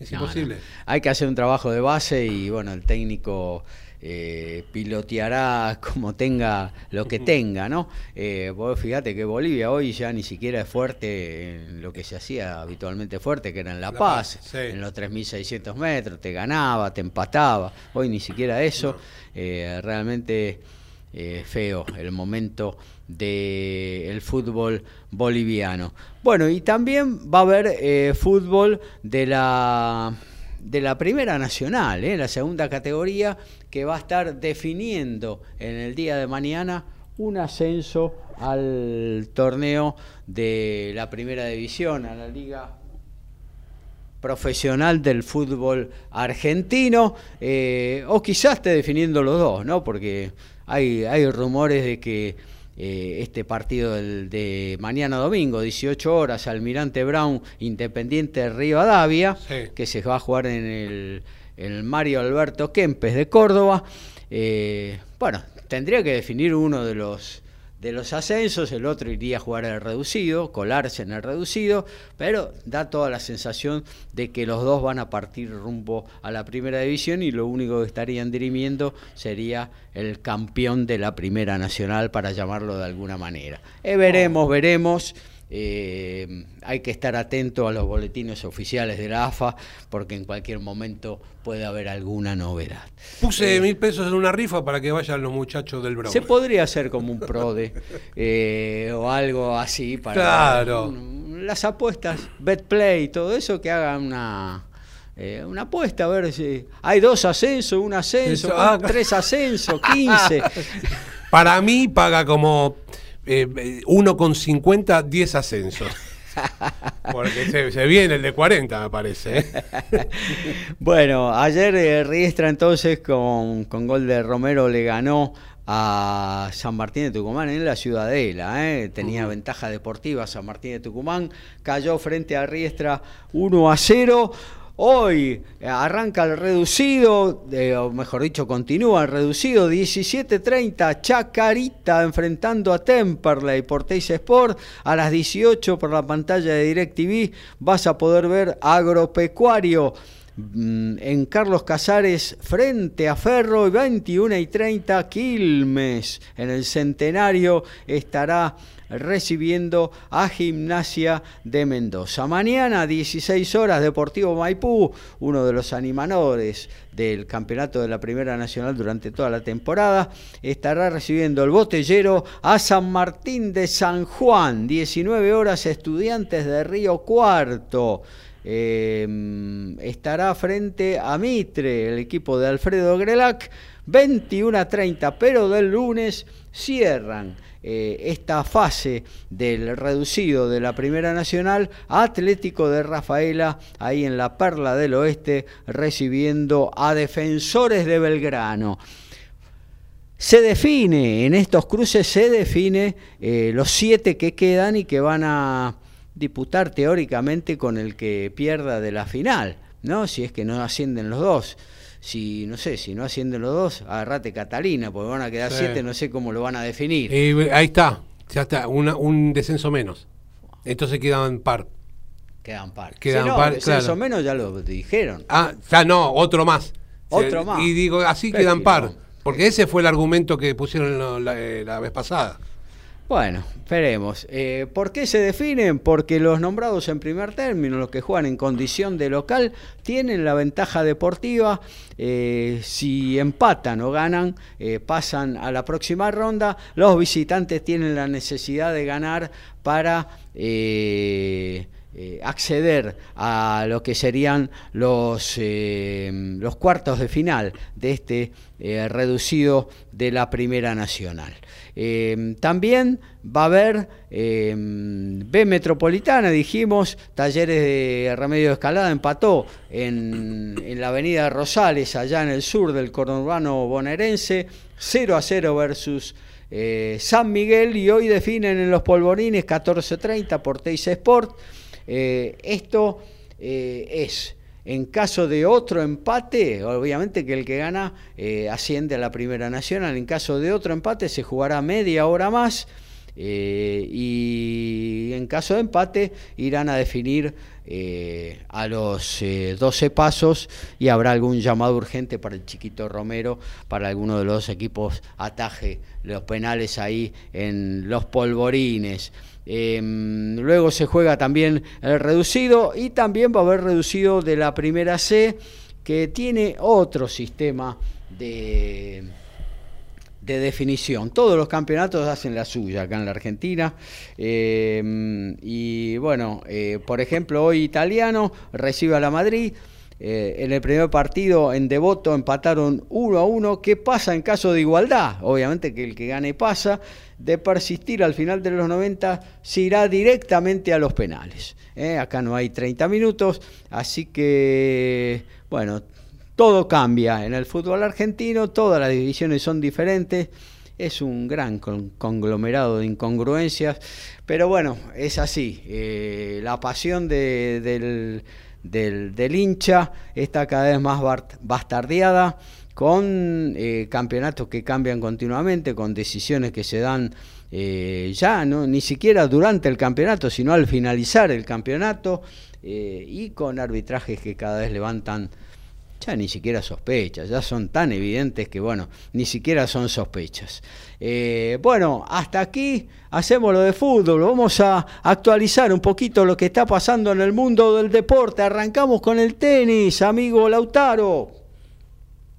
C: Es imposible.
A: Hay que hacer un trabajo de base y bueno, el técnico eh, piloteará como tenga lo que tenga, ¿no? Eh, vos fíjate que Bolivia hoy ya ni siquiera es fuerte en lo que se hacía habitualmente fuerte, que era en La,
C: La
A: Paz,
C: Paz, sí.
A: en los 3.600 metros, te ganaba, te empataba. Hoy ni siquiera eso. Eh, realmente eh, feo el momento del fútbol boliviano. Bueno, y también va a haber fútbol de la de la primera nacional, ¿eh? la segunda categoría, que va a estar definiendo en el día de mañana un ascenso al torneo de la primera división, a la liga profesional del fútbol argentino, eh, o quizás esté definiendo los dos, ¿no? Porque hay, hay rumores de que eh, este partido del- de mañana domingo, 18 horas, Almirante Brown, Independiente de Rivadavia,
C: Sí.
A: que se va a jugar en el, el Mario Alberto Kempes de Córdoba, eh, bueno, tendría que definir uno de los de los ascensos, el otro iría a jugar el reducido, colarse en el reducido, pero da toda la sensación de que los dos van a partir rumbo a la primera división y lo único que estarían dirimiendo sería el campeón de la primera nacional, para llamarlo de alguna manera. Eh, veremos, veremos. Eh, hay que estar atento a los boletines oficiales de la AFA porque en cualquier momento puede haber alguna novedad.
C: Puse mil pesos en una rifa para que vayan los muchachos del Bronx.
A: Se podría hacer como un PRODE eh, o algo así para
C: Claro.
A: un- las apuestas, BetPlay, todo eso, que hagan una eh, una apuesta, a ver si hay dos ascensos, un ascenso,
C: Eso, ah,
A: tres ascensos, 15.
C: Para mí paga como eh, 1,50, 10 ascensos. Porque se, se viene el de 40, me parece. ¿eh?
A: Bueno, ayer eh, Riestra entonces con, con gol de Romero le ganó a San Martín de Tucumán en la Ciudadela. ¿eh? Tenía ventaja deportiva San Martín de Tucumán. Cayó frente a Riestra 1 a 0. Hoy eh, arranca el reducido, eh, o mejor dicho, continúa el reducido, 17.30, Chacarita enfrentando a Temperley por Teis Sport. A las 18 por la pantalla de DirecTV vas a poder ver Agropecuario en Carlos Casares frente a Ferro y 21 y 30 Quilmes en el centenario estará recibiendo a Gimnasia de Mendoza. Mañana 16 horas Deportivo Maipú, uno de los animadores del campeonato de la Primera Nacional durante toda la temporada, estará recibiendo el botellero a San Martín de San Juan, 19 horas Estudiantes de Río Cuarto. Eh, estará frente a Mitre, el equipo de Alfredo Grelac, 21 a 30, pero del lunes cierran eh, esta fase del reducido de la Primera Nacional Atlético de Rafaela, ahí en la Perla del Oeste, recibiendo a Defensores de Belgrano. Se define, en estos cruces se define eh, los siete que quedan y que van a disputar teóricamente con el que pierda de la final, ¿no? Si es que no ascienden los dos. Si, no sé, si no ascienden los dos, agarrate Catalina, porque van a quedar
C: Sí.
A: siete, no sé cómo lo van a definir.
C: Eh, ahí está, ya está, una- un descenso menos. Entonces quedan par.
A: Quedan par.
C: Quedan
A: Si no,
C: par,
A: descenso
C: claro.
A: menos ya lo dijeron.
C: Ah, ya no, otro más.
A: Otro
C: Se-
A: más.
C: Y digo, así quedan par. Porque ese fue el argumento que pusieron la, la- eh, la vez pasada.
A: Bueno, esperemos. Eh, ¿Por qué se definen? Porque los nombrados en primer término, los que juegan en condición de local, tienen la ventaja deportiva. Eh, si empatan o ganan, eh, pasan a la próxima ronda. Los visitantes tienen la necesidad de ganar para... eh, acceder a lo que serían los, cuartos de final de este reducido de la Primera Nacional. Eh, también va a haber eh, B Metropolitana, dijimos, Talleres de Remedio de Escalada empató en, en la avenida Rosales, allá en el sur del conurbano bonaerense, 0 a 0 versus eh, San Miguel y hoy definen en los polvorines 14.30 por Teis Sport. Eh, esto eh, es, en caso de otro empate, obviamente que el que gana eh, asciende a la Primera Nacional, en caso de otro empate se jugará media hora más eh, y en caso de empate irán a definir eh, a los eh, 12 pasos y habrá algún llamado urgente para el chiquito Romero, para alguno de los equipos ataje los penales ahí en los polvorines. Eh, luego se juega también el reducido y también va a haber reducido de la primera C que tiene otro sistema de, de definición. Todos los campeonatos hacen la suya acá en la Argentina. Eh, y bueno, eh, por ejemplo, hoy Italiano recibe a la Madrid. Eh, en el primer partido en Devoto empataron 1 a 1. ¿Qué pasa en caso de igualdad? Obviamente que el que gane pasa. De persistir al final de los 90, se irá directamente a los penales. Eh, Acá no hay 30 minutos, así que, bueno, todo cambia en el fútbol argentino, todas las divisiones son diferentes. Es un gran con- conglomerado de incongruencias, pero bueno, es así. Eh, la pasión de- del, del- del hincha. Está cada vez más bastardeada con eh, campeonatos que cambian continuamente, con decisiones que se dan eh, ya, no, ni siquiera durante el campeonato, sino al finalizar el campeonato, eh, y con arbitrajes que cada vez levantan ya ni siquiera sospechas, ya son tan evidentes que, bueno, ni siquiera son sospechas. Eh, bueno, hasta aquí hacemos lo de fútbol, vamos a actualizar un poquito lo que está pasando en el mundo del deporte. Arrancamos con el tenis, amigo Lautaro.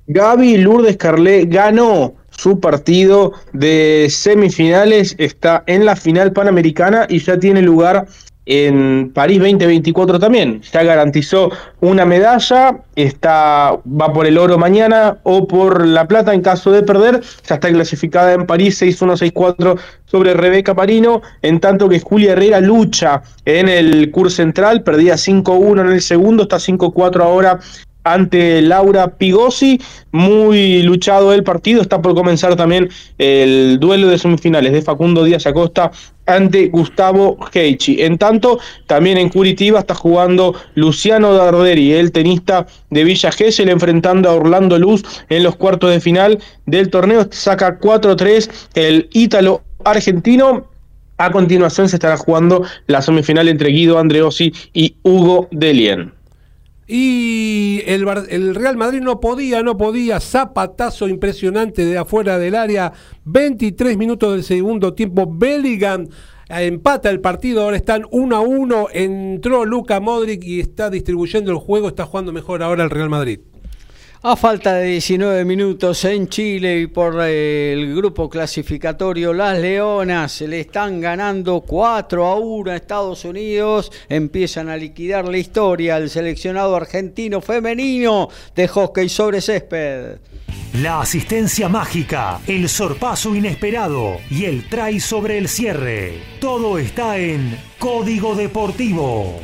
B: Gaby Lourdes Carlet ganó su partido de semifinales, está en la final panamericana y ya tiene lugar en París 2024 también. Ya garantizó una medalla, está, va por el oro mañana o por la plata en caso de perder. Ya está clasificada en París 6-1-6-4 sobre Rebeca Parino, en tanto que Julia Herrera lucha en el curso central, perdía 5-1 en el segundo, está 5-4 ahora ante Laura Pigosi. Muy luchado el partido. Está por comenzar también el duelo de semifinales de Facundo Díaz Acosta ante Gustavo Heichi. En tanto, también en Curitiba está jugando Luciano Darderi, el tenista de Villa Gesell, enfrentando a Orlando Luz en los cuartos de final del torneo. Saca 4-3 el ítalo argentino. A continuación se estará jugando la semifinal entre Guido Andreossi y Hugo Delien.
C: Y el, el, Real Madrid no podía, no podía. Zapatazo impresionante de afuera del área. 23 minutos del segundo tiempo. Bellingham empata el partido. Ahora están 1 a 1. Entró Luca Modric y está distribuyendo el juego. Está jugando mejor ahora el Real Madrid.
A: A falta de 19 minutos en Chile y por eh, el grupo clasificatorio, las Leonas le están ganando 4 a 1 a Estados Unidos. Empiezan a liquidar la historia el seleccionado argentino femenino de hockey sobre césped.
D: La asistencia mágica, el sorpaso inesperado y el try sobre el cierre. Todo está en Código Deportivo.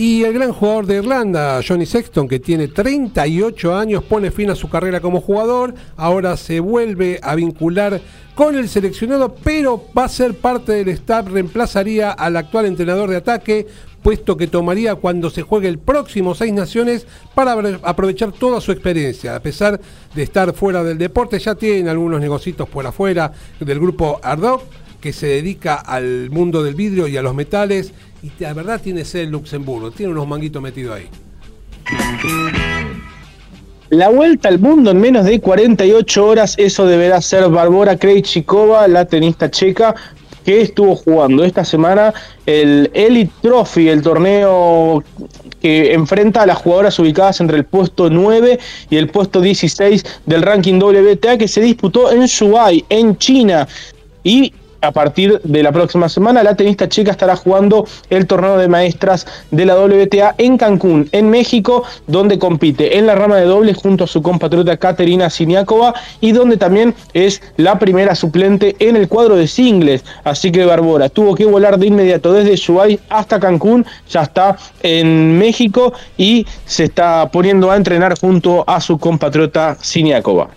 C: Y el gran jugador de Irlanda, Johnny Sexton, que tiene 38 años, pone fin a su carrera como jugador, ahora se vuelve a vincular con el seleccionado, pero va a ser parte del staff, reemplazaría al actual entrenador de ataque, puesto que tomaría cuando se juegue el próximo Seis Naciones para aprovechar toda su experiencia. A pesar de estar fuera del deporte, ya tiene algunos negocios por afuera del grupo Ardoc, que se dedica al mundo del vidrio y a los metales y la verdad tiene ser Luxemburgo, tiene unos manguitos metidos ahí.
B: La vuelta al mundo en menos de 48 horas, eso deberá ser Barbora Krejcikova, la tenista checa, que estuvo jugando esta semana el Elite Trophy, el torneo que enfrenta a las jugadoras ubicadas entre el puesto 9 y el puesto 16 del ranking WTA que se disputó en Shuai, en China. Y a partir de la próxima semana, la tenista checa estará jugando el torneo de maestras de la WTA en Cancún, en México, donde compite en la rama de dobles junto a su compatriota Katerina Siniakova y donde también es la primera suplente en el cuadro de singles. Así que Barbora tuvo que volar de inmediato desde Shuai hasta Cancún, ya está en México y se está poniendo a entrenar junto a su compatriota Siniakova.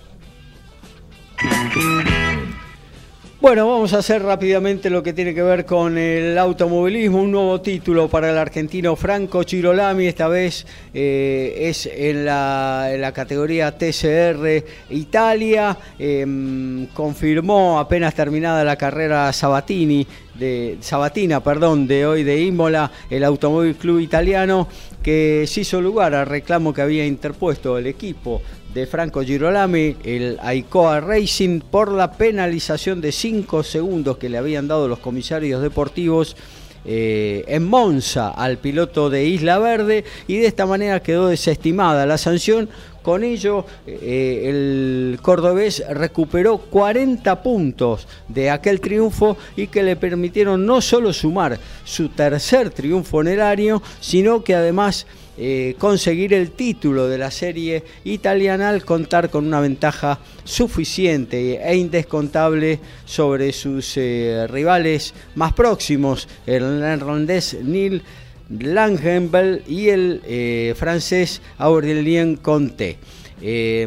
A: Bueno, vamos a hacer rápidamente lo que tiene que ver con el automovilismo. Un nuevo título para el argentino Franco Chirolami. Esta vez eh, es en la, categoría TCR Italia. Eh, confirmó apenas terminada la carrera Sabatini de Sabatina, perdón, de hoy de Imola, el Automóvil Club Italiano, que se hizo lugar al reclamo que había interpuesto el equipo de Franco Girolami, el Aicoa Racing, por la penalización de 5 segundos que le habían dado los comisarios deportivos eh, en Monza al piloto de Isla Verde y de esta manera quedó desestimada la sanción. Con ello, eh, el cordobés recuperó 40 puntos de aquel triunfo y que le permitieron no solo sumar su tercer triunfo en el año, sino que además eh, conseguir el título de la serie italiana al contar con una ventaja suficiente e indescontable sobre sus eh, rivales más próximos, el neerlandés Neil Langenbel y el eh, francés Aurélien Conté. Eh,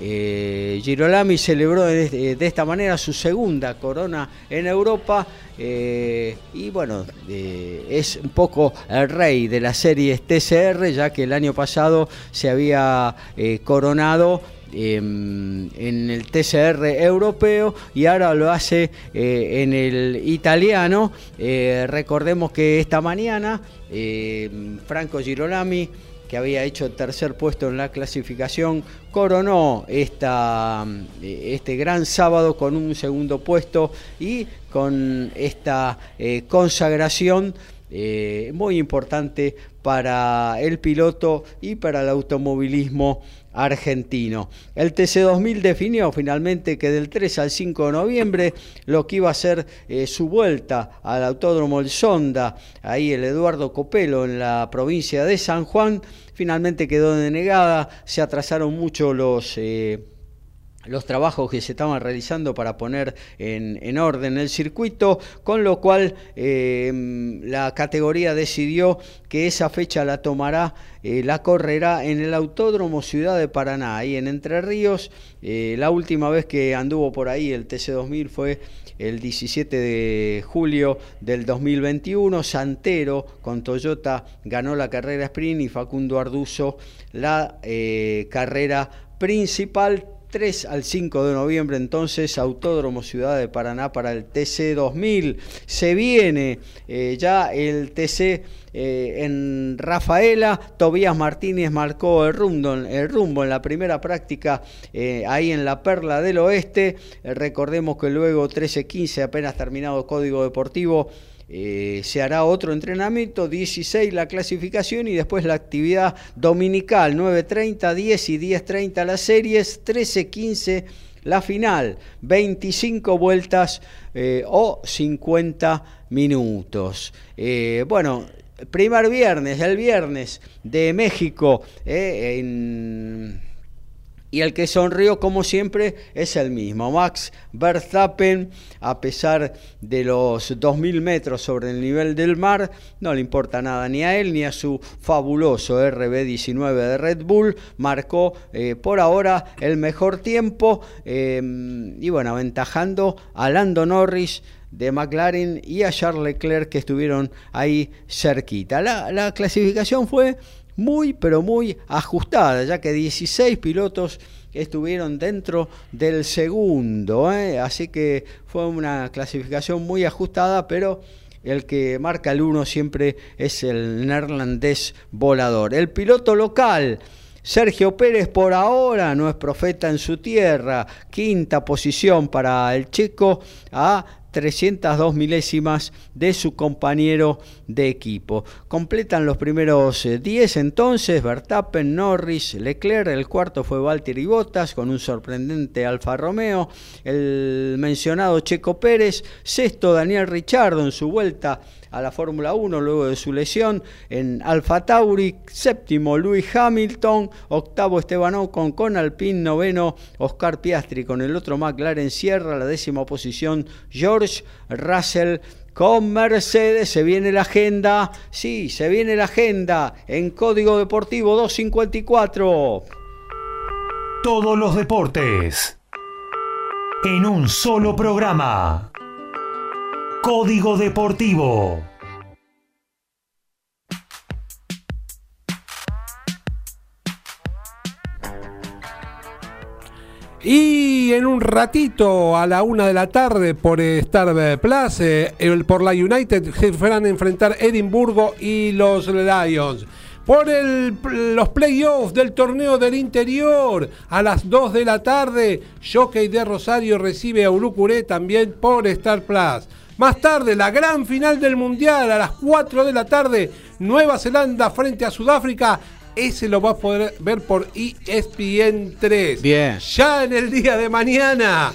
A: eh, Girolami celebró de, esta manera su segunda corona en Europa eh, y bueno, eh, es un poco el rey de las series TCR, ya que el año pasado se había coronado em, en el TCR europeo y ahora lo hace en el italiano. Recordemos que esta mañana em, Franco Girolami que había hecho tercer puesto en la clasificación, coronó esta, eh, este gran sábado con un segundo puesto y con esta eh, consagración eh, muy importante para el piloto y para el automovilismo argentino. El TC2000 definió finalmente que del 3 al 5 de noviembre lo que iba a ser eh, su vuelta al Autódromo El Sonda, ahí el Eduardo Copelo en la provincia de San Juan, finalmente quedó denegada, se atrasaron mucho los... Eh, los trabajos que se estaban realizando para poner en, en orden el circuito, con lo cual eh, la categoría decidió que esa fecha la tomará, eh, la correrá en el Autódromo Ciudad de Paraná, ahí en Entre Ríos. Eh, la última vez que anduvo por ahí el TC2000 fue el 17 de julio del 2021. Santero con Toyota ganó la carrera sprint y Facundo Arduzo la carrera principal 3 al 5 de noviembre entonces Autódromo Ciudad de Paraná para el TC 2000. Se viene eh, ya el TC eh, en Rafaela. Tobías Martínez marcó el rumbo, el rumbo en la primera práctica eh, ahí en la Perla del Oeste. recordemos que luego 13-15 apenas terminado Código Deportivo. Eh, se hará otro entrenamiento, 16 la clasificación y después la actividad dominical, 9.30, 10 y 10.30 las series, 13.15 la final, 25 vueltas eh, o 50 minutos. Eh, bueno, primer viernes, el viernes de México en y el que sonrió, como siempre, es el mismo. Max Verstappen, a pesar de los 2.000 metros sobre el nivel del mar, no le importa nada ni a él ni a su fabuloso RB19 de Red Bull. Marcó eh, por ahora el mejor tiempo eh, y bueno, aventajando a Lando Norris de McLaren y a Charles Leclerc que estuvieron ahí cerquita. La, la clasificación fue muy, pero muy ajustada, ya que 16 pilotos estuvieron dentro del segundo. ¿eh? Así que fue una clasificación muy ajustada, pero el que marca el 1 siempre es el neerlandés volador. El piloto local. Sergio Pérez por ahora no es profeta en su tierra. Quinta posición para el checo a 302 milésimas de su compañero de equipo. Completan los primeros 10 eh, entonces, Verstappen, Norris, Leclerc, el cuarto fue Valtteri Bottas con un sorprendente Alfa Romeo, el mencionado Checo Pérez, sexto Daniel Richardo en su vuelta a la Fórmula 1 luego de su lesión en Alfa Tauri, séptimo Luis Hamilton, octavo Esteban Ocon con Alpine, noveno Oscar Piastri con el otro McLaren cierra la décima posición George Russell con Mercedes se viene la agenda, sí, se viene la agenda en Código Deportivo 254.
D: Todos los deportes en un solo programa. Código Deportivo.
C: Y en un ratito, a la una de la tarde, por Star Plus, eh, por la United, se van a enfrentar Edimburgo y los Lions. Por el- los playoffs del torneo del interior, a las 2 de la tarde, Jockey de Rosario recibe a Urucuré también por Star Plus. Más tarde, la gran final del Mundial, a las 4 de la tarde, Nueva Zelanda frente a Sudáfrica. Ese lo vas a poder ver por E ESPN 3.
A: Bien.
C: Ya en el día de mañana.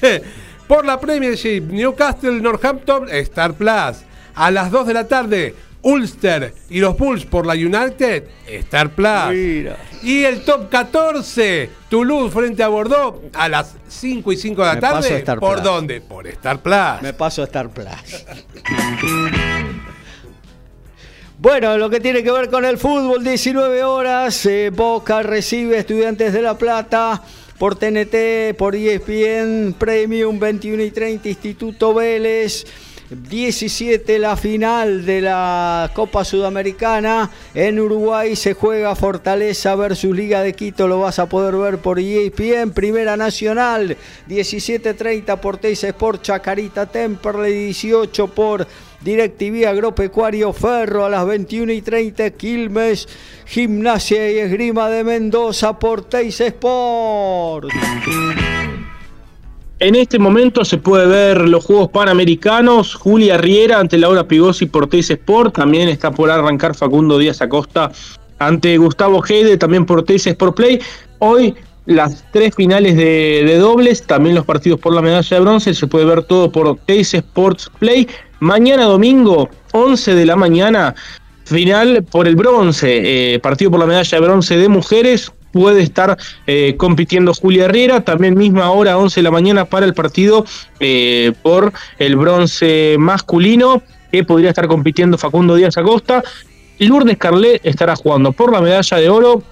C: por la Premiership, Newcastle, Northampton, Star Plus. A las 2 de la tarde, Ulster y los Bulls por la United, Star Plus.
A: Mira.
C: Y el top 14, Toulouse frente a Bordeaux, a las 5 y 5 de la
A: Me paso a
C: tarde. ¿Por
A: Plus.
C: dónde? Por Star Plus.
A: Me paso a Star Plus. Bueno, lo que tiene que ver con el fútbol, 19 horas, eh, Boca recibe Estudiantes de La Plata por TNT, por ESPN, Premium 21 y 30, Instituto Vélez. 17 la final de la Copa Sudamericana. En Uruguay se juega Fortaleza versus Liga de Quito. Lo vas a poder ver por ESPN. Primera Nacional 17.30 por Teis Sport Chacarita Temperley 18 por DirecTV Agropecuario Ferro a las 21 y 30 Quilmes Gimnasia y Esgrima de Mendoza por Teis Sport.
B: En este momento se puede ver los Juegos Panamericanos, Julia Riera ante Laura Pigosi por Teis Sport, también está por arrancar Facundo Díaz Acosta ante Gustavo Heide, también por Teis Sport Play. Hoy las tres finales de, dobles, también los partidos por la medalla de bronce, se puede ver todo por Teis Sports Play. Mañana domingo, 11 de la mañana, final por el bronce, eh, partido por la medalla de bronce de mujeres, puede estar eh, compitiendo Julia Herrera, también misma hora, 11 de la mañana, para el partido eh, por el bronce masculino, que podría estar compitiendo Facundo Díaz Acosta. Lourdes Carlet estará jugando por la medalla de oro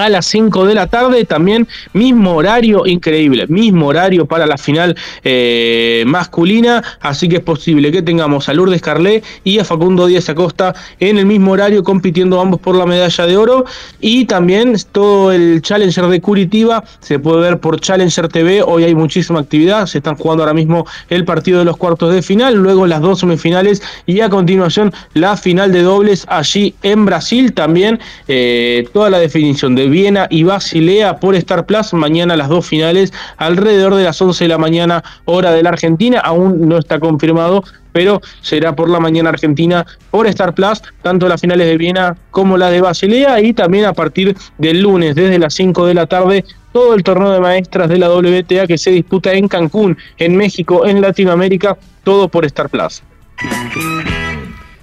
B: a las 5 de la tarde, también mismo horario increíble, mismo horario para la final eh, masculina, así que es posible que tengamos a Lourdes Carlet y a Facundo Díaz Acosta en el mismo horario compitiendo ambos por la medalla de oro. Y también todo el Challenger de Curitiba se puede ver por Challenger TV, hoy hay muchísima actividad, se están jugando ahora mismo el partido de los cuartos de final, luego las dos semifinales y a continuación la final de dobles allí en Brasil, también eh, toda la definición de Viena y Basilea por Star Plus. Mañana las dos finales alrededor de las 11 de la mañana, hora de la Argentina. Aún no está confirmado, pero será por la mañana Argentina por Star Plus, tanto las finales de Viena como las de Basilea. Y también a partir del lunes, desde las 5 de la tarde, todo el torneo de maestras de la WTA que se disputa en Cancún, en México, en Latinoamérica, todo por Star Plus.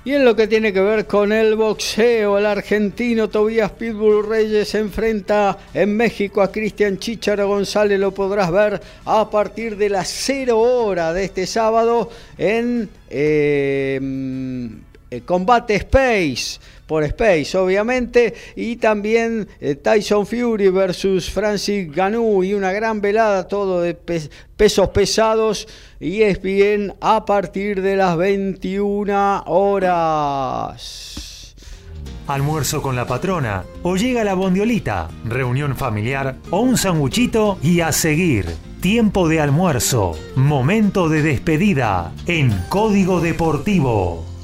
A: Y en lo que tiene que ver con el boxeo, el argentino Tobías Pitbull Reyes se enfrenta en México a Cristian Chicharo González. Lo podrás ver a partir de las 0 hora de este sábado en eh, Combate Space por Space, obviamente, y también eh, Tyson Fury versus Francis Ganou y una gran velada, todo de pe pesos pesados, y es bien a partir de las 21 horas.
D: Almuerzo con la patrona, o llega la bondiolita, reunión familiar, o un sanguchito y a seguir. Tiempo de almuerzo, momento de despedida en Código Deportivo.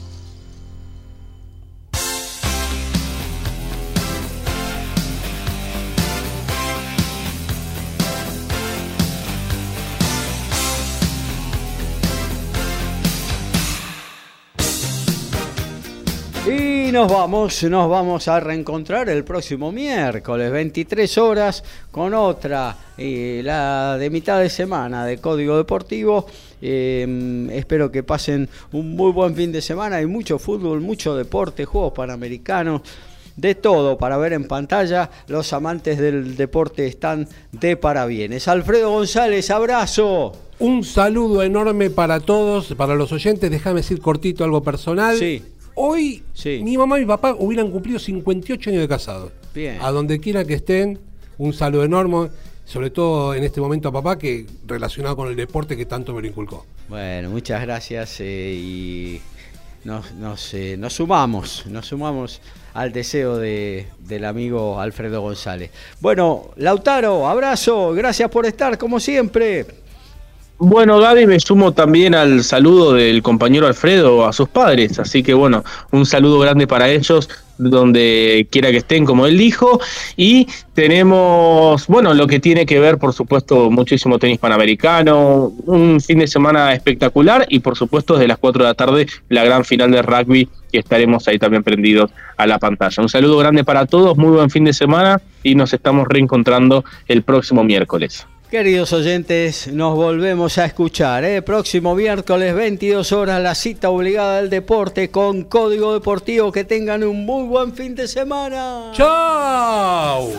A: Y nos vamos, nos vamos a reencontrar el próximo miércoles, 23 horas, con otra, eh, la de mitad de semana de Código Deportivo. Eh, espero que pasen un muy buen fin de semana. Hay mucho fútbol, mucho deporte, juegos panamericanos. De todo para ver en pantalla, los amantes del deporte están de parabienes. Alfredo González, abrazo.
C: Un saludo enorme para todos, para los oyentes. Déjame decir cortito algo personal.
A: Sí.
C: Hoy
A: Sí.
C: mi mamá y mi papá hubieran cumplido 58 años de casados.
A: Bien.
C: A donde quiera que estén, un saludo enorme, sobre todo en este momento a papá, que relacionado con el deporte que tanto me lo inculcó.
A: Bueno, muchas gracias eh, y nos, nos, eh, nos sumamos, nos sumamos al deseo de, del amigo Alfredo González. Bueno, Lautaro, abrazo, gracias por estar como siempre.
B: Bueno, Gaby, me sumo también al saludo del compañero Alfredo a sus padres, así que bueno, un saludo grande para ellos, donde quiera que estén, como él dijo, y tenemos, bueno, lo que tiene que ver, por supuesto, muchísimo tenis panamericano, un fin de semana espectacular y por supuesto desde las 4 de la tarde la gran final de rugby que estaremos ahí también prendidos a la pantalla. Un saludo grande para todos, muy buen fin de semana y nos estamos reencontrando el próximo miércoles.
A: Queridos oyentes, nos volvemos a escuchar. ¿eh? Próximo miércoles, 22 horas, la cita obligada del deporte con Código Deportivo. Que tengan un muy buen fin de semana.
C: ¡Chao!